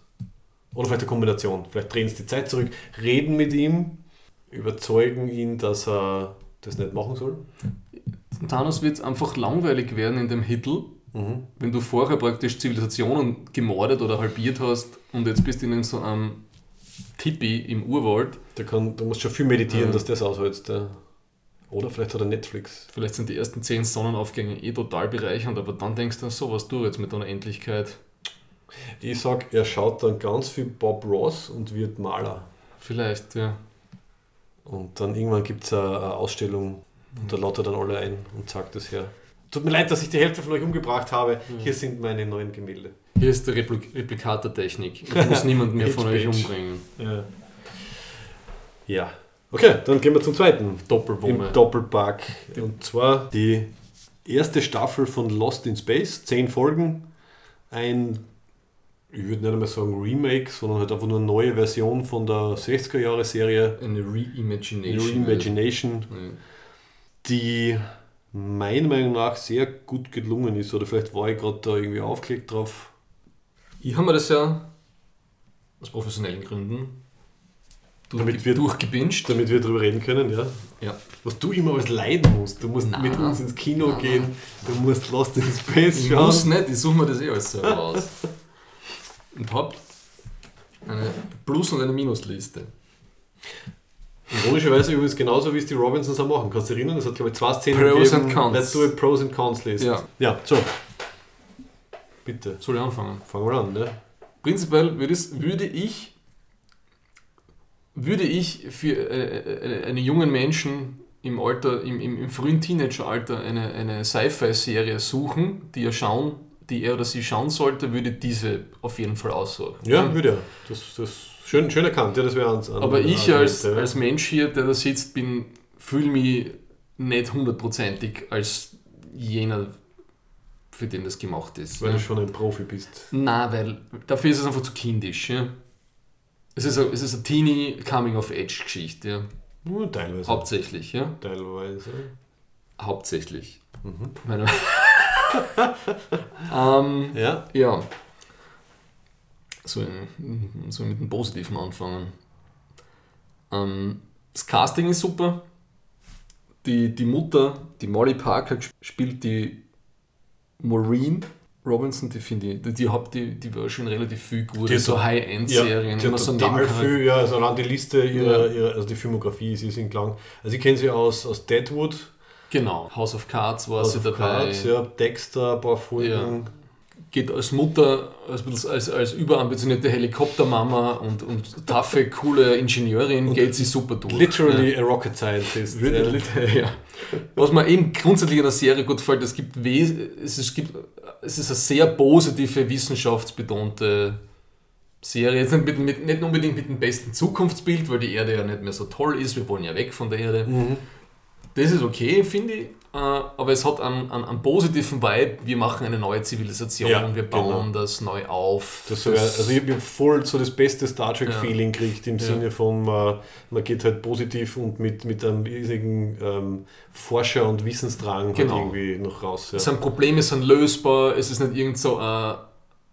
Oder vielleicht eine Kombination. Vielleicht drehen sie die Zeit zurück, reden mit ihm, überzeugen ihn, dass er das nicht machen soll. Thanos wird einfach langweilig werden in dem Hitler, Mhm. wenn du vorher praktisch Zivilisationen gemordet oder halbiert hast und jetzt bist du in so einem Tipi im Urwald. Der kann, du musst schon viel meditieren, Ja. dass das aushältst. Ja. Oder vielleicht hat er Netflix. Vielleicht sind die ersten zehn Sonnenaufgänge eh total bereichernd, aber dann denkst du, so was du jetzt mit deiner Endlichkeit. Ich sag, er schaut dann ganz viel Bob Ross und wird Maler. Vielleicht, ja. Und dann irgendwann gibt es eine, eine Ausstellung und da lautet dann alle ein und sagt das her. Tut mir leid, dass ich die Hälfte von euch umgebracht habe. Hier sind meine neuen Gemälde. Hier ist die Replik Replikatortechnik. Ich muss niemanden mehr von euch umbringen. Ja. ja. Okay, dann gehen wir zum zweiten. Doppelwumme. Im Doppelpack. Und zwar die erste Staffel von Lost in Space. Zehn Folgen. Ein, ich würde nicht einmal sagen Remake, sondern halt einfach nur eine neue Version von der 60er-Jahre-Serie. Eine Reimagination. Reimagination. Ja. die meiner Meinung nach sehr gut gelungen ist. Oder vielleicht war ich gerade da irgendwie aufgelegt drauf. Ich habe mir das ja aus professionellen Gründen Damit durchge wir- durchgebinged. Damit wir drüber reden können, ja. Ja. Was du immer alles leiden musst. Du musst Nein. mit uns ins Kino Nein. gehen, du musst Lost in Space Ich schauen. muss nicht, ich suche mir das eh alles selber aus. Und hab eine Plus- und eine Minusliste. Ironischerweise übrigens genauso wie es die Robinsons auch machen. Kannst du erinnern? Es hat glaube ich zwei Szenen Pros gegeben. and Cons. Let's do a Pros and Cons List. Ja. ja, so. Bitte, Soll ich anfangen? fangen wir an. Ne? Prinzipiell würde, ich würde ich für äh, äh, einen jungen Menschen im Alter, im, im, im frühen Teenageralter eine, eine Sci-Fi-Serie suchen, die er schauen, die er oder sie schauen sollte, würde diese auf jeden Fall aussuchen. Ja, würde ja. Das, das schön, schön erkannt. Ja, das wäre ans, an, Aber ich an- als, ja. als Mensch hier, der da sitzt, bin, fühle mich nicht hundertprozentig als jener, für den das gemacht ist. Weil ne? du schon ein Profi bist. Nein, weil dafür ist es einfach zu kindisch. Ja? Es ist es ist eine Teenie Coming-of-Age-Geschichte. Ja? Nur teilweise. Hauptsächlich. Ja? Teilweise. Hauptsächlich. Meine- ähm, Ja. ja. So, so mit dem Positiven anfangen. Ähm, das Casting ist super. Die, die Mutter, die Molly Parker, spielt die Maureen Robinson, die finde ich, die, die, hab, die, die war schon relativ viel gut. Die so hat- High-End-Serien, immer hat so total viel, ja, also allein die Liste, ihrer, Ja. ihrer, also die Filmografie, sie sind lang. Also ich kenne sie aus, aus Deadwood, Genau, House of Cards war House sie of dabei. Cards, ja, Dexter, ein paar Folgen. Geht als Mutter, als, als, als überambitionierte Helikoptermama und, und taffe, coole Ingenieurin, geht sie super durch. Literally a rocket scientist. Ja. ja. Ja. Was mir eben grundsätzlich in der Serie gut gefällt, es gibt, es, ist, gibt es ist eine sehr positive, wissenschaftsbetonte Serie. Jetzt nicht, mit, mit, nicht unbedingt mit dem besten Zukunftsbild, weil die Erde ja nicht mehr so toll ist, wir wollen ja weg von der Erde. Mhm. Das ist okay, finde ich. äh, Aber es hat einen, einen, einen positiven Vibe. Wir machen eine neue Zivilisation, Ja, wir bauen genau. das neu auf. Das so, also ich habe voll so das beste Star Trek-Feeling gekriegt im Ja. Sinne von, man, man geht halt positiv und mit, mit einem riesigen ähm, Forscher- und Wissensdrang Genau. halt irgendwie noch raus. Ja. Es sind Probleme sind lösbar, es ist nicht irgend so ein,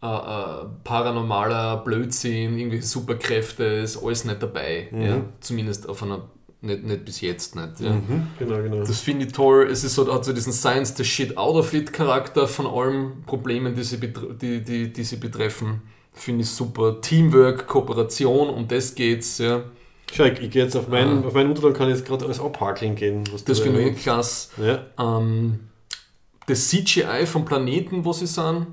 ein, ein paranormaler Blödsinn, irgendwelche Superkräfte, ist alles nicht dabei. Ja? Zumindest auf einer, nicht, nicht bis jetzt nicht. Ja? Mhm, genau, genau. Das finde ich toll. Es ist so, hat so diesen Science the Shit out of it Charakter von allen Problemen, die sie, die, die, die sie betreffen. Finde ich super. Teamwork, Kooperation, um das geht's. Ja. Schau, ich, ich gehe jetzt auf meinen, auf meinen Unterlagen, kann ich jetzt gerade alles abhakeln gehen. Was Das finde ich klasse. Ja. Ähm, das CGI vom Planeten, wo sie sind,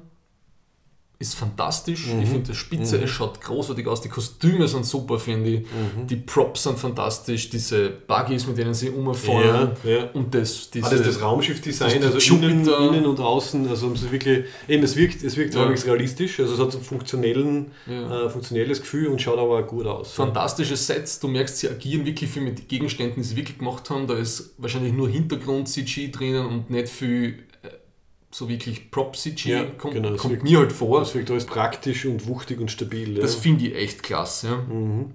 ist fantastisch. Mhm. Ich finde das spitze, es schaut großartig aus. Die Kostüme sind super, finde ich. Mhm. Die Props sind fantastisch. Diese Buggies, mit denen sie umfahren. Ja, ja. Und das, diese, Alles das Raumschiffdesign, also innen, innen und außen, also haben sie wirklich, eben es wirkt, es wirkt Ja. halbwegs realistisch, also es hat so einen funktionellen, Ja. äh, funktionelles Gefühl und schaut aber auch gut aus. fantastische Sets. Du merkst, sie agieren wirklich viel mit Gegenständen, die sie wirklich gemacht haben. Da ist wahrscheinlich nur Hintergrund-CG drinnen und nicht viel so wirklich Prop-CG. Ja, kommt genau, das kommt wirkt- mir halt vor. Das wirkt alles praktisch und wuchtig und stabil. Ja. Das finde ich echt klasse. Ja. Mhm.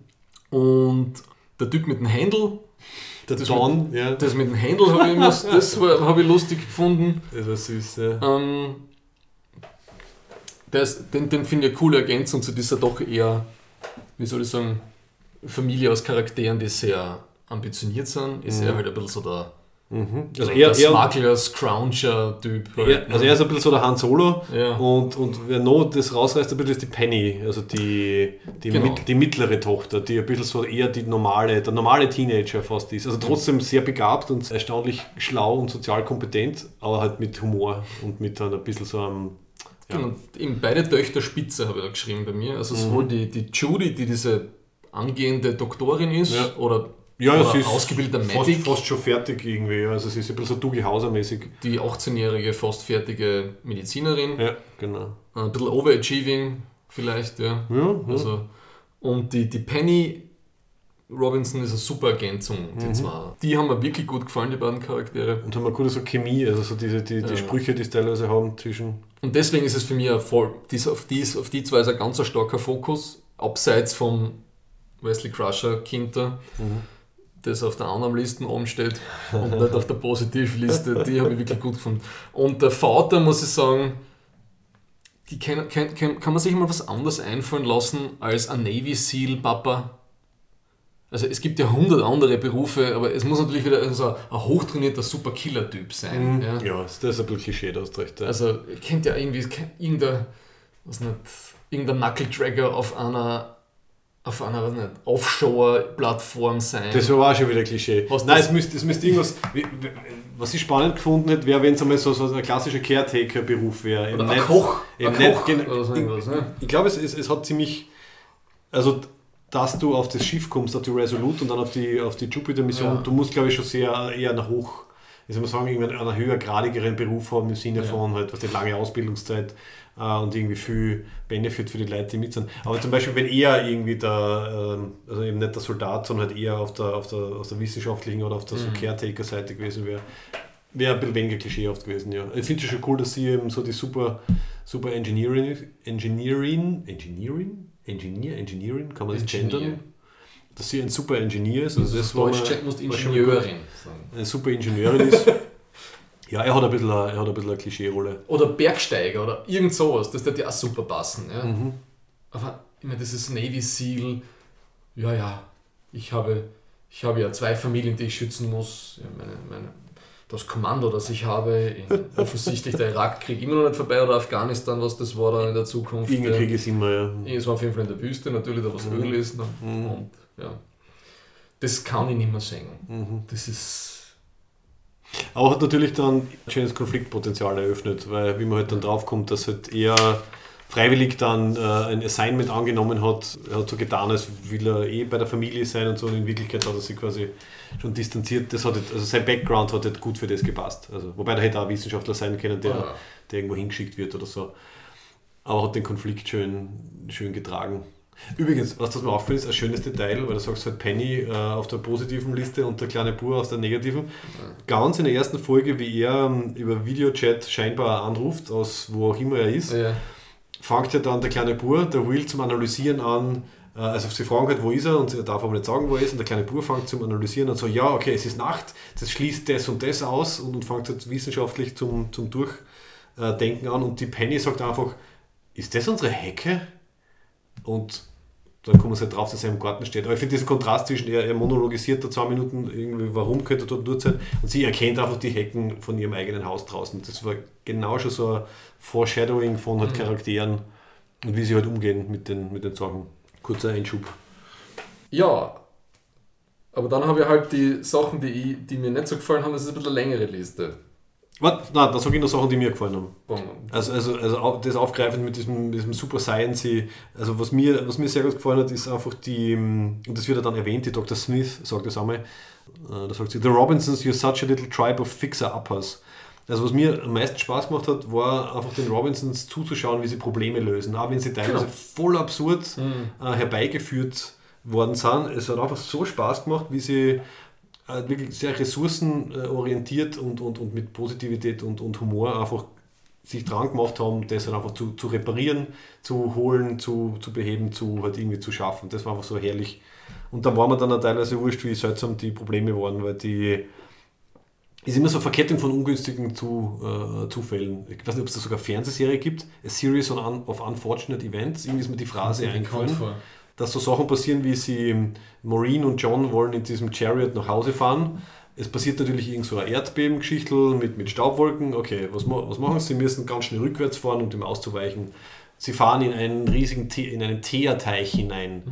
Und der Typ mit dem Händel, Der das Don, ja, das mit dem Händel habe ich, das war- habe ich lustig gefunden. das war süß. Ja. Ähm, ist, den den finde ich eine coole Ergänzung zu dieser doch eher, wie soll ich sagen, Familie aus Charakteren, die sehr ambitioniert sind. Ist er halt ein bisschen so der, Also der er, er, Smuggler, Scrounger-Typ. er, Halt, also er ist ein bisschen so der Han Solo Ja. und, und wer noch das rausreißt, ein bisschen ist die Penny, also die, die, Genau. mit, die mittlere Tochter, die ein bisschen so eher die normale, der normale Teenager fast ist. Also trotzdem sehr begabt und erstaunlich schlau und sozial kompetent, aber halt mit Humor und mit ein bisschen so einem Ja. Genau, eben beide Töchter Spitze habe ich da geschrieben bei mir. Also sowohl die, die Judy, die diese angehende Doktorin ist, Ja. oder, Ja, sie ist ausgebildeter fast, Medic, fast schon fertig irgendwie. Also sie ist ein bisschen so Dougie Hauser-mäßig. die 18-jährige, fast fertige Medizinerin. Ja, genau. Ein bisschen overachieving vielleicht, ja. Ja, ja. Also, und die, die Penny Robinson ist eine super Ergänzung, die Mhm. zwei. Die haben mir wirklich gut gefallen, die beiden Charaktere. Und haben eine gute so Chemie, also so diese, die, die Ja. Sprüche, die sie teilweise haben zwischen. Und deswegen ist es für mich ein voll, dies, auf, dies, auf die zwei ist ein ganz starker Fokus, abseits vom Wesley Crusher Kind da. Das auf der anderen Liste oben steht und nicht auf der Positivliste. Die habe ich wirklich gut gefunden. Und der Vater, muss ich sagen, die kann, kann, kann, kann man sich mal was anderes einfallen lassen als ein Navy SEAL Papa. Also es gibt ja hundert andere Berufe, aber es muss natürlich wieder so ein hochtrainierter Super-Killer-Typ sein. Mhm. Ja. Ja, das ist ein bisschen Klischee, da hast recht. Ja. Also ihr kennt ja irgendwie irgendein, was nicht, irgendein Knuckle-Dragger auf einer, auf einer nicht, Offshore-Plattform sein. Das war auch schon wieder Klischee. Was Nein, es müsste, es müsste irgendwas. Was ich spannend gefunden hätte, wäre, wenn es einmal so, so ein klassischer Caretaker-Beruf wäre. Oder ein nicht- Koch. eben Ein nicht Koch gen- oder so irgendwas. Ne? Ich glaube, es, es, es hat ziemlich. Also, dass du auf das Schiff kommst, auf die Resolute und dann auf die, auf die Jupiter-Mission, Ja. du musst, glaube ich, schon sehr eher nach hoch, wie soll man sagen, irgendwie einen höhergradigeren Beruf haben im Sinne Ja. von halt, was die lange Ausbildungszeit und irgendwie viel Benefit für die Leute, die mit sind. Aber zum Beispiel, wenn er irgendwie der, ähm, also eben nicht der Soldat, sondern halt eher auf der, auf der, auf der wissenschaftlichen oder auf der so Mhm. Caretaker-Seite gewesen wäre, wäre ein bisschen weniger klischeehaft gewesen, ja. Ich finde es schon cool, dass sie eben so die super, super Engineering, Engineering, Engineering, Engineer, Engineering, kann man das Engineer. gendern? Dass sie ein super Engineer ist, Also das war Deutsch mal- musst war schon Ingenieurin sagen. eine super Ingenieurin ist. ja, er hat ein bisschen, eine- er hat ein bisschen eine Klischee-Rolle. Oder Bergsteiger oder irgend sowas, das wird ja auch super passen. Ja? Mhm. Aber ich meine, dieses Navy SEAL, ja, ja, ich habe, ich habe ja zwei Familien, die ich schützen muss. Ja, meine, meine, das Kommando, das ich habe, offensichtlich der Irakkrieg immer noch nicht vorbei oder Afghanistan, was das war dann in der Zukunft. Irgendein. Krieg ist immer, ja. Es war auf jeden Fall in der Wüste, natürlich, da was Mhm. Öl ist. Ne? Mhm. Und ja, das kann ich nicht mehr singen. Mhm. Das ist. Aber hat natürlich dann ein schönes Konfliktpotenzial eröffnet, weil wie man halt dann draufkommt, dass halt er freiwillig dann äh, ein Assignment angenommen hat, er hat so getan, als will er eh bei der Familie sein und so und in Wirklichkeit hat er sich quasi schon distanziert. Das hat also sein Background hat halt gut für das gepasst. Also, wobei der hätte auch Wissenschaftler sein können, der, Ah. der irgendwo hingeschickt wird oder so. Aber hat den Konflikt schön, schön getragen. Übrigens, was das mir aufgefallen ist, ein schönes Detail, weil du sagst halt Penny äh, auf der positiven Liste und der kleine Bur auf der negativen. Ganz in der ersten Folge, wie er ähm, über Videochat scheinbar anruft, aus wo auch immer er ist, Ja. fängt ja dann der kleine Bur, der Will zum Analysieren an. äh, Also sie fragen halt, wo ist er und er darf aber nicht sagen, wo er ist. Und der kleine Bur fängt zum Analysieren und so, ja, okay, es ist Nacht, das schließt das und das aus und, und fängt halt wissenschaftlich zum, zum Durchdenken an. Und die Penny sagt einfach, ist das unsere Hecke? Und dann kommen sie halt drauf, dass er im Garten steht. Aber ich finde diesen Kontrast zwischen, er, er monologisiert da zwei Minuten irgendwie, warum könnte er dort dort sein, und sie erkennt einfach die Hecken von ihrem eigenen Haus draußen. Das war genau schon so ein Foreshadowing von halt Charakteren und wie sie halt umgehen mit den, mit den Sachen. Kurzer Einschub. Ja, aber dann habe ich halt die Sachen, die, ich, die mir nicht so gefallen haben, das ist ein bisschen eine längere Liste. Warte, nein, da sage ich noch Sachen, die mir gefallen haben. Also, also, also das aufgreifend mit diesem, diesem Super Science, also was mir, was mir sehr gut gefallen hat, ist einfach die, ähm, und das wird ja dann erwähnt, die Dr. Smith sagt das einmal, äh, da sagt sie, The Robinsons, you're such a little tribe of fixer-uppers. Also was mir am meisten Spaß gemacht hat, war einfach den Robinsons zuzuschauen, wie sie Probleme lösen. Auch wenn sie teilweise Genau. voll absurd Mhm. äh, herbeigeführt worden sind. Es hat einfach so Spaß gemacht, wie sie wirklich sehr ressourcenorientiert und, und, und mit Positivität und, und Humor einfach sich dran gemacht haben, das dann einfach zu, zu reparieren, zu holen, zu, zu beheben, zu halt irgendwie zu schaffen. Das war einfach so herrlich. Und da war mir dann auch teilweise wurscht, wie seltsam die Probleme waren, weil die ist immer so eine Verkettung von ungünstigen zu, äh, Zufällen. Ich weiß nicht, ob es da sogar Fernsehserie gibt, A Series of, un, of Unfortunate Events. Irgendwie ist mir die Phrase eingefallen vor. Dass so Sachen passieren, wie sie, Maureen und John wollen in diesem Chariot nach Hause fahren. Es passiert natürlich irgend so eine Erdbebengeschichtel mit, mit Staubwolken. Okay, was, was machen sie? Sie müssen ganz schnell rückwärts fahren, um dem auszuweichen. Sie fahren in einen riesigen Te in einen Teerteich hinein.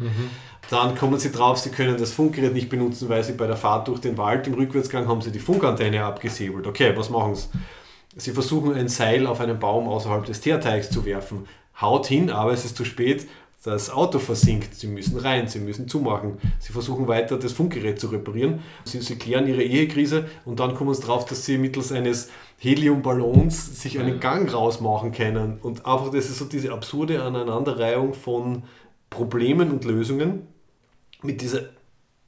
Dann kommen sie drauf, sie können das Funkgerät nicht benutzen, weil sie bei der Fahrt durch den Wald im Rückwärtsgang haben sie die Funkantenne abgesäbelt. Okay, was machen sie? Sie versuchen ein Seil auf einen Baum außerhalb des Teerteichs zu werfen. Haut hin, aber es ist zu spät. Das Auto versinkt. Sie müssen rein, sie müssen zumachen. Sie versuchen weiter das Funkgerät zu reparieren. Sie, sie klären ihre Ehekrise und dann kommen sie drauf, dass sie mittels eines Heliumballons sich einen Gang rausmachen können. Und einfach, das ist so diese absurde Aneinanderreihung von Problemen und Lösungen mit dieser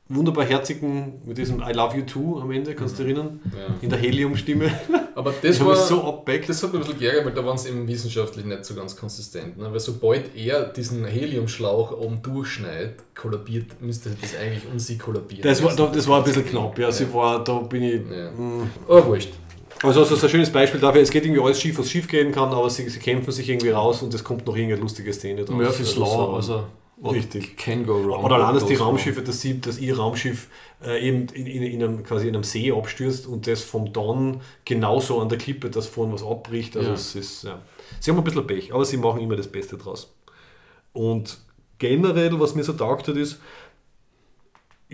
wunderbar herzigen, mit diesem I love you too am Ende, kannst du dich erinnern? Ja. In der Helium-Stimme. Aber das Das war so abbeckt. Das hat mich ein bisschen geärgert, weil da waren sie eben wissenschaftlich nicht so ganz konsistent. Ne? Weil sobald er diesen Heliumschlauch oben durchschneidet, kollabiert, müsste das eigentlich um sie kollabieren. Das war, müssen. das war ein bisschen knapp, ja. Sie war, da bin ich. Ja. mh. Aber wurscht. Also das ist ein schönes Beispiel dafür, es geht irgendwie alles schief, was schief gehen kann, aber sie, sie kämpfen sich irgendwie raus und es kommt noch irgendeine lustige Szene draus. Murphy's Also Law, so- also what Richtig. can go wrong. Oder allein, dass die. Raumschiffe, dass, sie, dass ihr Raumschiff äh, eben in, in, in, einem, quasi in einem See abstürzt und das vom Don genauso an der Klippe, dass vorne was abbricht. Also Ja. es ist, ja. Sie haben ein bisschen Pech, aber sie machen immer das Beste draus. Und generell, was mir so taugt hat, ist,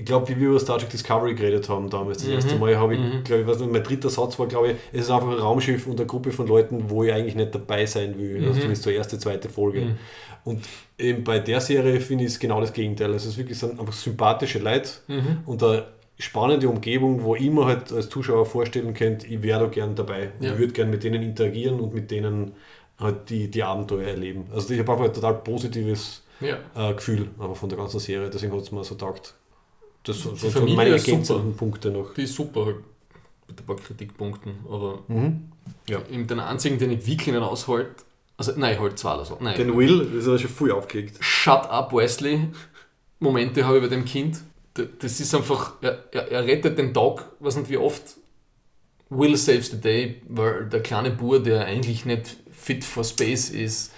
ich glaube, wie wir über Star Trek Discovery geredet haben damals, das erste Mal, habe ich, glaube ich, nicht, mein dritter Satz war, glaube ich, es ist einfach ein Raumschiff und eine Gruppe von Leuten, wo ich eigentlich nicht dabei sein will. Also zumindest zur erste, zweite Folge. Und eben bei der Serie finde ich es genau das Gegenteil. Also es ist wirklich sind einfach sympathische Leute und eine spannende Umgebung, wo ich mir halt als Zuschauer vorstellen könnt, ich wäre da gern dabei. Ja. Ich würde gern mit denen interagieren und mit denen halt die, die Abenteuer erleben. Also ich habe einfach ein total positives Ja. äh, Gefühl aber von der ganzen Serie. Deswegen hat es mir so taugt. Das sind Die so, meine ist super. ergänzenden Punkte noch. Die ist super halt. Mit ein paar Kritikpunkten. Aber Ja. eben den einzigen, den ich wirklich nicht aushalte, also nein, halt zwei oder so. Nein. Den Will ist er schon viel aufgelegt. Shut up, Wesley. Momente habe ich bei dem Kind. Das ist einfach, er, er, er rettet den Tag, weiß nicht wie oft. Will saves the day, weil der kleine Bur, der eigentlich nicht fit for space ist,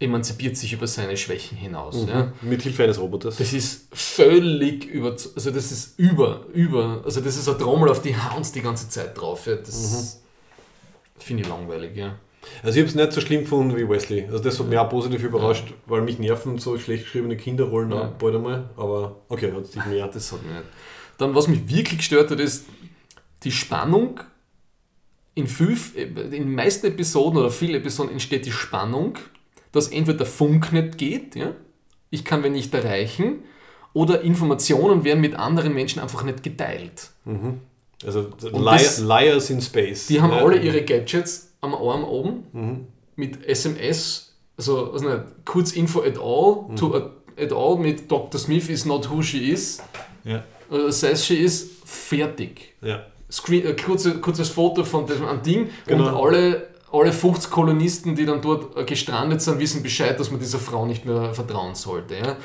emanzipiert sich über seine Schwächen hinaus. Ja. Mit Hilfe eines Roboters. Das ist völlig über, also das ist über, über, also das ist ein Trommel auf die Hounds die ganze Zeit drauf. Ja. Das finde ich langweilig, ja. Also ich habe es nicht so schlimm gefunden wie Wesley. Also das hat mich auch positiv überrascht, weil mich nerven so schlecht geschriebene Kinderrollen Ja. bald einmal. Aber okay, hat es dich mehr. Das hat mich nicht. Dann, was mich wirklich gestört hat, ist die Spannung. In, fünf, in den meisten Episoden oder vielen Episoden entsteht die Spannung, dass entweder der Funk nicht geht, ja? ich kann wen nicht erreichen, oder Informationen werden mit anderen Menschen einfach nicht geteilt. Also Und Liar, das- Liars in Space. Die haben Ja. alle ihre Gadgets am Arm oben mit SMS, also was nicht, Kurzinfo at all, to at, at all mit Dr. Smith is not who she is, Ja. oder says she is, fertig. ja. Screen, äh, kurze, kurzes Foto von diesem Ding Genau. und alle, alle 50 Kolonisten, die dann dort äh, gestrandet sind, wissen Bescheid, dass man dieser Frau nicht mehr vertrauen sollte. Ja?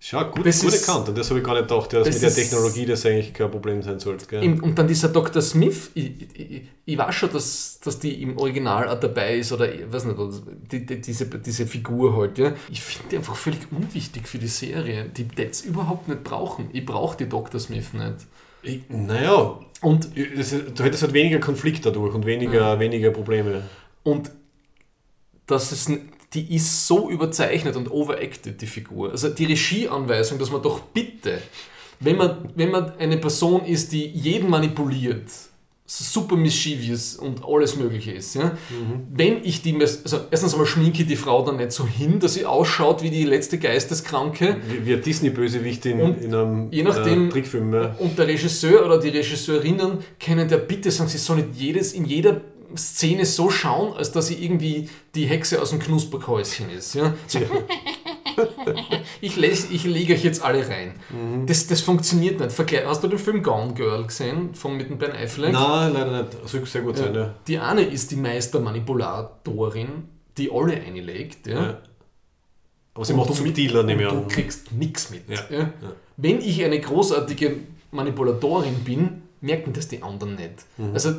Schau, gut, Das gut ist- erkannt. Und das habe ich gar nicht gedacht, dass das mit der Technologie das eigentlich kein Problem sein sollte. Im- Und dann dieser Dr. Smith, ich, ich, ich weiß schon, dass, dass die im Original auch dabei ist oder ich weiß nicht, die, die, diese, diese Figur halt. Ja. Ich finde die einfach völlig unwichtig für die Serie. Die das überhaupt nicht brauchen. Ich brauche die Dr. Smith nicht. Naja, Und, das, du hättest halt weniger Konflikt dadurch und weniger, weniger Probleme. und das ist, die ist so überzeichnet und overacted, die Figur. Also die Regieanweisung, dass man doch bitte, wenn man, wenn man eine Person ist, die jeden manipuliert, super mischievous und alles Mögliche ist, ja? wenn ich die, also erstens einmal schminke ich die Frau dann nicht so hin, dass sie ausschaut wie die letzte Geisteskranke Wie, wie ein Disney-Bösewicht in, in einem je nachdem- äh, Trickfilm. Ja. und der Regisseur oder die Regisseurinnen können der bitte sagen, sie soll nicht jedes, in jeder Szene so schauen, als dass sie irgendwie die Hexe aus dem Knusperhäuschen ist. Ja? So, ich, les, ich lege euch jetzt alle rein. Das, das funktioniert nicht. Vergleich, hast du den Film Gone Girl gesehen, von mit dem Ben Affleck? Nein, leider nicht. Das soll sehr gut sein. Ja. Die eine ist die Meistermanipulatorin, die alle einlegt. Ja? Ja. Aber sie Und macht du- subtiler, nehme ich an. Du kriegst nichts mit. Ja, Ja. Wenn ich eine großartige Manipulatorin bin, merken das die anderen nicht. Mhm. Also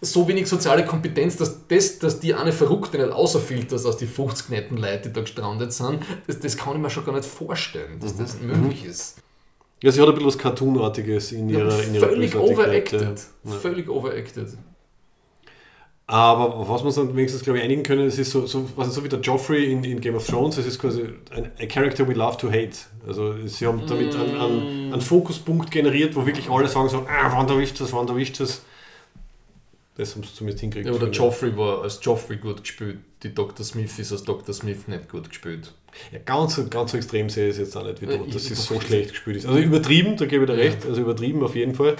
so wenig soziale Kompetenz, dass, das, dass die eine Verrückte nicht außerfiltert aus die 50 netten Leute, die da gestrandet sind, das, das kann ich mir schon gar nicht vorstellen, dass das Mhm. möglich ist. Ja, sie hat ein bisschen was Cartoonartiges in ihrer, in ihrer völlig overacted. ja. Völlig overacted. Aber auf was wir uns dann wenigstens, glaube ich, einigen können, es ist so, so, was so wie der Joffrey in, in Game of Thrones, es ist quasi ein a character we love to hate. Also sie haben damit einen, einen, einen Fokuspunkt generiert, wo wirklich alle sagen so, ah, wann erwischt das, wann erwischt das. Das haben sie zumindest hingekriegt. Ja, aber der. Joffrey war als Joffrey gut gespielt, die Dr. Smith ist als Dr. Smith nicht gut gespielt. Ja, ganz, so- ganz so extrem sehe ich es jetzt auch nicht, wie Äh, dass es so schlecht gespielt ist. Also übertrieben, da gebe ich dir recht, also übertrieben auf jeden Fall.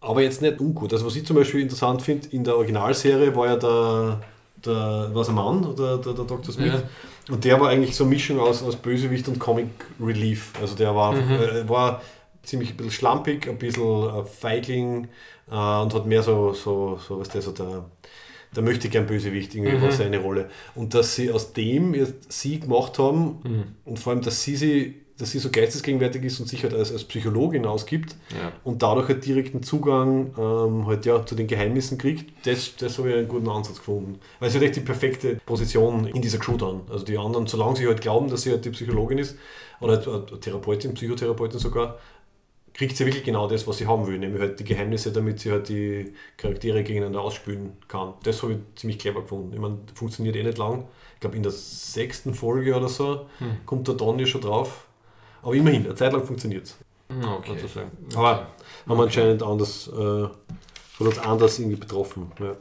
Aber jetzt nicht ungut. Also was ich zum Beispiel interessant finde, in der Originalserie war ja der, der war es ein Mann, der, der, der Dr. Smith. Ja. Und der war eigentlich so eine Mischung aus, aus Bösewicht und Comic Relief. Also der war, äh, war ziemlich ein bisschen schlampig, ein bisschen äh, Feigling äh, und hat mehr so, so, so was der so der, der möchte gern Bösewicht irgendwie war seine Rolle. Und dass sie aus dem sie gemacht haben und vor allem, dass sie sie dass sie so geistesgegenwärtig ist und sich halt als, als Psychologin ausgibt Ja. und dadurch halt direkten Zugang ähm, halt ja, zu den Geheimnissen kriegt, das, das habe ich einen guten Ansatz gefunden. Weil sie hat echt die perfekte Position in dieser Crew dann. Also die anderen, solange sie halt glauben, dass sie halt die Psychologin ist, oder halt eine Therapeutin, Psychotherapeutin sogar, kriegt sie wirklich genau das, was sie haben will, nämlich halt die Geheimnisse, damit sie halt die Charaktere gegeneinander ausspülen kann. Das habe ich ziemlich clever gefunden. Ich meine, funktioniert eh nicht lang. Ich glaube, in der sechsten Folge oder so kommt der Donny schon drauf. Aber immerhin, eine Zeit lang funktioniert es. Okay. sozusagen. Aber haben wir anscheinend anders, äh, hat uns anders irgendwie betroffen. Ja.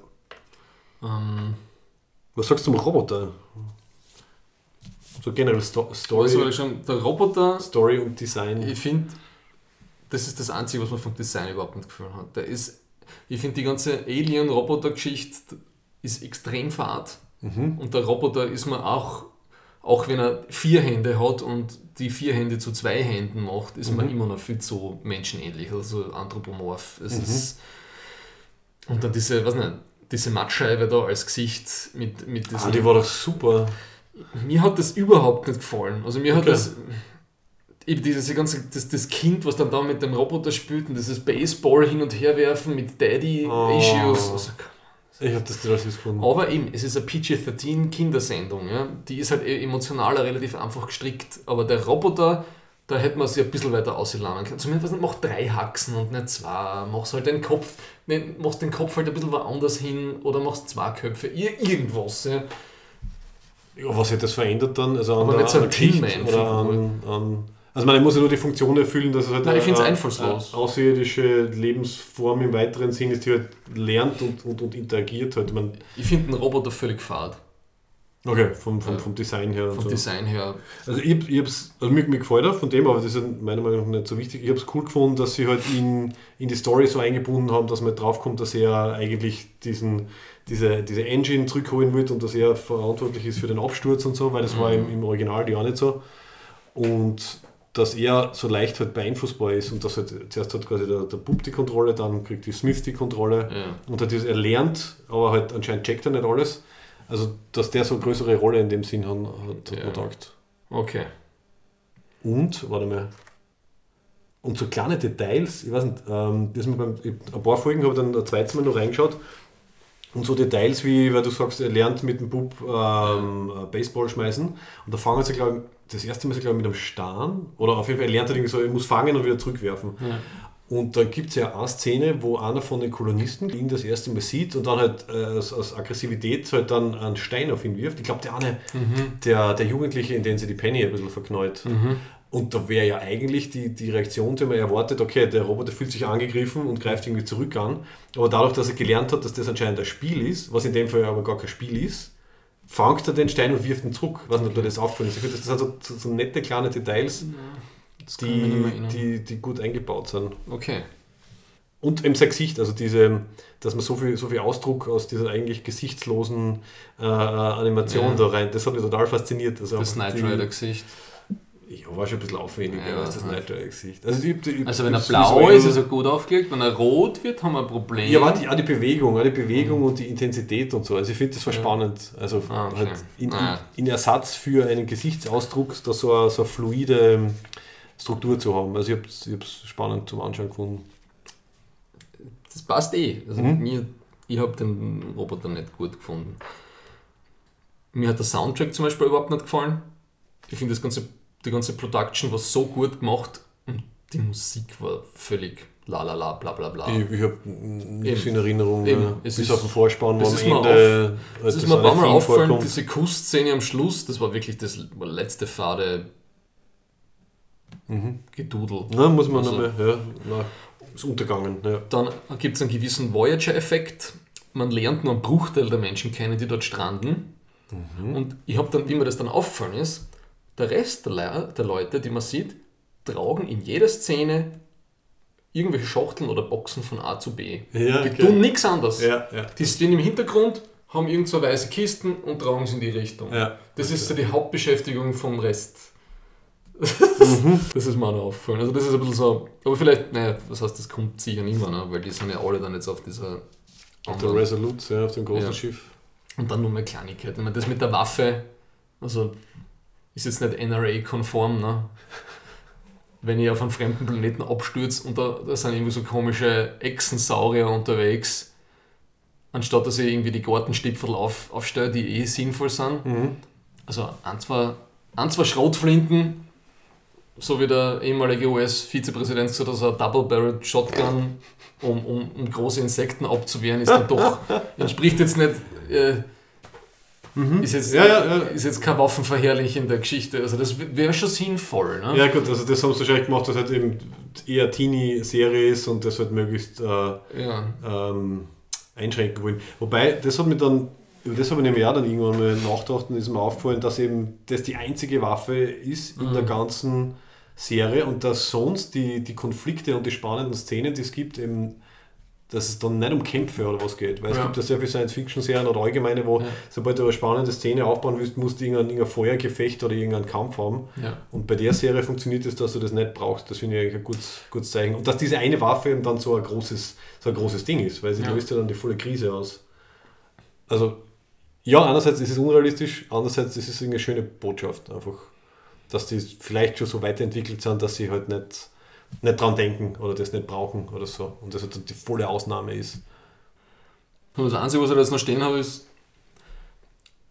Ähm, Was sagst du zum Roboter? So generell Sto Story, ich schon? Der Roboter, Story und Design. ich finde, das ist das Einzige, was man vom Design überhaupt nicht gefallen hat. Der ist, ich finde, die ganze Alien-Roboter-Geschichte ist extrem fad. Und der Roboter ist mir auch, auch wenn er vier Hände hat und die vier Hände zu zwei Händen macht, ist man immer noch viel zu menschenähnlich, also anthropomorph. Es ist, und dann diese, was nicht, diese Mattscheibe da als Gesicht mit, mit Ah, diesem die war doch super. mir hat das überhaupt nicht gefallen. Also mir hat Okay. das eben dieses ganze das, das Kind, was dann da mit dem Roboter spielt und dieses Baseball hin und her werfen mit Daddy Oh. Issues. Also, Ich habe das süß gefunden. aber eben, es ist eine PG-13 Kindersendung. Ja? Die ist halt eh emotional relativ einfach gestrickt. Aber der Roboter, da hätte man sich ein bisschen weiter ausladen können. Zumindest mach drei Haxen und nicht zwei. Machst halt den Kopf, ne, machst den Kopf halt ein bisschen woanders hin oder machst zwei Köpfe. Ir irgendwas. Ja? Ja, was hätte das verändert dann? Also an Aber der, nicht so ein Tillman-Figur. oder an, an Also man muss ja nur die Funktion erfüllen, dass es halt Nein, eine- eine außerirdische Lebensform im weiteren Sinn ist, die halt lernt und, und, und interagiert halt. Man, Ich finde den Roboter völlig fad. okay, vom, vom, vom Design her. Vom so. Design her. Also ich, ich hab's, also mir, mir gefällt von dem, aber das ist meiner Meinung nach nicht so wichtig. Ich habe es cool gefunden, dass sie halt in, in die Story so eingebunden haben, dass man draufkommt, dass er eigentlich diesen, diese, diese Engine zurückholen wird und dass er verantwortlich ist für den Absturz und so, weil das war im, im Original ja nicht so. Und dass er so leicht halt beeinflussbar ist und dass halt zuerst hat quasi der, der Bub die Kontrolle, dann kriegt die Smith die Kontrolle Ja. und hat das, er lernt, aber halt anscheinend checkt er nicht alles. Also, dass der so eine größere Rolle in dem Sinn hat, hat, Ja. man gedacht. Okay. Und, warte mal. Und so kleine Details, ich weiß nicht, ähm, das mir beim, ein paar Folgen habe ich dann ein zweites Mal noch reingeschaut. Und so Details wie, weil du sagst, er lernt mit dem Bub ähm, äh, Baseball schmeißen. Und da fangen sie, glaube ich, das erste Mal, glaube ich, mit einem Stern. Oder auf jeden Fall, er lernt halt irgendwie so, er muss fangen und wieder zurückwerfen. Und da gibt es ja eine Szene, wo einer von den Kolonisten ihn das erste Mal sieht und dann halt äh, aus, aus Aggressivität halt dann einen Stein auf ihn wirft. Ich glaube, der eine, der, der Jugendliche, in den sie die Penny ein bisschen verknallt. Und da wäre ja eigentlich die, die Reaktion, die man erwartet, okay, der Roboter fühlt sich angegriffen und greift irgendwie zurück an. Aber dadurch, dass er gelernt hat, dass das anscheinend ein Spiel ist, was in dem Fall aber gar kein Spiel ist, fangt er den Stein und wirft ihn zurück. Ich weiß nicht, ob dir das aufgefallen ist. Das sind so, so, so nette kleine Details, nicht die, die, die gut eingebaut sind. Okay. Und eben sein Gesicht, also diese, dass man so viel, so viel Ausdruck aus dieser eigentlich gesichtslosen äh, Animation Ja. da rein, das hat mich total fasziniert. Also Das die- Rider-Gesicht. Ja, war schon ein bisschen aufwendiger Ja, als das ja. Knight Rider Gesicht. Also, ich, ich, Also wenn er blau ist, ist er gut aufgelegt. Wenn er rot wird, haben wir ein Problem. Ja, aber die, auch die Bewegung, auch die Bewegung und die Intensität und so. Also ich finde das war spannend. Also Ah, okay. halt in, Ah. in Ersatz für einen Gesichtsausdruck da so eine, so eine fluide ähm, Struktur zu haben. Also ich habe es spannend zum Anschauen gefunden. Das passt eh. Also Mhm. mir, ich habe den Roboter nicht gut gefunden. Mir hat der Soundtrack zum Beispiel überhaupt nicht gefallen. Ich finde das ganze, die ganze Production war so gut gemacht und die Musik war völlig la la la bla bla bla. Ich, ich habe nichts in Erinnerung, Eben. Es bis ist- auf den Vorspann, es am ist mir Ende Das halt ist mir ein paar Mal vorkommt. diese Kussszene am Schluss, das war wirklich das letzte fade Gedudel. Na, muss man Also- nochmal, ja, na, ist untergegangen. Ja. Dann gibt es einen gewissen Voyager-Effekt. Man lernt nur einen Bruchteil der Menschen kennen, die dort stranden. Und ich habe dann, wie mir das dann auffallen ist, der Rest der, Le der Leute, die man sieht, tragen in jeder Szene irgendwelche Schachteln oder Boxen von A zu B. Ja, die okay. tun nichts anderes. Ja, ja. Die stehen im Hintergrund, haben irgend so weiße Kisten und tragen sie in die Richtung. Das ist so die Hauptbeschäftigung vom Rest. Mhm. Das ist mir auch noch aufgefallen. Also das ist ein bisschen so, aber vielleicht, naja, was heißt, das kommt sicher nicht mehr, ne? weil die sind ja alle dann jetzt auf dieser Auf der Resolute, ja, auf dem großen. Schiff. und dann nur mehr Kleinigkeiten. Ich meine, das mit der Waffe, also ist jetzt nicht NRA-konform, ne? Wenn ich auf einen fremden Planeten abstürze und da, da sind irgendwie so komische Echsensaurier unterwegs, anstatt dass ich irgendwie die Gartenstipfel auf, aufstelle, die eh sinnvoll sind. Also ein, zwei, ein, zwei Schrotflinten, so wie der ehemalige US-Vizepräsident gesagt hat, also ein Double-Barrel Shotgun, um, um, um große Insekten abzuwehren, ist dann doch, entspricht jetzt nicht, äh, ist, jetzt, Ja, ja, ja. ist jetzt keine waffenverherrlichende Geschichte. Also das wäre schon sinnvoll. Ne? Ja gut, also das haben sie wahrscheinlich gemacht, dass halt eben eher Teenie-Serie ist und das halt möglichst äh, ähm, einschränken wollen. Wobei, das hat mir dann, über das habe ich nämlich auch dann irgendwann mal nachgedacht und ist mir aufgefallen, dass eben das die einzige Waffe ist in der ganzen Serie und dass sonst die, die Konflikte und die spannenden Szenen, die es gibt, eben dass es dann nicht um Kämpfe oder was geht. Weil es Ja. gibt ja sehr viele Science-Fiction-Serien oder allgemeine, wo Ja. sobald du eine spannende Szene aufbauen willst, musst du irgendein, irgendein Feuergefecht oder irgendeinen Kampf haben. Ja. Und bei der Serie funktioniert es, dass du das nicht brauchst. Das finde ich eigentlich ein gutes, gutes Zeichen. Und dass diese eine Waffe eben dann so ein großes, so ein großes Ding ist, weil sie löst ja dann die volle Krise aus. Also, ja, einerseits ist es unrealistisch, andererseits ist es eine schöne Botschaft. Einfach, dass die vielleicht schon so weiterentwickelt sind, dass sie halt nicht, nicht dran denken oder das nicht brauchen oder so. Und das halt die volle Ausnahme ist. Und das Einzige, was ich da jetzt noch stehen habe, ist,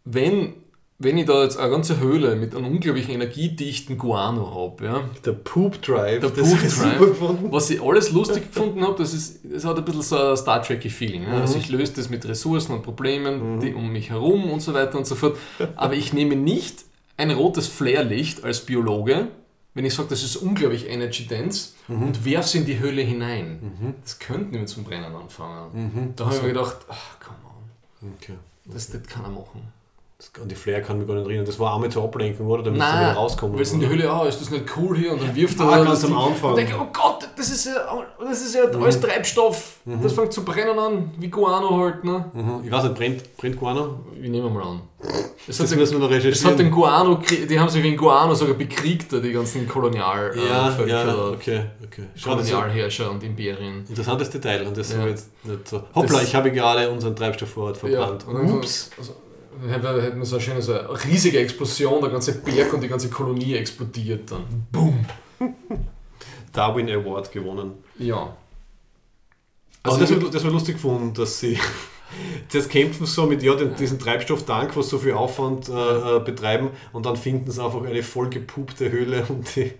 wenn, wenn ich da jetzt eine ganze Höhle mit einem unglaublichen energiedichten Guano habe, ja, Der Poop Drive, Der Poop Drive. was ich alles lustig gefunden habe, das, ist, das hat ein bisschen so ein Star Trek Feeling. Ja? Also ich löse das mit Ressourcen und Problemen die um mich herum und so weiter und so fort. Aber ich nehme nicht ein rotes Flairlicht als Biologe, wenn ich sage, das ist unglaublich energy dense und werfe es in die Höhle hinein. Das könnte nicht mehr zum Brennen anfangen. Da habe ich mir gedacht, ach, come on, Okay. das, das kann er machen. An die Flair kann mich gar nicht erinnern. Das war einmal zur Ablenkung, oder? Damit sie wieder rauskommen. weil es in die? Höhle, ah, ist das nicht cool hier? Und dann wirft er Ah, da ganz am. Anfang. Und denke, oh Gott, das ist ja, das ist ja alles Treibstoff. Das fängt zu brennen an, wie Guano halt. Ne? Mhm. Ich weiß nicht, brennt, brennt Guano? Ich nehme mal an. Es Das hat, müssen wir noch es hat recherchieren. den Guano, die haben sich wegen Guano sogar bekriegt, die ganzen Kolonialvölker, ja, äh, ja, okay, okay. Kolonialherrscher und Imperien. interessantes Detail und das Ja. jetzt nicht so. Hoppla, Das- ich habe gerade unseren Treibstoffvorrat verbrannt. Ja, Ups. So, also, hätten hätten wir so eine schöne so eine riesige Explosion, der ganze Berg und die ganze Kolonie explodiert dann. Boom! Darwin Award gewonnen. Ja. Also Also das, war, das lustig gefunden, dass sie zuerst kämpfen so mit ja, den, diesen Treibstofftank, was so viel Aufwand äh, äh, betreiben und dann finden sie einfach eine voll gepupte Höhle und die,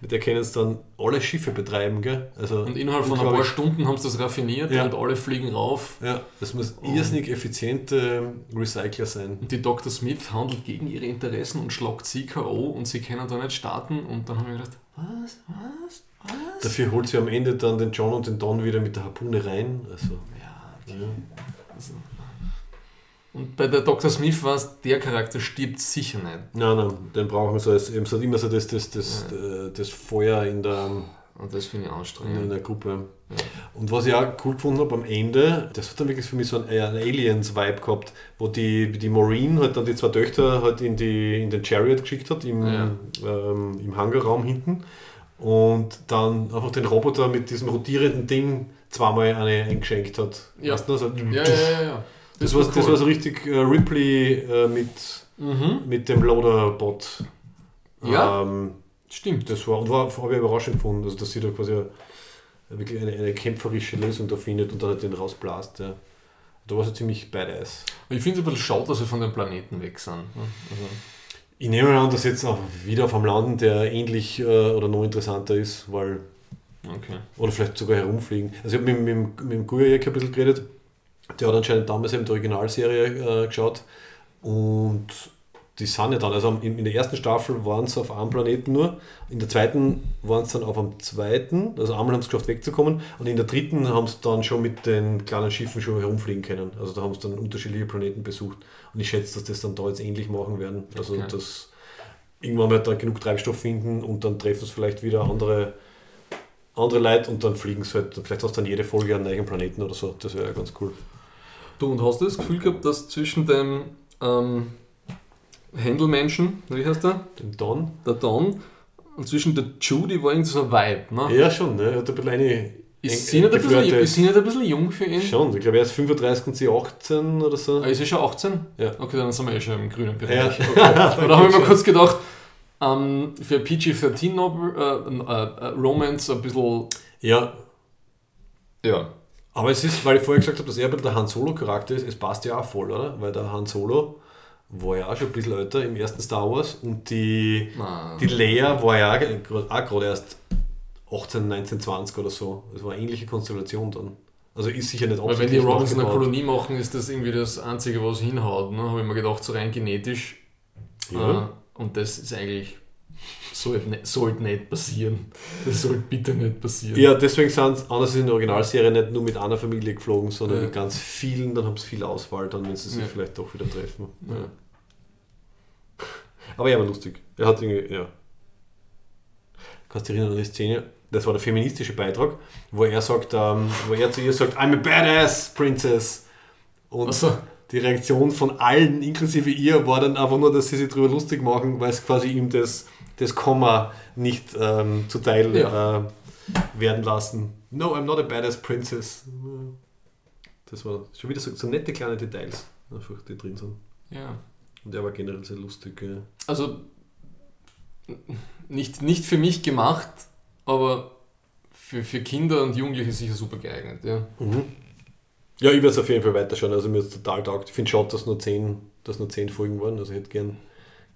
mit der können sie dann alle Schiffe betreiben. Gell? Also Und innerhalb von ein paar. Stunden haben sie das raffiniert Ja. und alle fliegen rauf. Ja, das muss irrsinnig effiziente Recycler sein. Und die Dr. Smith handelt gegen ihre Interessen und schlagt sie K.O. und sie können da nicht starten. Und dann haben wir gedacht, was, was, was? Dafür holt sie am Ende dann den John und den Don wieder mit der Harpune rein. Also, Ja, ja. also. Und bei der Dr. Smith war es, der Charakter stirbt sicher nicht. Nein, nein, den brauchen wir so als eben so immer so das, das, das, äh, das Feuer in der, Und das finde ich in anstrengend. der Gruppe. Und was ich auch cool gefunden habe am Ende, das hat dann wirklich für mich so einen, Aliens-Vibe gehabt, wo die, die Maureen halt dann die zwei Töchter halt in, die, in den Chariot geschickt hat, im, Ja. ähm, im Hangarraum hinten. Und dann einfach den Roboter mit diesem rotierenden Ding zweimal eine eingeschenkt hat. Ja. Weißt du, so, Ja, ja, ja, ja. Das, war, das cool. war so richtig äh, Ripley äh, mit, Mhm. mit dem Loader-Bot. Ja. Ähm, Stimmt. das war, und war, habe ich überraschend gefunden, also, dass sie da quasi eine, wirklich eine, eine kämpferische Lösung da findet und dann halt den rausblast. Ja. Da war sie ziemlich badass. Ich finde es ein bisschen schade, dass sie von dem Planeten weg sind. ne? Also, Ich nehme an, dass jetzt auch wieder auf einem Landen, der ähnlich äh, oder noch interessanter ist, weil okay. oder vielleicht sogar herumfliegen. Also ich habe mit, mit, mit dem Gujek ein bisschen geredet, der hat anscheinend damals eben die Originalserie äh, geschaut und die sind ja dann, also in, in der ersten Staffel waren sie auf einem Planeten nur, in der zweiten waren sie dann auf einem zweiten, also einmal haben sie geschafft wegzukommen und in der dritten haben sie dann schon mit den kleinen Schiffen schon herumfliegen können. Also da haben sie dann unterschiedliche Planeten besucht und ich schätze, dass das dann da jetzt ähnlich machen werden. Also Okay. dass irgendwann mal da genug Treibstoff finden und dann treffen sie vielleicht wieder andere andere Leute und dann fliegen sie halt, vielleicht hast du dann jede Folge einen neuen Planeten oder so. Das wäre ja ganz cool. Du, und hast du das Gefühl gehabt, dass zwischen dem ähm, Händelmenschen, wie heißt der? Den Don. Der Don, und zwischen der Judy war irgendwie so ein Vibe, ne? Ja, schon, ne? Er hat ein bisschen eine. Ist sie, nicht ein bisschen, ist sie nicht ein bisschen jung für ihn? Schon, ich glaube, er ist 35 und sie 18 oder so. Ah, ist sie schon 18? Ja. Okay, dann sind wir eh schon im grünen Ja, Bereich. okay. Aber da habe ich mir kurz gedacht, ähm, für PG-13 Novel, äh, äh, äh, Romance ein bisschen. ja, Ja. Aber es ist, weil ich vorher gesagt habe, dass er ein bisschen der Han Solo-Charakter ist, es passt ja auch voll, oder? Weil der Han Solo war ja auch schon ein bisschen älter im ersten Star Wars und die, Nein. die Leia war ja auch auch gerade erst 18, 19, 20 oder so. Es war eine ähnliche Konstellation dann. Also ist sicher nicht Weil wenn die der nachgebaut. Kolonie machen, ist das irgendwie das Einzige, was hinhaut. Ne? Habe ich mir gedacht, so rein genetisch. Ja. Äh, und das ist eigentlich. Sollte nicht, sollte nicht passieren. Das sollte bitte nicht passieren. Ja, deswegen sind sie anders in der Originalserie nicht nur mit einer Familie geflogen, sondern Ja. mit ganz vielen, dann haben sie viel Auswahl, dann wenn sie sich Ja. vielleicht doch wieder treffen. Ja. Aber er war lustig. Er hat irgendwie, ja. Kannst du dich erinnern an die Szene? Das war der feministische Beitrag, wo er sagt, ähm, wo er zu ihr sagt, I'm a badass princess. Und so. die Reaktion von allen, inklusive ihr, war dann einfach nur, dass sie sich darüber lustig machen, weil es quasi ihm das, das Komma nicht ähm, zuteil Ja. äh, werden lassen. No, I'm not a badass princess. Das war schon wieder so, so nette kleine Details, einfach, die drin sind. Ja. Und er war generell sehr lustig. Ja. Also nicht, nicht für mich gemacht, aber für, für Kinder und Jugendliche sicher super geeignet. Ja. Ja, ich werde es auf jeden Fall weiterschauen. Also mir ist total taugt. Ich finde schade, dass nur zehn, dass nur zehn Folgen waren. Also ich hätte gern,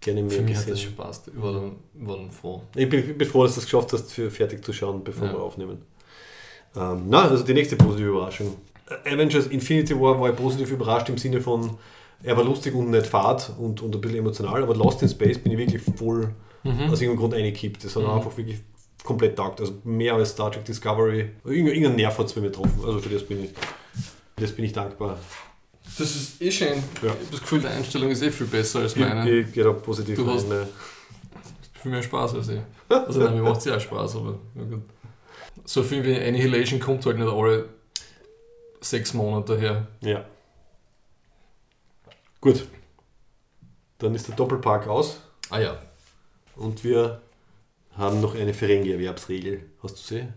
gerne mehr Für mich hat gesehen. das schon passt. Ich war dann, war dann froh. Ich bin, ich bin froh, dass du es geschafft hast, für fertig zu schauen, bevor Ja. wir aufnehmen. Ähm, na, also die nächste positive Überraschung. Äh, Avengers Infinity War war ich positiv überrascht im Sinne von, er war lustig und nicht fad und, und ein bisschen emotional, aber Lost in Space bin ich wirklich voll aus irgendeinem Grund eingekippt. Das hat Mhm. einfach wirklich komplett taugt. Also mehr als Star Trek Discovery. Irgendein, Nerv hat es bei mir getroffen. Also für das bin ich, das bin ich dankbar. Das ist eh schön. Ja. Ich habe das Gefühl, deine Einstellung ist eh viel besser als Ich, meine. ich gehe da positiv Du hast- rein, ne. Viel mehr Spaß als ich. Also nein, mir macht es ja auch Spaß, aber ja gut. So viel wie Annihilation kommt halt nicht alle sechs Monate her. Ja. Gut. Dann ist der Doppelpark aus. Ah ja. Und wir haben noch eine Ferengi-Erwerbsregel. Hast du sie?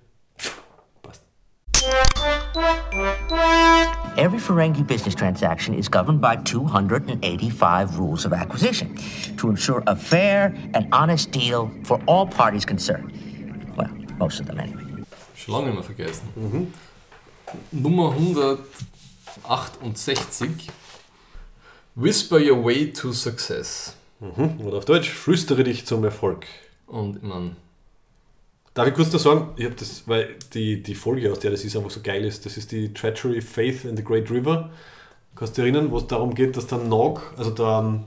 Passt. Every Ferengi business transaction is governed by 285 rules of acquisition to ensure a fair and honest deal for all parties concerned. Well, most of them anyway. Schon lange mehr vergessen. Nummer 168. Whisper your way to success. Oder auf Deutsch, flüstere dich zum Erfolg. Und ich meine, Darf ich kurz noch sagen, ich habe das, weil die, die Folge, aus der das ist, einfach so geil ist, das ist die Treachery, Faith in the Great River. Kannst du dich erinnern, wo es darum geht, dass der Nog, also der,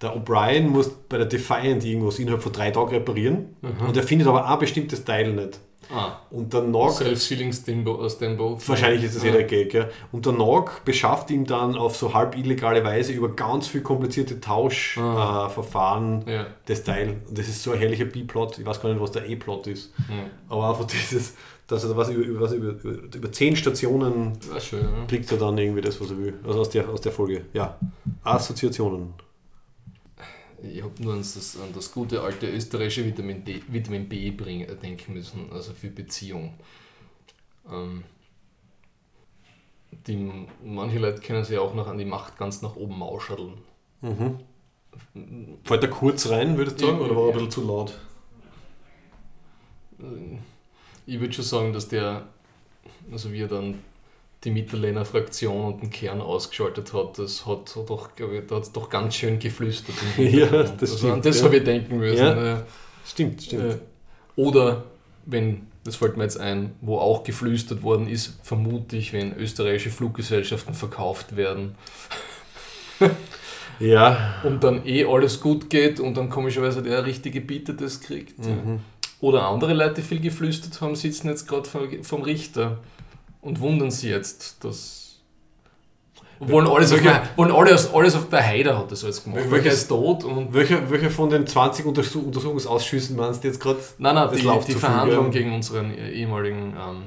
der O'Brien muss bei der Defiant irgendwas innerhalb von drei Tagen reparieren und er findet aber ein bestimmtes Teil nicht. Ah, Und der Nog Self-Sealing Steamboat. Steamboat. Wahrscheinlich ist das eh der Gag, ja. Und der Nog beschafft ihm dann auf so halb illegale Weise über ganz viel komplizierte Tauschverfahren äh, Verfahren Ja. das Teil. Und das ist so ein herrlicher B-Plot. Ich weiß gar nicht, was der E-Plot ist. Aber einfach dieses, dass er was über, über, was über, über, über zehn Stationen schön, ja. kriegt er dann irgendwie das, was er will. Also aus der, aus der Folge. Ja. Assoziationen. Ich habe nur an das, an das gute alte österreichische Vitamin, D, Vitamin B bring, denken müssen, also für Beziehung. Ähm, die, manche Leute können sich auch noch an die Macht ganz nach oben mauscheln. Fällt er kurz rein, würdest du sagen? Oder war er ein bisschen zu laut? Ich würde schon sagen, dass der, also wie er dann die Mitterlehner Fraktion und den Kern ausgeschaltet hat, das hat hat doch, ich, da doch ganz schön geflüstert. Ja, das also an stimmt, das ja. habe ich denken müssen. Ja. Ja. Stimmt, stimmt. Äh, Oder wenn, das fällt mir jetzt ein, wo auch geflüstert worden ist, vermute ich, wenn österreichische Fluggesellschaften verkauft werden Ja, und dann eh alles gut geht und dann komischerweise der richtige Bieter das kriegt. Mhm. Oder andere Leute, die viel geflüstert haben, sitzen jetzt gerade vom, vom Richter und wundern sich jetzt, dass. Wollen alles, auf, Welche- wollen alles, alles auf der Heide hat das alles gemacht. Welcher ist tot und. welcher, welcher von den 20 Untersuch Untersuchungsausschüssen meinst du jetzt gerade? Nein, nein, Das die, die Verhandlung ja. gegen unseren ehemaligen ähm,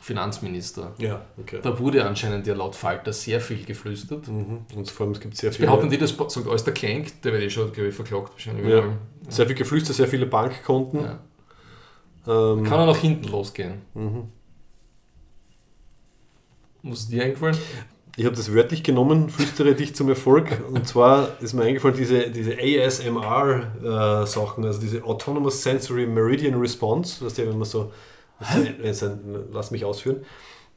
Finanzminister. Ja, okay. Da wurde anscheinend ja laut Falter sehr viel geflüstert. Mhm. Und vor allem, es gibt sehr viele, Behaupten die, das sagt alles der Klenk, der wird eh schon, glaube ich, verklagt wahrscheinlich. ja, sehr viel geflüstert, sehr viele Bankkonten. Ja. Ähm, Kann er nach hinten losgehen. Mhm. Was ist dir eingefallen? Ich habe das wörtlich genommen, flüstere dich zum Erfolg. Und zwar ist mir eingefallen, diese, diese ASMR-Sachen, also diese Autonomous Sensory Meridian Response, was ja, wenn man so, also, lass mich ausführen,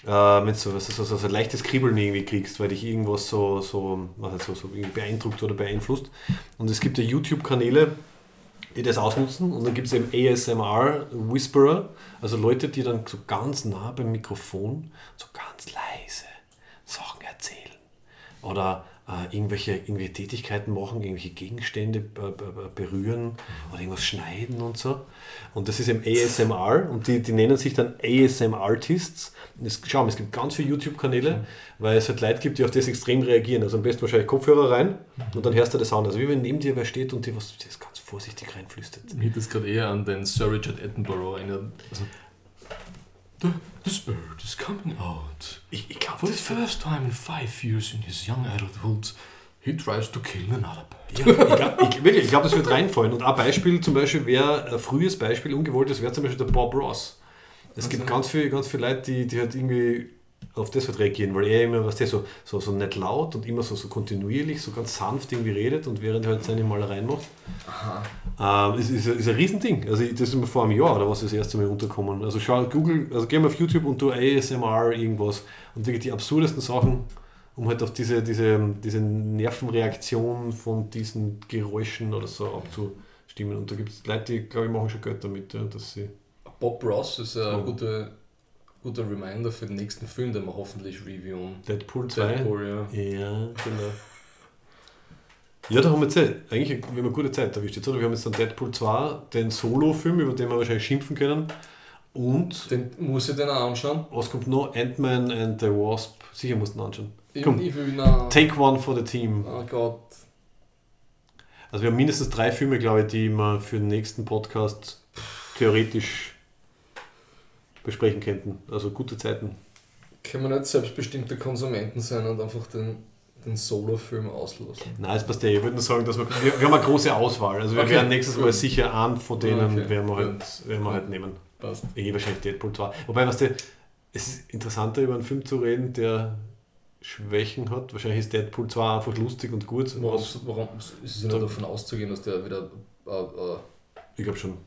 äh, wenn du so, so, so, so ein leichtes Kribbeln irgendwie kriegst, weil dich irgendwas so, so, was heißt so, so beeindruckt oder beeinflusst. Und es gibt ja YouTube-Kanäle, das ausnutzen. Und dann gibt es eben ASMR Whisperer, also Leute, die dann so ganz nah beim Mikrofon, so ganz leise Sachen erzählen. Oder äh, irgendwelche, irgendwelche Tätigkeiten machen, irgendwelche Gegenstände äh, be- berühren oder irgendwas schneiden und so. Und das ist eben ASMR und die, die nennen sich dann ASM Artists. Und Es, schau mal, es gibt ganz viele YouTube-Kanäle, weil es halt Leute gibt, die auf das extrem reagieren. Also am besten wahrscheinlich Kopfhörer rein und dann hörst du das an. Also wie wenn neben dir wer steht und dir was das ganz vorsichtig reinflüstert. Mir hat das gerade eher an den Sir Richard Attenborough erinnert. Also, the, this bird is coming out. Ich, ich glaube, For the first time in five years in his young adulthood, he tries to kill another bird. Ja, ich glaube, ich, wirklich, ich glaub, das wird reinfallen. Und ein Beispiel zum Beispiel wäre, ein frühes Beispiel, ungewolltes, wäre zum Beispiel der Bob Ross. Es gibt ganz viele, ganz viele Leute, die, die halt irgendwie auf das halt reagieren, weil er immer, was der so, so, so nicht laut und immer so, so kontinuierlich, so ganz sanft irgendwie redet und während er halt seine Malereien macht. Ähm, ist, ist, ist ein Riesending. Also das ist mir vor einem Jahr oder was das erste Mal unterkommen. Also schau, Google, also geh mal auf YouTube und du ASMR irgendwas und wirklich die absurdesten Sachen, um halt auf diese, diese, diese Nervenreaktion von diesen Geräuschen oder so abzustimmen. Und da gibt es Leute, die, glaube ich, machen schon Geld damit, ja, dass sie. Bob Ross ist ein Oh. guter, guter Reminder für den nächsten Film, den wir hoffentlich reviewen. Deadpool 2. Deadpool, ja. Ja, genau. Ja, da haben wir jetzt eh- eigentlich wir haben eine gute Zeit erwischt. Jetzt, oder? Wir haben jetzt dann Deadpool 2, den Solo-Film, über den wir wahrscheinlich schimpfen können. Und Den muss ich den auch anschauen. was kommt noch? Ant-Man and the Wasp. Sicher musst du ihn anschauen. Komm. ich will. Take one for the team. Oh Gott. Also wir haben mindestens drei Filme, glaube ich, die wir für den nächsten Podcast theoretisch besprechen könnten. Also gute Zeiten. Können wir nicht selbstbestimmte Konsumenten sein und einfach den, den Solo-Film auslassen? Nein, es passt ja. Ich würde nur sagen, dass wir, wir, wir haben eine große Auswahl. Also wir Okay, werden nächstes Mal gut. sicher einen von denen Okay, werden wir, halt, werden wir halt nehmen. Passt. Eh wahrscheinlich Deadpool 2. Wobei, weißt du, es ist interessanter über einen Film zu reden, der Schwächen hat. Wahrscheinlich ist Deadpool 2 einfach lustig und gut. Warum, warum ist es nicht davon auszugehen, dass der wieder. Äh, äh, ich glaube schon.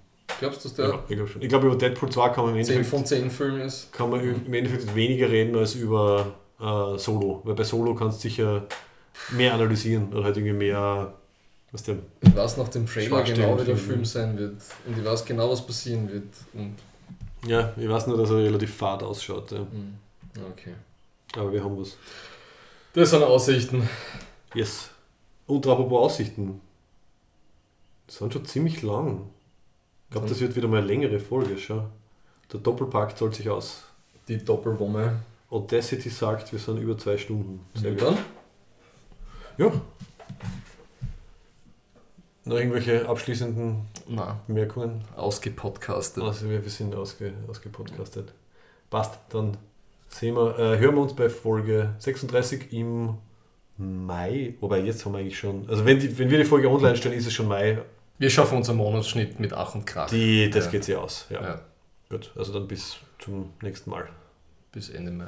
Glaubst du, dass Ja, der ich glaube schon. Ich glaube, über Deadpool 2 kann man im 10 Endeffekt, von 10 Filmen ist? kann man im Endeffekt weniger reden als über äh, Solo. Weil bei Solo kannst du sicher mehr analysieren oder halt irgendwie mehr. Was der, Ich weiß nach dem Trailer genau, wie der. Film sein wird. Und ich weiß genau, was passieren wird. Und, ja, ich weiß nur, dass er relativ fad ausschaut. Ja. hm, okay. Aber wir haben was. Das sind Aussichten. Yes. Und apropos Aussichten. Die sind schon ziemlich lang. Ich glaube, das wird wieder mal eine längere Folge. Schau. Der Doppelpack zahlt sich aus. Die Doppelwumme. Audacity sagt, wir sind über zwei Stunden. Sehr Und gut. dann? Ja. Noch irgendwelche abschließenden Nein, Bemerkungen? ausgepodcastet. Also wir, wir sind ausge, ausgepodcastet. Passt, dann sehen wir, äh, hören wir uns bei Folge 36 im Mai. Wobei jetzt haben wir eigentlich schon, also wenn, die, wenn wir die Folge online stellen, ist es schon Mai. Wir schaffen unseren Monatsschnitt mit Ach und Krach. Die, das Ja. geht sich aus. Ja. ja, Gut, also dann bis zum nächsten Mal. bis Ende Mai.